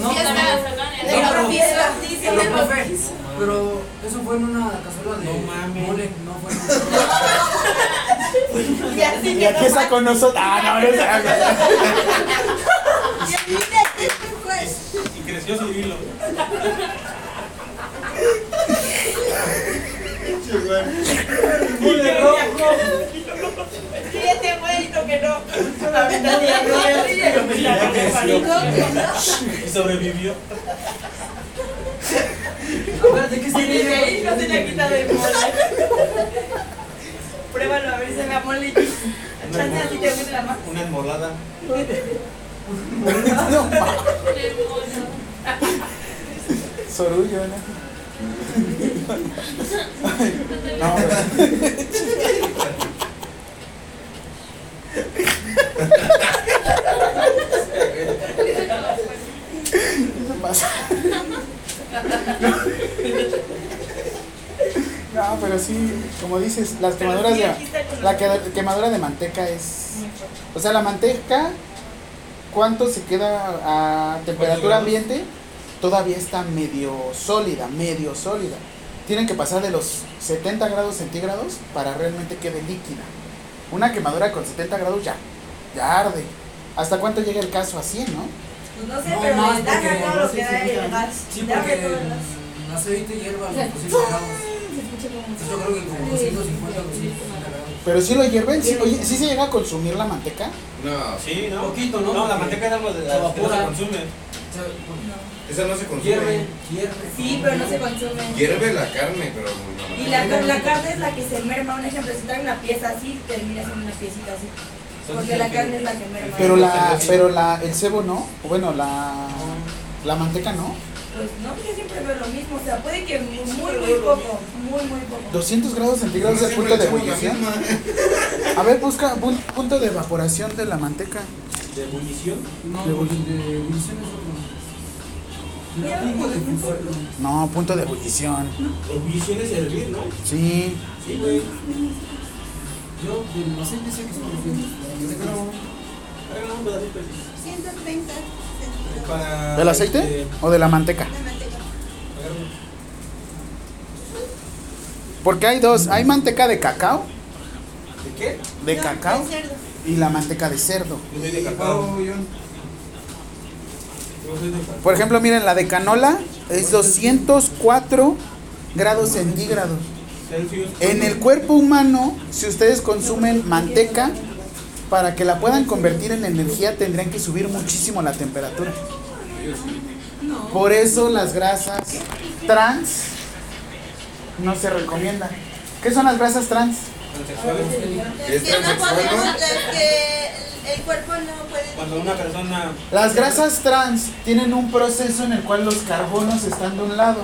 No, la en el- fiesta, sí, sí, Pero, eso fue en una cazuela de No mames. mole, no fue en Y así Y que aquí no está con nosotros. Ah, no, no, Y creció su hilo. Fíjate, güey, lo que no. La verdad, ya no, Ya creció. Y sobrevivió. Acuérdate que desde ahí no se le ha quitado el mole. Pruébalo a ver si la mole. Chance así te gusta más. Una enmolada. Sorullo, ¿no? No, güey. pero sí, como dices, las Pero quemaduras sí, de la quemadura de manteca es o sea, la manteca ¿cuánto se queda a temperatura ambiente? Todavía está medio sólida, medio sólida. Tienen que pasar de los 70 grados centígrados para realmente quede líquida. Una quemadura con 70 grados ya, ya arde. ¿Hasta cuánto llega el caso? A 100, ¿no? Pues no sé, No, pero más, porque no lo que da el gas. Sí, porque el aceite hierva a los sea, yo creo que como 250 o 260 grados. Pero si lo hierven, sí, oye, ¿sí se llega a consumir la manteca? No, Sí, ¿no? Poquito, ¿no? No, la Porque manteca es algo de la que no se consume. Esa no se consume. hierve, hierve. Sí, pero no se consume. Hierve la carne, pero no. Y la, la carne es la que se merma. Un ejemplo, si trae una pieza así, termina siendo una piecita así. Porque la carne es la que merma. Pero la, pero la, el cebo no, bueno, la, la manteca no. Pues no, yo siempre veo lo mismo. O sea, puede que muy, muy poco. Muy, muy poco. 200 grados centígrados es el punto de ebullición. A ver, busca pu- punto de evaporación de la manteca. ¿De ebullición? No, De ebullición. de es otro. De pues. No, punto de ebullición. Ebullición es hervir, ¿no? Sí. Sí, güey. Yo del aceite sé que es un pedacito. 130 centígrados. Para, ¿Del aceite este, o de la manteca? La manteca. Porque hay dos, hay manteca de cacao, ¿De qué? de No, cacao de cerdo. y la manteca de cerdo. Yo soy de cacao. Yo soy de cacao. Por ejemplo, miren, la de canola es 204 grados centígrados. En el cuerpo humano, si ustedes consumen manteca, para que la puedan convertir en energía tendrían que subir muchísimo la temperatura. Por eso las grasas trans no se recomiendan. ¿Qué son las grasas trans? Transexuales. Es que no podemos, es que el- el cuerpo no puede. Cuando una persona Las grasas trans tienen un proceso en el cual los carbonos están de un lado.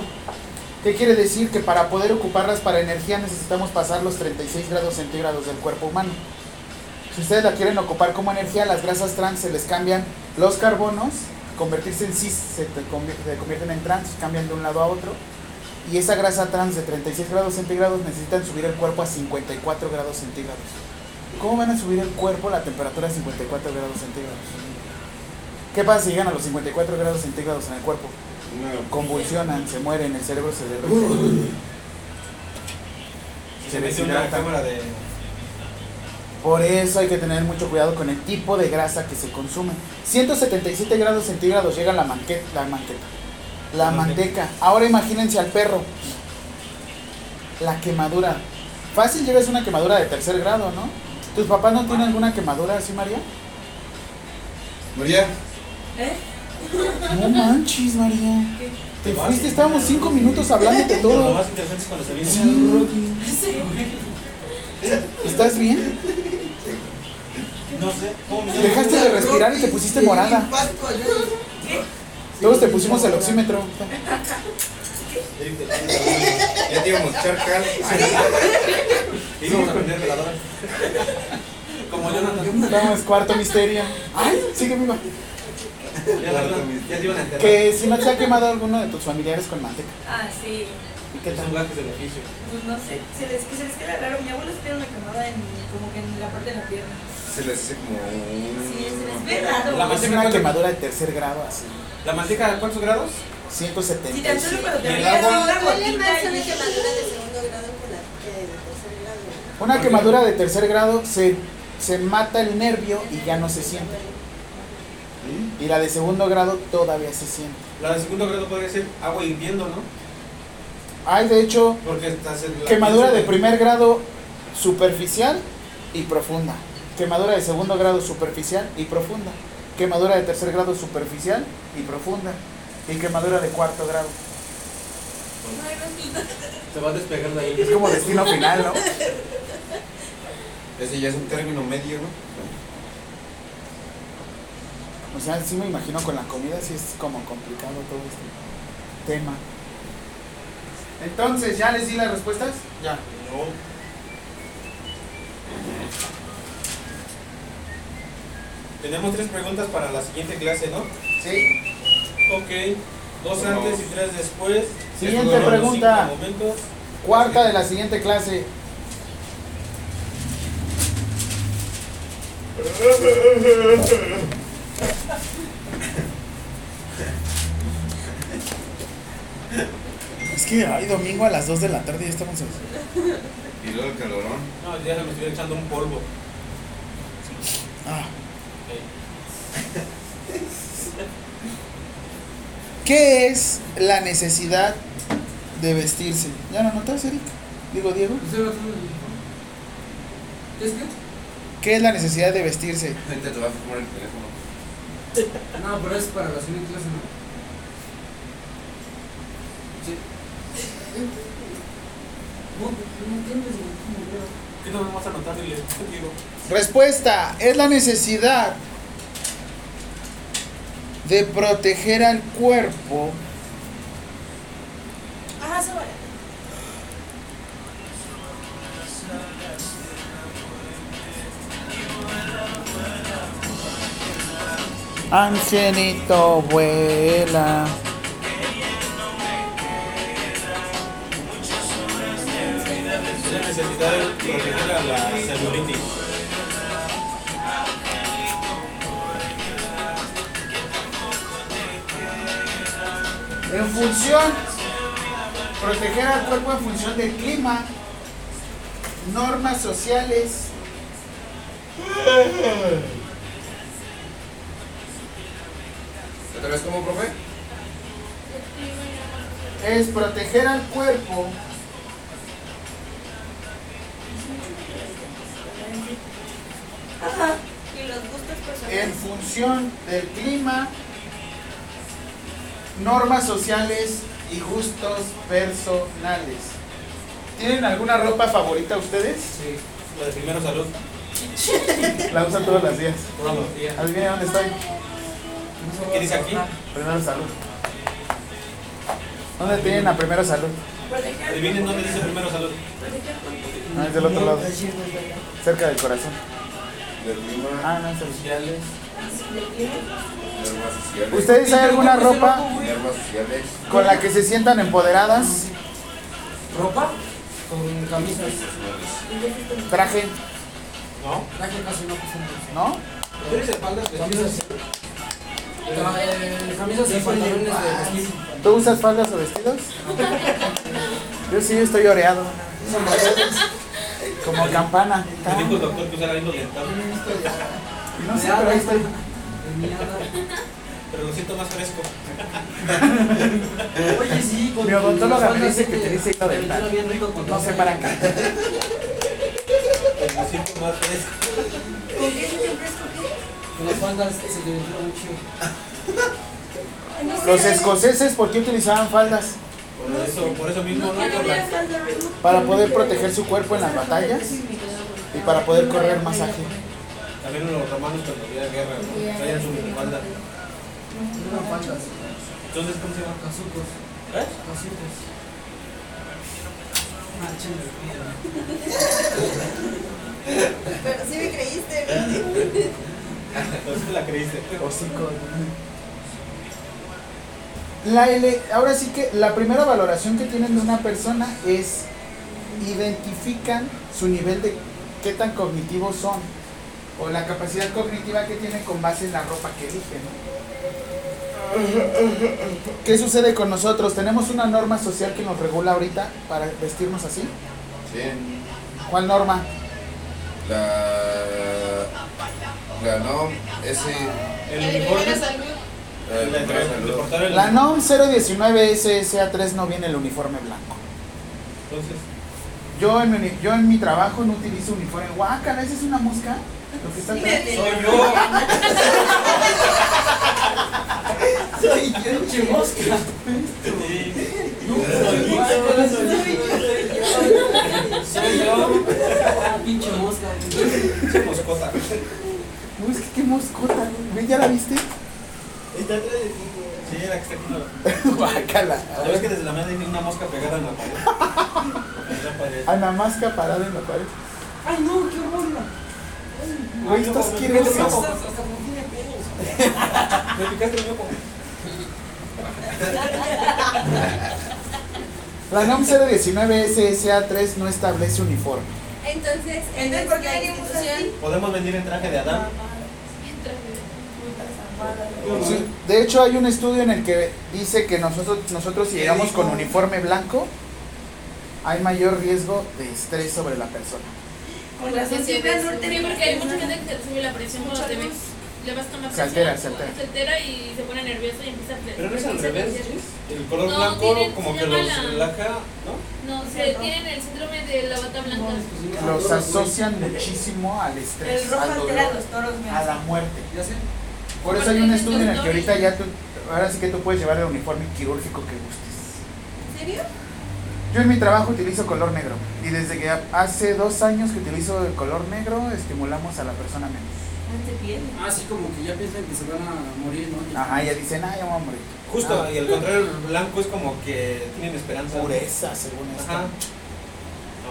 ¿Qué quiere decir? Que para poder ocuparlas para energía necesitamos pasar los 36 grados centígrados del cuerpo humano. Si ustedes la quieren ocupar como energía, las grasas trans se les cambian los carbonos, convertirse en cis, se, te convier- se convierten en trans, cambian de un lado a otro. Y esa grasa trans de 36 grados centígrados necesitan subir el cuerpo a 54 grados centígrados. ¿Cómo van a subir el cuerpo la temperatura a 54 grados centígrados? ¿Qué pasa si llegan a los 54 grados centígrados en el cuerpo? Convulsionan, se mueren, el cerebro se derrite. se mete una deshidrata. cámara de. Por eso hay que tener mucho cuidado con el tipo de grasa que se consume. 177 grados centígrados llega la manqueta, la manteca. La manteca. Ahora imagínense al perro. La quemadura. Fácil llegas a una quemadura de tercer grado, ¿no? ¿Tus papás no tienen alguna quemadura así, María? María, ¿Eh? No manches, María. Te fuiste, estábamos cinco minutos hablando de Lo todo. más interesante es cuando se viene. Sí, ¿Estás bien? No sé. ¿Cómo me? Dejaste de respirar y te pusiste morada. Todos te pusimos el oxímetro. ya te íbamos a echar cal. Y vamos a prender veladora. Como Jonathan. Vamos, cuarto misterio. Ay, sigue viva. Que si no te ha quemado alguno de tus familiares con manteca. Ah, sí. ¿Y qué Son tal? gajes del oficio. Pues no sé. Se les, que se les queda raro. Mi abuelo se tiene una quemada en, como que en la parte de la pierna. Se les hace como. Sí, se les ve raro. La Es manteca, una ¿cuánto- quemadura de tercer grado, así. ¿La manteca cuántos grados? Sí, tan solo 177. cuando te ¿Y el veías agua? una gotita quemadura de segundo grado que la que de tercer grado. Una quemadura de tercer grado se, se mata el nervio y ya no se siente. Y la de segundo grado todavía se siente. La de segundo grado podría ser agua hirviendo, ¿no? Hay de hecho Porque estás en la quemadura de primer grado superficial y profunda. Quemadura de segundo grado superficial y profunda. Quemadura de tercer grado superficial y profunda. Y quemadura de cuarto grado. Se va a despegar de ahí. Es como destino final, ¿no? Ese ya es un término medio, ¿no? O sea, sí me imagino con la comida, sí es como complicado todo este tema. Entonces, ¿ya les di las respuestas? Ya. No. Tenemos tres preguntas para la siguiente clase, ¿no? Sí. Ok. Dos antes y tres después. Siguiente pregunta. Cuarta de la siguiente clase. Es que hay domingo a las 2 de la tarde y ya estamos en... Y luego el calorón. No, ya se me estoy echando un polvo. Ah. ¿Qué es la necesidad de vestirse? ¿Ya lo notas, Eric? Digo, Diego. ¿Qué es qué? ¿Qué es la necesidad de vestirse? Ahorita te vas a fumar el teléfono. No, pero es para la siguiente clase, ¿no? Sí. No, no entiendes, ¿cómo veo? ¿Qué no vamos a anotar, Diego? Respuesta, es la necesidad de proteger al cuerpo Ah, se vale. Angelito vuela. Es la necesidad de proteger a la celulitis. En función, proteger al cuerpo en función del clima, normas sociales. ¿Otra vez como, profe? Es proteger al cuerpo Ajá. En función del clima, normas sociales y gustos personales. ¿Tienen alguna ropa favorita ustedes? Sí. La de primero salud. La usan todos los días. Todos los días. Adivinen dónde estoy. ¿Qué dice aquí? Primero salud. ¿Dónde tienen a primero salud? Adivinen dónde dice primero salud. Ah, es del otro lado. Cerca del corazón. Ah, no, es Sociales. ¿Ustedes hay alguna ropa con la que se sientan empoderadas? ¿Ropa? Con camisas. Traje, ¿No? Traje casi no. ¿no? ¿Tú eres espaldas? Camisas. Eh, camisas y pantalones de vestir. ¿Tú usas faldas o vestidos? Yo sí estoy oreado. Como campana. Me dijo el doctor que usara hilo dental. No sé, pero ahí estoy. Pero lo siento más fresco. Oye, sí, con Mi odontóloga me dice que te dental. bien rico con No sé para qué. Lo siento más fresco. ¿Con qué se te fresco Con las faldas se te qué? No sé, Los escoceses, ¿por qué utilizaban faldas? Por eso, por eso mismo, ¿Por ¿no? qué Por la-? Para poder proteger su cuerpo en las batallas y para poder correr más ágil. También los romanos cuando había guerra, ¿no? Traían su. No faldas. Entonces, ¿cómo se llama? Casucos. ¿Eh? Casucos. Ah. Pero sí me creíste, güey. Entonces la creíste. Hocico. La ele- ahora sí que la primera valoración que tienen de una persona es identifican su nivel de qué tan cognitivos son o la capacidad cognitiva que tienen con base en la ropa que eligen. ¿Qué sucede con nosotros? Tenemos una norma social que nos regula ahorita para vestirnos así. Sí. ¿Cuál norma? La. La NOM, ese. El uniforme. La La NOM 019 SSA3 no viene el uniforme blanco. Entonces, Yo en, mi, uni- yo en mi trabajo no utilizo uniforme. Guácala, ¿esa es una mosca? Soy yo. Soy yo, pinche mosca. Soy yo. Ah, pinche mosca. Soy moscota. Uy, es que qué moscota, güey. ¿Ya la viste? Está atrás de ti. Sí, la que está aquí. no. Guácala. ¿Sabes que desde la mañana hay una mosca pegada en la pared? En la pared. Ana Masca parada en la pared. Ay, no, qué horror. Güey, está Hasta asqueroso. hasta por tiene pelos. Me picaste el ojo. La NOM 019 SSA 3 no establece uniforme. Entonces, en Entonces, ¿por qué venimos así? ¿Podemos venir en traje de Adán? Sí, De hecho, hay un estudio en el que dice que nosotros, nosotros si llegamos con uniforme blanco, hay mayor riesgo de estrés sobre la persona. Con razón siempre al norte Sí, porque hay mucha gente que sube la presión cuando te ves. Le vas a tomar Se altera, presión, se altera. Se altera y se pone nervioso y empieza a Pero no es al revés. El color No, blanco tienen- como que los la- relaja, ¿no? No, se tienen el síndrome de la bata blanca. Los asocian muchísimo al estrés, El rojo al altera a dolor, los toros, me a la muerte. Ya sé. Por eso hay un estudio en el que ahorita ya tú, ahora sí que tú puedes llevar el uniforme quirúrgico que gustes. ¿en serio? Yo en mi trabajo utilizo color negro y desde que hace dos años que utilizo el color negro estimulamos a la persona menos. Piel. Ah, sí, como que ya piensan que se van a morir, ¿no? Ajá, ya dicen, ah, ya me voy a morir. Justo, Ah, y al contrario, el blanco es como que tienen esperanza. Pureza, según esto. Ajá.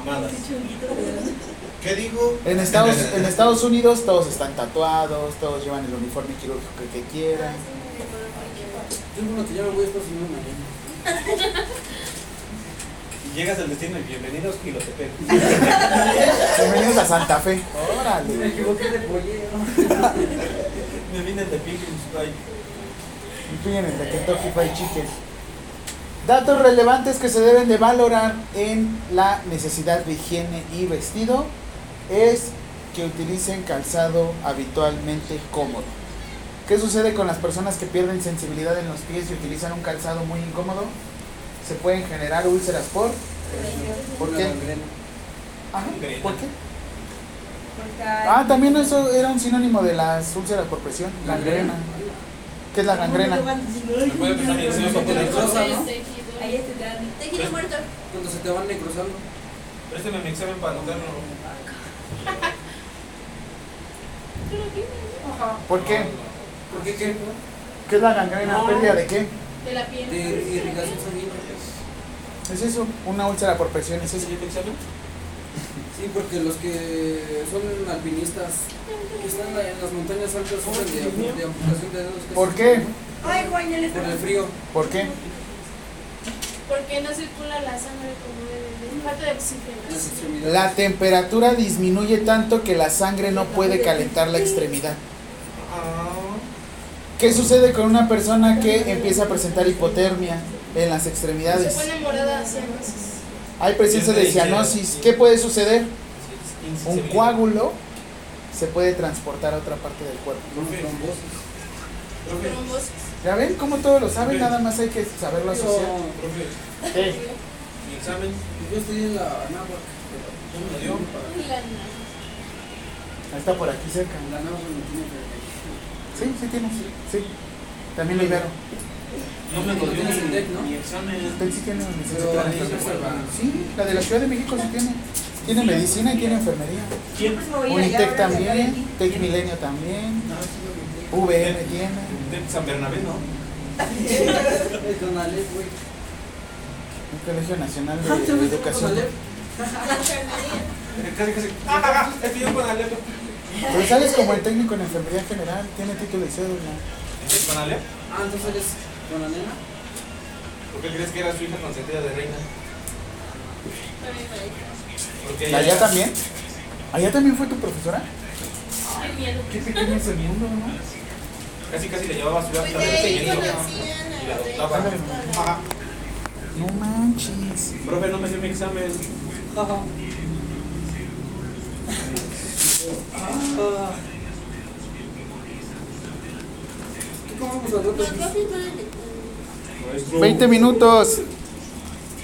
Amadas. ¿Qué digo? En Estados, en Estados Unidos todos están tatuados, todos llevan el uniforme quirúrgico que, que quieran. Yo creo que ya me voy a estar subiendo mañana. Llegas al destino y bienvenidos Gilotepec. Bienvenidos a Santa Fe. Me Órale. equivoqué de pollero. Me vienen de Pilgrim's piden el de Kentucky Fried Chicken. Datos relevantes que se deben de valorar en la necesidad de higiene y vestido es que utilicen calzado habitualmente cómodo. ¿Qué sucede con las personas que pierden sensibilidad en los pies y utilizan un calzado muy incómodo? Se pueden generar úlceras por... ¿Por qué? Ajá, ¿Por qué? Porque Ah, también eso era un sinónimo de las úlceras por presión, gangrena. ¿Qué es la gangrena? Cuando se te van necrosando. Préstame mi examen para anotarlo. ¿Por qué? ¿Por qué qué? ¿Qué es la gangrena? ¿Pérdida de qué? De la piel. De irrigación sanguínea. Es eso, una úlcera por presión, es eso. ¿Sí, porque los que son alpinistas que están en las montañas altas sufren de, de amputación de dedos. ¿Por qué? Ay, Juan, ya le Por el frío. ¿Por qué? Porque no circula la sangre como debe. de- Falta de oxígeno. La temperatura disminuye tanto que la sangre no puede calentar la extremidad. ¿Qué sucede con una persona que empieza a presentar hipotermia en las Se extremidades? pone morada hacia meses. Hay presencia de cianosis. ¿Qué puede suceder? Un coágulo se puede transportar a otra parte del cuerpo. Con trombosis. ¿Ya ven cómo todos lo saben? Nada más hay que saberlo asociar. profe, ¿Qué? mi examen, Yo estudié en la náhuatl. Ahí está por aquí cerca. La tiene Sí, sí tiene. Sí. También lo Ibero. No me lo Tienes el DEC, ¿no? mi examen. Sí tiene licenciatura en. Sí, la de la Ciudad de México sí tiene. Tiene medicina y tiene enfermería. Siempre me voy a ir allá, Unitec también. Tec Milenio también, sí vi. VM tiene, San Bernabé, ¿no? El Conalep, güey. el Colegio Nacional Ah, ¿te de ves Educación. Casi, casi. ¡Ah! Estoy con Alep. Pero sales como el técnico en enfermería general, tiene título y cédula. ¿Estás con Alep? Ah, entonces eres con la nena. ¿Por qué crees que era su hija consentida de reina? Porque ¿Y ella allá también? ¿Allá también fue tu profesora? Qué miedo. Qué pequeño es el mundo, ¿no? Casi casi le llevaba a su hija Pues de ahí conocían Y la los de- adoptaba. Ajá. No manches. Profe, no me dio mi examen. ¿Qué profes van a- Maestro. 20 minutos.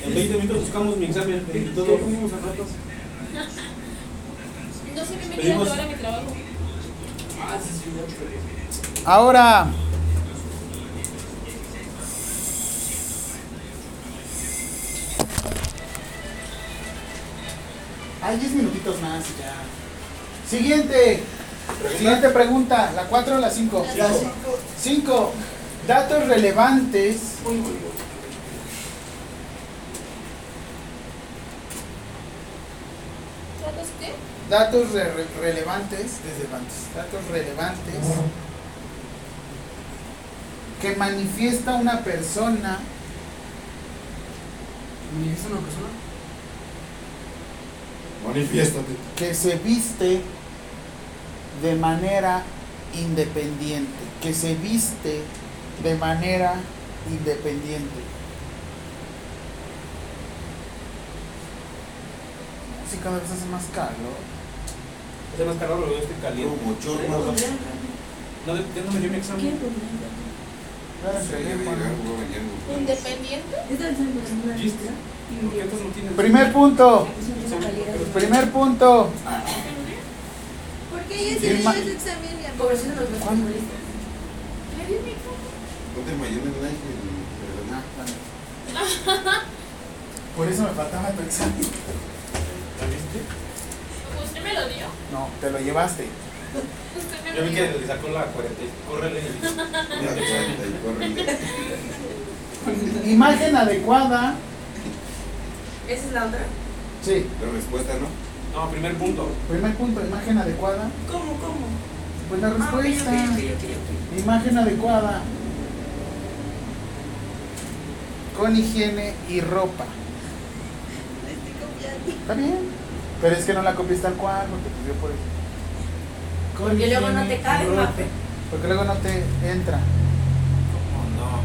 En 20 minutos buscamos mi examen. Y ¿Qué todo. comemos al rato? No sé qué me Pedimos- quieren llevar a mi trabajo. Ah. Ahora. Hay 10 minutitos más ya. Siguiente. Siguiente pregunta. ¿La 4 o la 5? La cinco. 5. Datos relevantes. ¿Datos qué? Datos re- re- relevantes. Desde antes. Datos relevantes. Que manifiesta una persona ¿Manifiesta una persona? Manifiéstate. que se viste de manera independiente, que se viste de manera independiente. Sí, cada vez hace más calor. Hace más calor, pero yo estoy caliente. Como chorro. No, ya no me dio mi examen. ¿Independiente? ¿Viste? ¿Por qué entonces no? Primer punto, primer punto. Porque ella ma- dio su examen y a mí. ¿Me dio mi examen? Ponte mayón en. Ah, Por eso me faltaba tu examen. ¿La viste? ¿Usted me lo dio? No, te lo llevaste. ¿Usted me Yo lo vi que le sacó la 40 y córrele. Imagen adecuada. Esa es la otra. Sí, La respuesta, ¿no? No, primer punto. primer punto, imagen adecuada. ¿Cómo, cómo? Pues la Ah, respuesta. Imagen adecuada. Con higiene y ropa. Le estoy copiando. Está bien. Pero es que no la copies tal cual, porque te dio por eso. Con Porque luego no te cabe. Mafe. Porque luego no te entra. ¿Cómo no?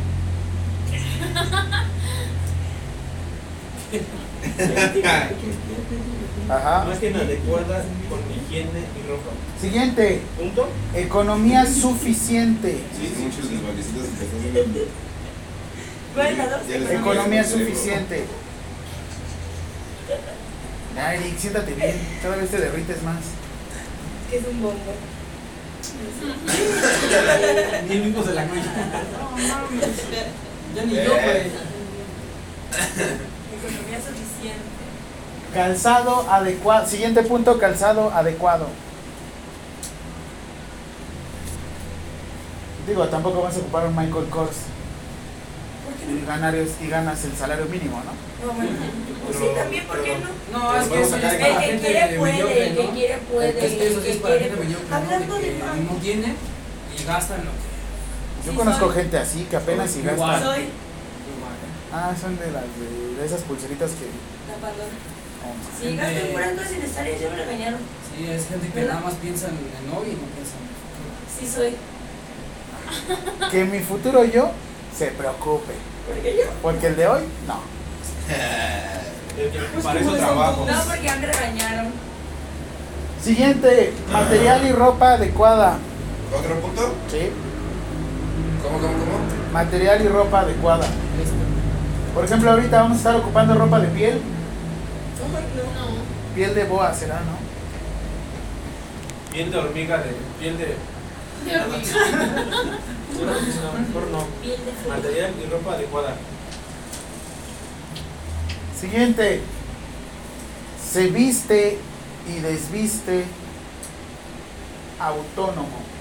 Ajá. Imagen adecuada con higiene y ropa. Siguiente. ¿Punto? Economía suficiente. Sí, muchos desvanecidos que están haciendo. ¿Cuál es Economía suficiente. Ay, siéntate bien. Cada vez te derrites más. Que es un bombo. Ni el mismo se la cuenta. Ya ni yo, güey. Economía suficiente. Calzado adecuado. Siguiente punto, calzado adecuado. Digo, tampoco vas a ocupar un Michael Kors ¿Por qué y, no? ganar, y ganas el salario mínimo, ¿no? No, bueno. Pues sí, también, ¿por qué no? No, es que para El que quiere puede, el que quiere puede. Es que eso el es para quiere- gente. Hablando De no tiene y gasta en lo que. Yo Sí, conozco soy. gente así que apenas si gasta. Soy Ah, son de las de, esas pulseritas que. tapadora. Oh, Si gasto en puras cosas innecesarias, ya me regañaron. Sí, es gente que nada más piensa en, en hoy y no piensa en Sí, soy. que mi futuro yo se preocupe. ¿Por qué yo? Porque el de hoy, no. El que para eso trabajo. No, porque ya me regañaron. Siguiente, material y ropa adecuada. ¿Otro punto? Sí, ¿Cómo, cómo, cómo? material y ropa adecuada. Por ejemplo, ahorita vamos a estar ocupando ropa de piel. No. Piel de boa será, ¿no? Piel de hormiga, de piel de. De hormiga. No, mejor no. Piel de fruta. Material y ropa adecuada. Siguiente, se viste y desviste autónomo.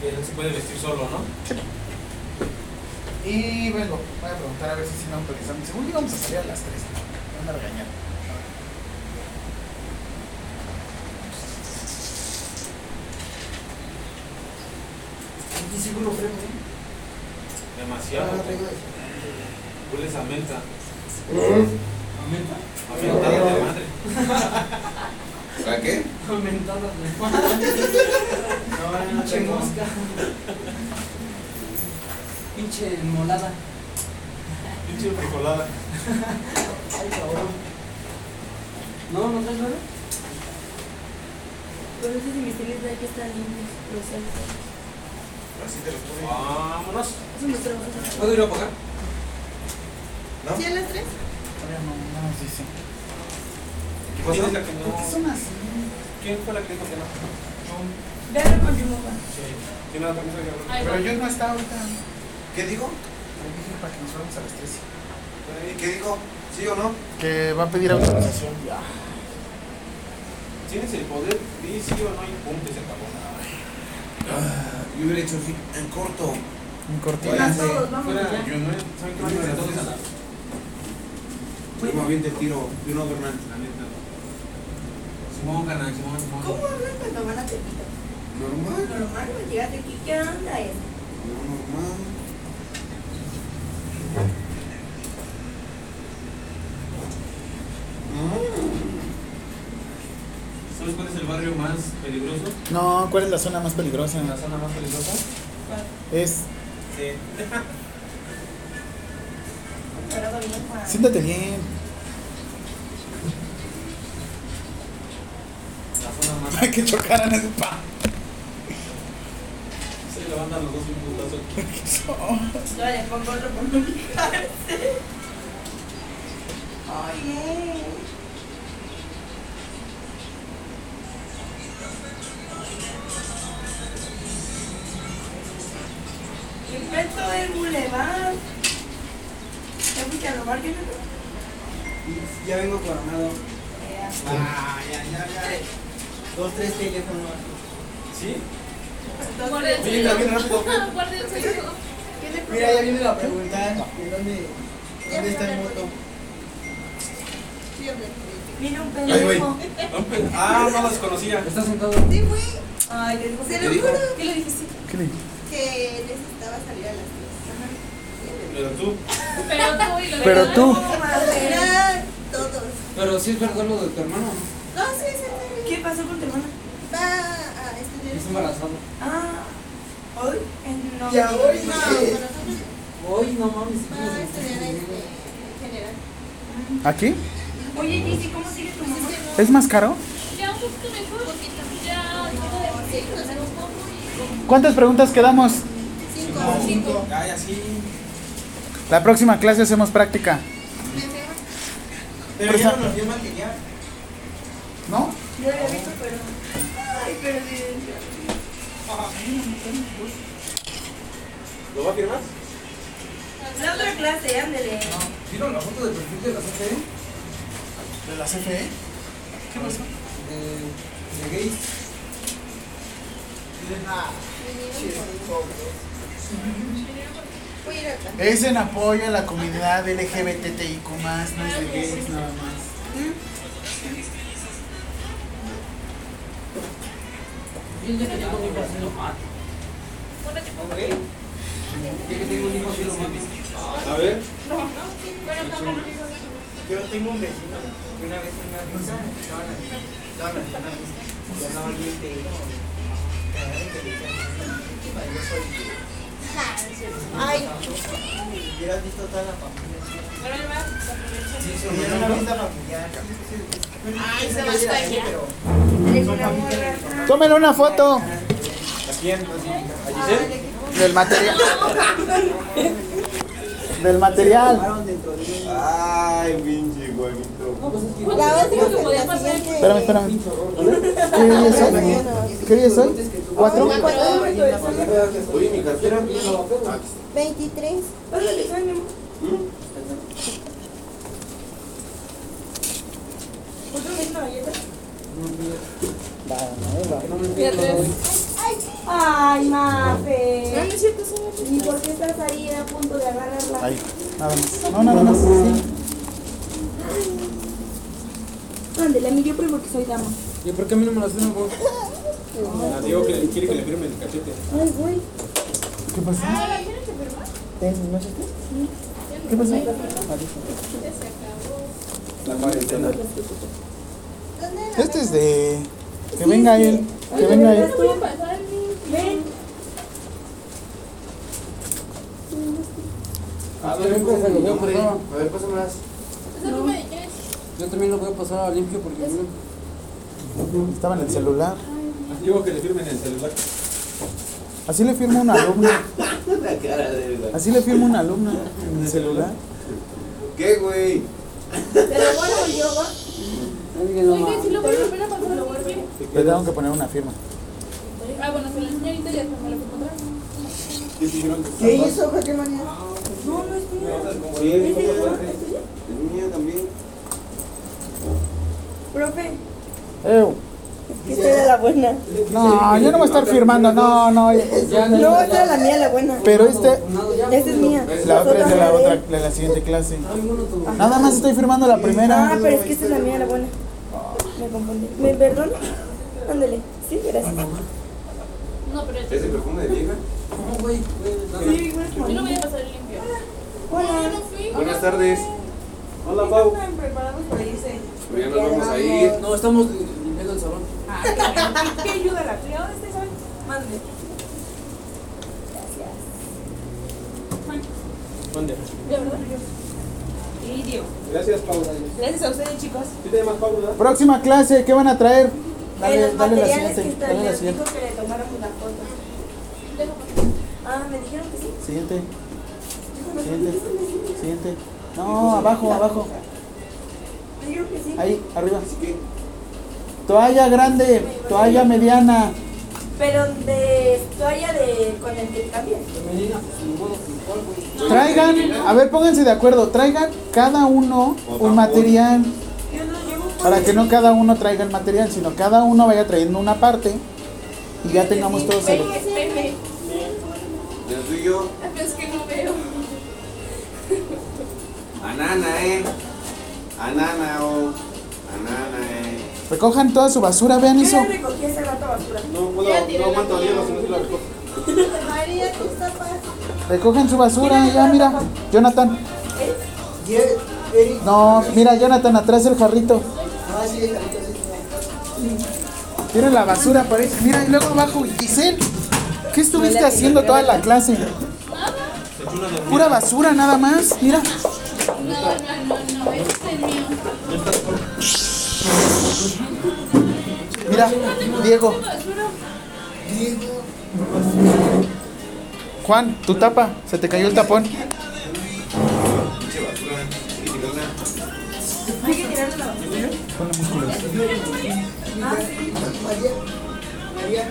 Que no se puede vestir solo, ¿no? Y vengo, voy a preguntar a ver si sí me autorizan. Según yo vamos a salir a las 3. Me van a regañar. ¿Y seguro freno, eh? Demasiado. Ah, traigo eso. Hueles a menta. Aumenta. A menta de madre. ¿Para qué? Aumentada de No, Pinche mosca. Pinche molada. Pinche frijolada. Ay, cabrón. ¿No? ¿No traes nada? Pero no sé si mis tenis de aquí están limpios. Los sé. Así te lo pone. Vámonos. Eso me trabaja. ¿Puedo ir a pagar? ¿No? ¿Sí a las tres? Todavía no, no nos dicen. ¿Quién pasó? ¿Por qué son así? ¿Quién fue la que dijo que no? Véanlo con tu mamá. Sí. ¿Tiene la camisa que Ahí Pero yo no está ahorita. ¿Qué dijo? Le dije para que nos fuéramos a las 3. ¿Qué dijo? ¿Sí o no? Que va a pedir autorización. Ya. Tienes el poder, di sí o no y punto y se acabó. Ah, yo hubiera hecho así, en corto. En. Vamos vamos Fuera, ya. yo no, ¿saben qué? Fuera, Entonces, entonces, a la- Yo me aviento el tiro. Yo no, Bernal. la neta. Simón, canal, Simón, Simón. ¿Cómo hablan cuando van a Tepito? Normal. Normal, pues, llegaste aquí, ¿qué onda es? Normal. ¿Sabes cuál es el barrio más peligroso? No, ¿cuál es la zona más peligrosa? ¿La zona más peligrosa? Es. Sí. Siéntate bien. La zona más. Hay que chocaran ese pa. Se levantan los dos un putazo. Yo le pongo otro por no fijarse. Oye. Invento del Boulevard. ¿Ya fuiste a robar, qué Ya vengo coronado. Ah, ya, ya, ya. Dos, tres teléfonos. ¿Sí? Oye, rápido. ¿Qué le Mira, ya viene la pregunta. ¿En dónde, dónde está el moto? Mira un Ay, güey. pendejo. Ah, no las conocía. Está sentado. Sí, güey. Ay, le Se lo juro ¿Qué le dijiste? ¿Qué le que necesitaba salir a las Pero tú. Pero tú y lo Pero tú. Era todos. Pero sí es verdad lo de tu hermano, ¿no? No, sí, sí, sí. ¿Qué pasó con tu hermana? Va a. Es embarazado. Ah, hoy en no. Ya, hoy. No, nosotros Hoy no mames. va a estudiar este, general. ¿Aquí? Oye, Gigi, ¿cómo sigue tu mamá? ¿Es más caro? Ya un poquito mejor. Ya, Sí, nos hemos ¿Cuántas preguntas quedamos? cinco. Cinco. La próxima clase hacemos práctica. Pero ya no nos dio material. ¿No? Yo lo había visto, pero. ¿Lo va a firmar? La otra clase, ándele. ¿Vieron la foto de perfil de la CFE? ¿De la CFE? ¿Qué pasó? De, de gays. Es en apoyo a la comunidad LGBTIQ, no es de gays nada más. Yo ya que tengo un hijo así lo mato. Ya que tengo un hijo así lo mato. A ver. Yo tengo un vecino que una vez en una misa estaban estaban haciendo una misa y andaban bien pedos. Cagaron que le decían, "Víctima, yo soy gay". Ay, Hubieras visto toda la familia. Sí, Sí, sí, era no, una no. fiesta familiar. Ay, se va a pero familias. Tómenle una foto ¿A quién? ¿A Giselle? del material. Del material. Ay, pinche Juanito. la Dijo que otra, podía pasar. Espérame, espérame. ¿Qué día es hoy? ¿Qué día es hoy? ¿Cuatro? Oye, mi cartera. Ah, 23. ¿Otro vez una galleta? Ay, Mafe. No, no es cierto, ¿Y por qué estás ahí a punto de agarrarla? Ahí, nada más. No, nada más. Sí. Ándale, a mí yo primo que soy dama. ¿Y por qué a mí no me las firman vos? Ah, Diego que le- quiere que le firme el cachete. Ay, güey. ¿Qué pasó? ¿No sé qué? ¿Qué pasó? La cuarentena. Este es de. Que venga él. Que venga él. Ven. A ver, lo voy a ver, pásamelas. Yo también lo voy a pasar a limpio porque. Estaba en el celular. Diego que le firme en el celular. Así le firma una alumna. La cara de verdad. Así le firma una alumna en el celular. ¿Qué, güey? Pero bueno, yo va. Oigan, si lo voy a volver a pasar, lo ver. Le tengo que poner una firma. Ah, bueno, se lo enseño ahorita y después me lo puedo encontrar. ¿Qué hizo, María? No, no es. Sí, es mía también. Profe, Ew. que esta era la buena. No, yo no voy a estar firmando. No, no. No, esta era la mía, la buena. Pero este. Esta es mía. La otra es de la otra, de la siguiente clase. Nada más estoy firmando la Ah, primera. pero es que esta es la mía, la buena. Me confundí. ¿Me perdona? Ándale. Sí, gracias. No, pero ¿Ese perfume de vieja? No, güey, güey, nada. yo no voy a pasar limpio. Hola. Buenas tardes. Hola, Pau. Están preparados para irse. Pero ya nos vamos a ir. No, estamos limpiando el salón. Ah, qué bien. ¿Qué ayuda la fría? ¿Dónde está Isabel? Mande. Mande. De verdad. Y Diego. Gracias, Pau. Gracias a ustedes, chicos. Próxima clase, ¿qué van a traer? Eh, Dale, los dale la materiales siguiente. que Dale la siguiente. dijo que le tomáramos la foto. Ah, me dijeron que sí. Siguiente. Siguiente. Siguiente. No, abajo, abajo. Me dijeron que sí. Ahí, arriba. Toalla grande, toalla mediana. Pero de toalla de con el que cambias. Femenina, pues ni modo, pues, ¿cuál, güey? Traigan, a ver, pónganse de acuerdo. Traigan cada uno un material. Para que no cada uno traiga el material, sino cada uno vaya trayendo una parte y ya tengamos todos el. Pepe. El tuyo. Es que no veo. Anana, eh. Anana, oh. Anana, eh. Recojan toda su basura, vean Yo eso. ya recogí ese rato basura. No puedo, no aguanto si no se la recojo. María, tus tapas. Recojan su basura, ya mira. Jonathan. ¿Eh? No, mira, Jonathan, atrás el jarrito. Ah, sí, carita, sí. Mira la basura, parece. Mira, y luego abajo, Giselle. ¿Qué estuviste haciendo toda la clase? Pura basura, nada más. Mira. No, no, no, no, este es el mío. Mira, Diego. Juan, tu tapa. Se te cayó el tapón. Hay que sí. María. María.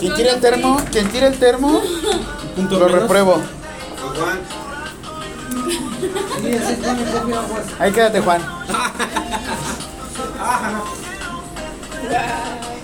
¿Quién tira el termo? ¿Quién tira el termo? Lo repruebo. Profe Aguas. Ahí quédate, Juan.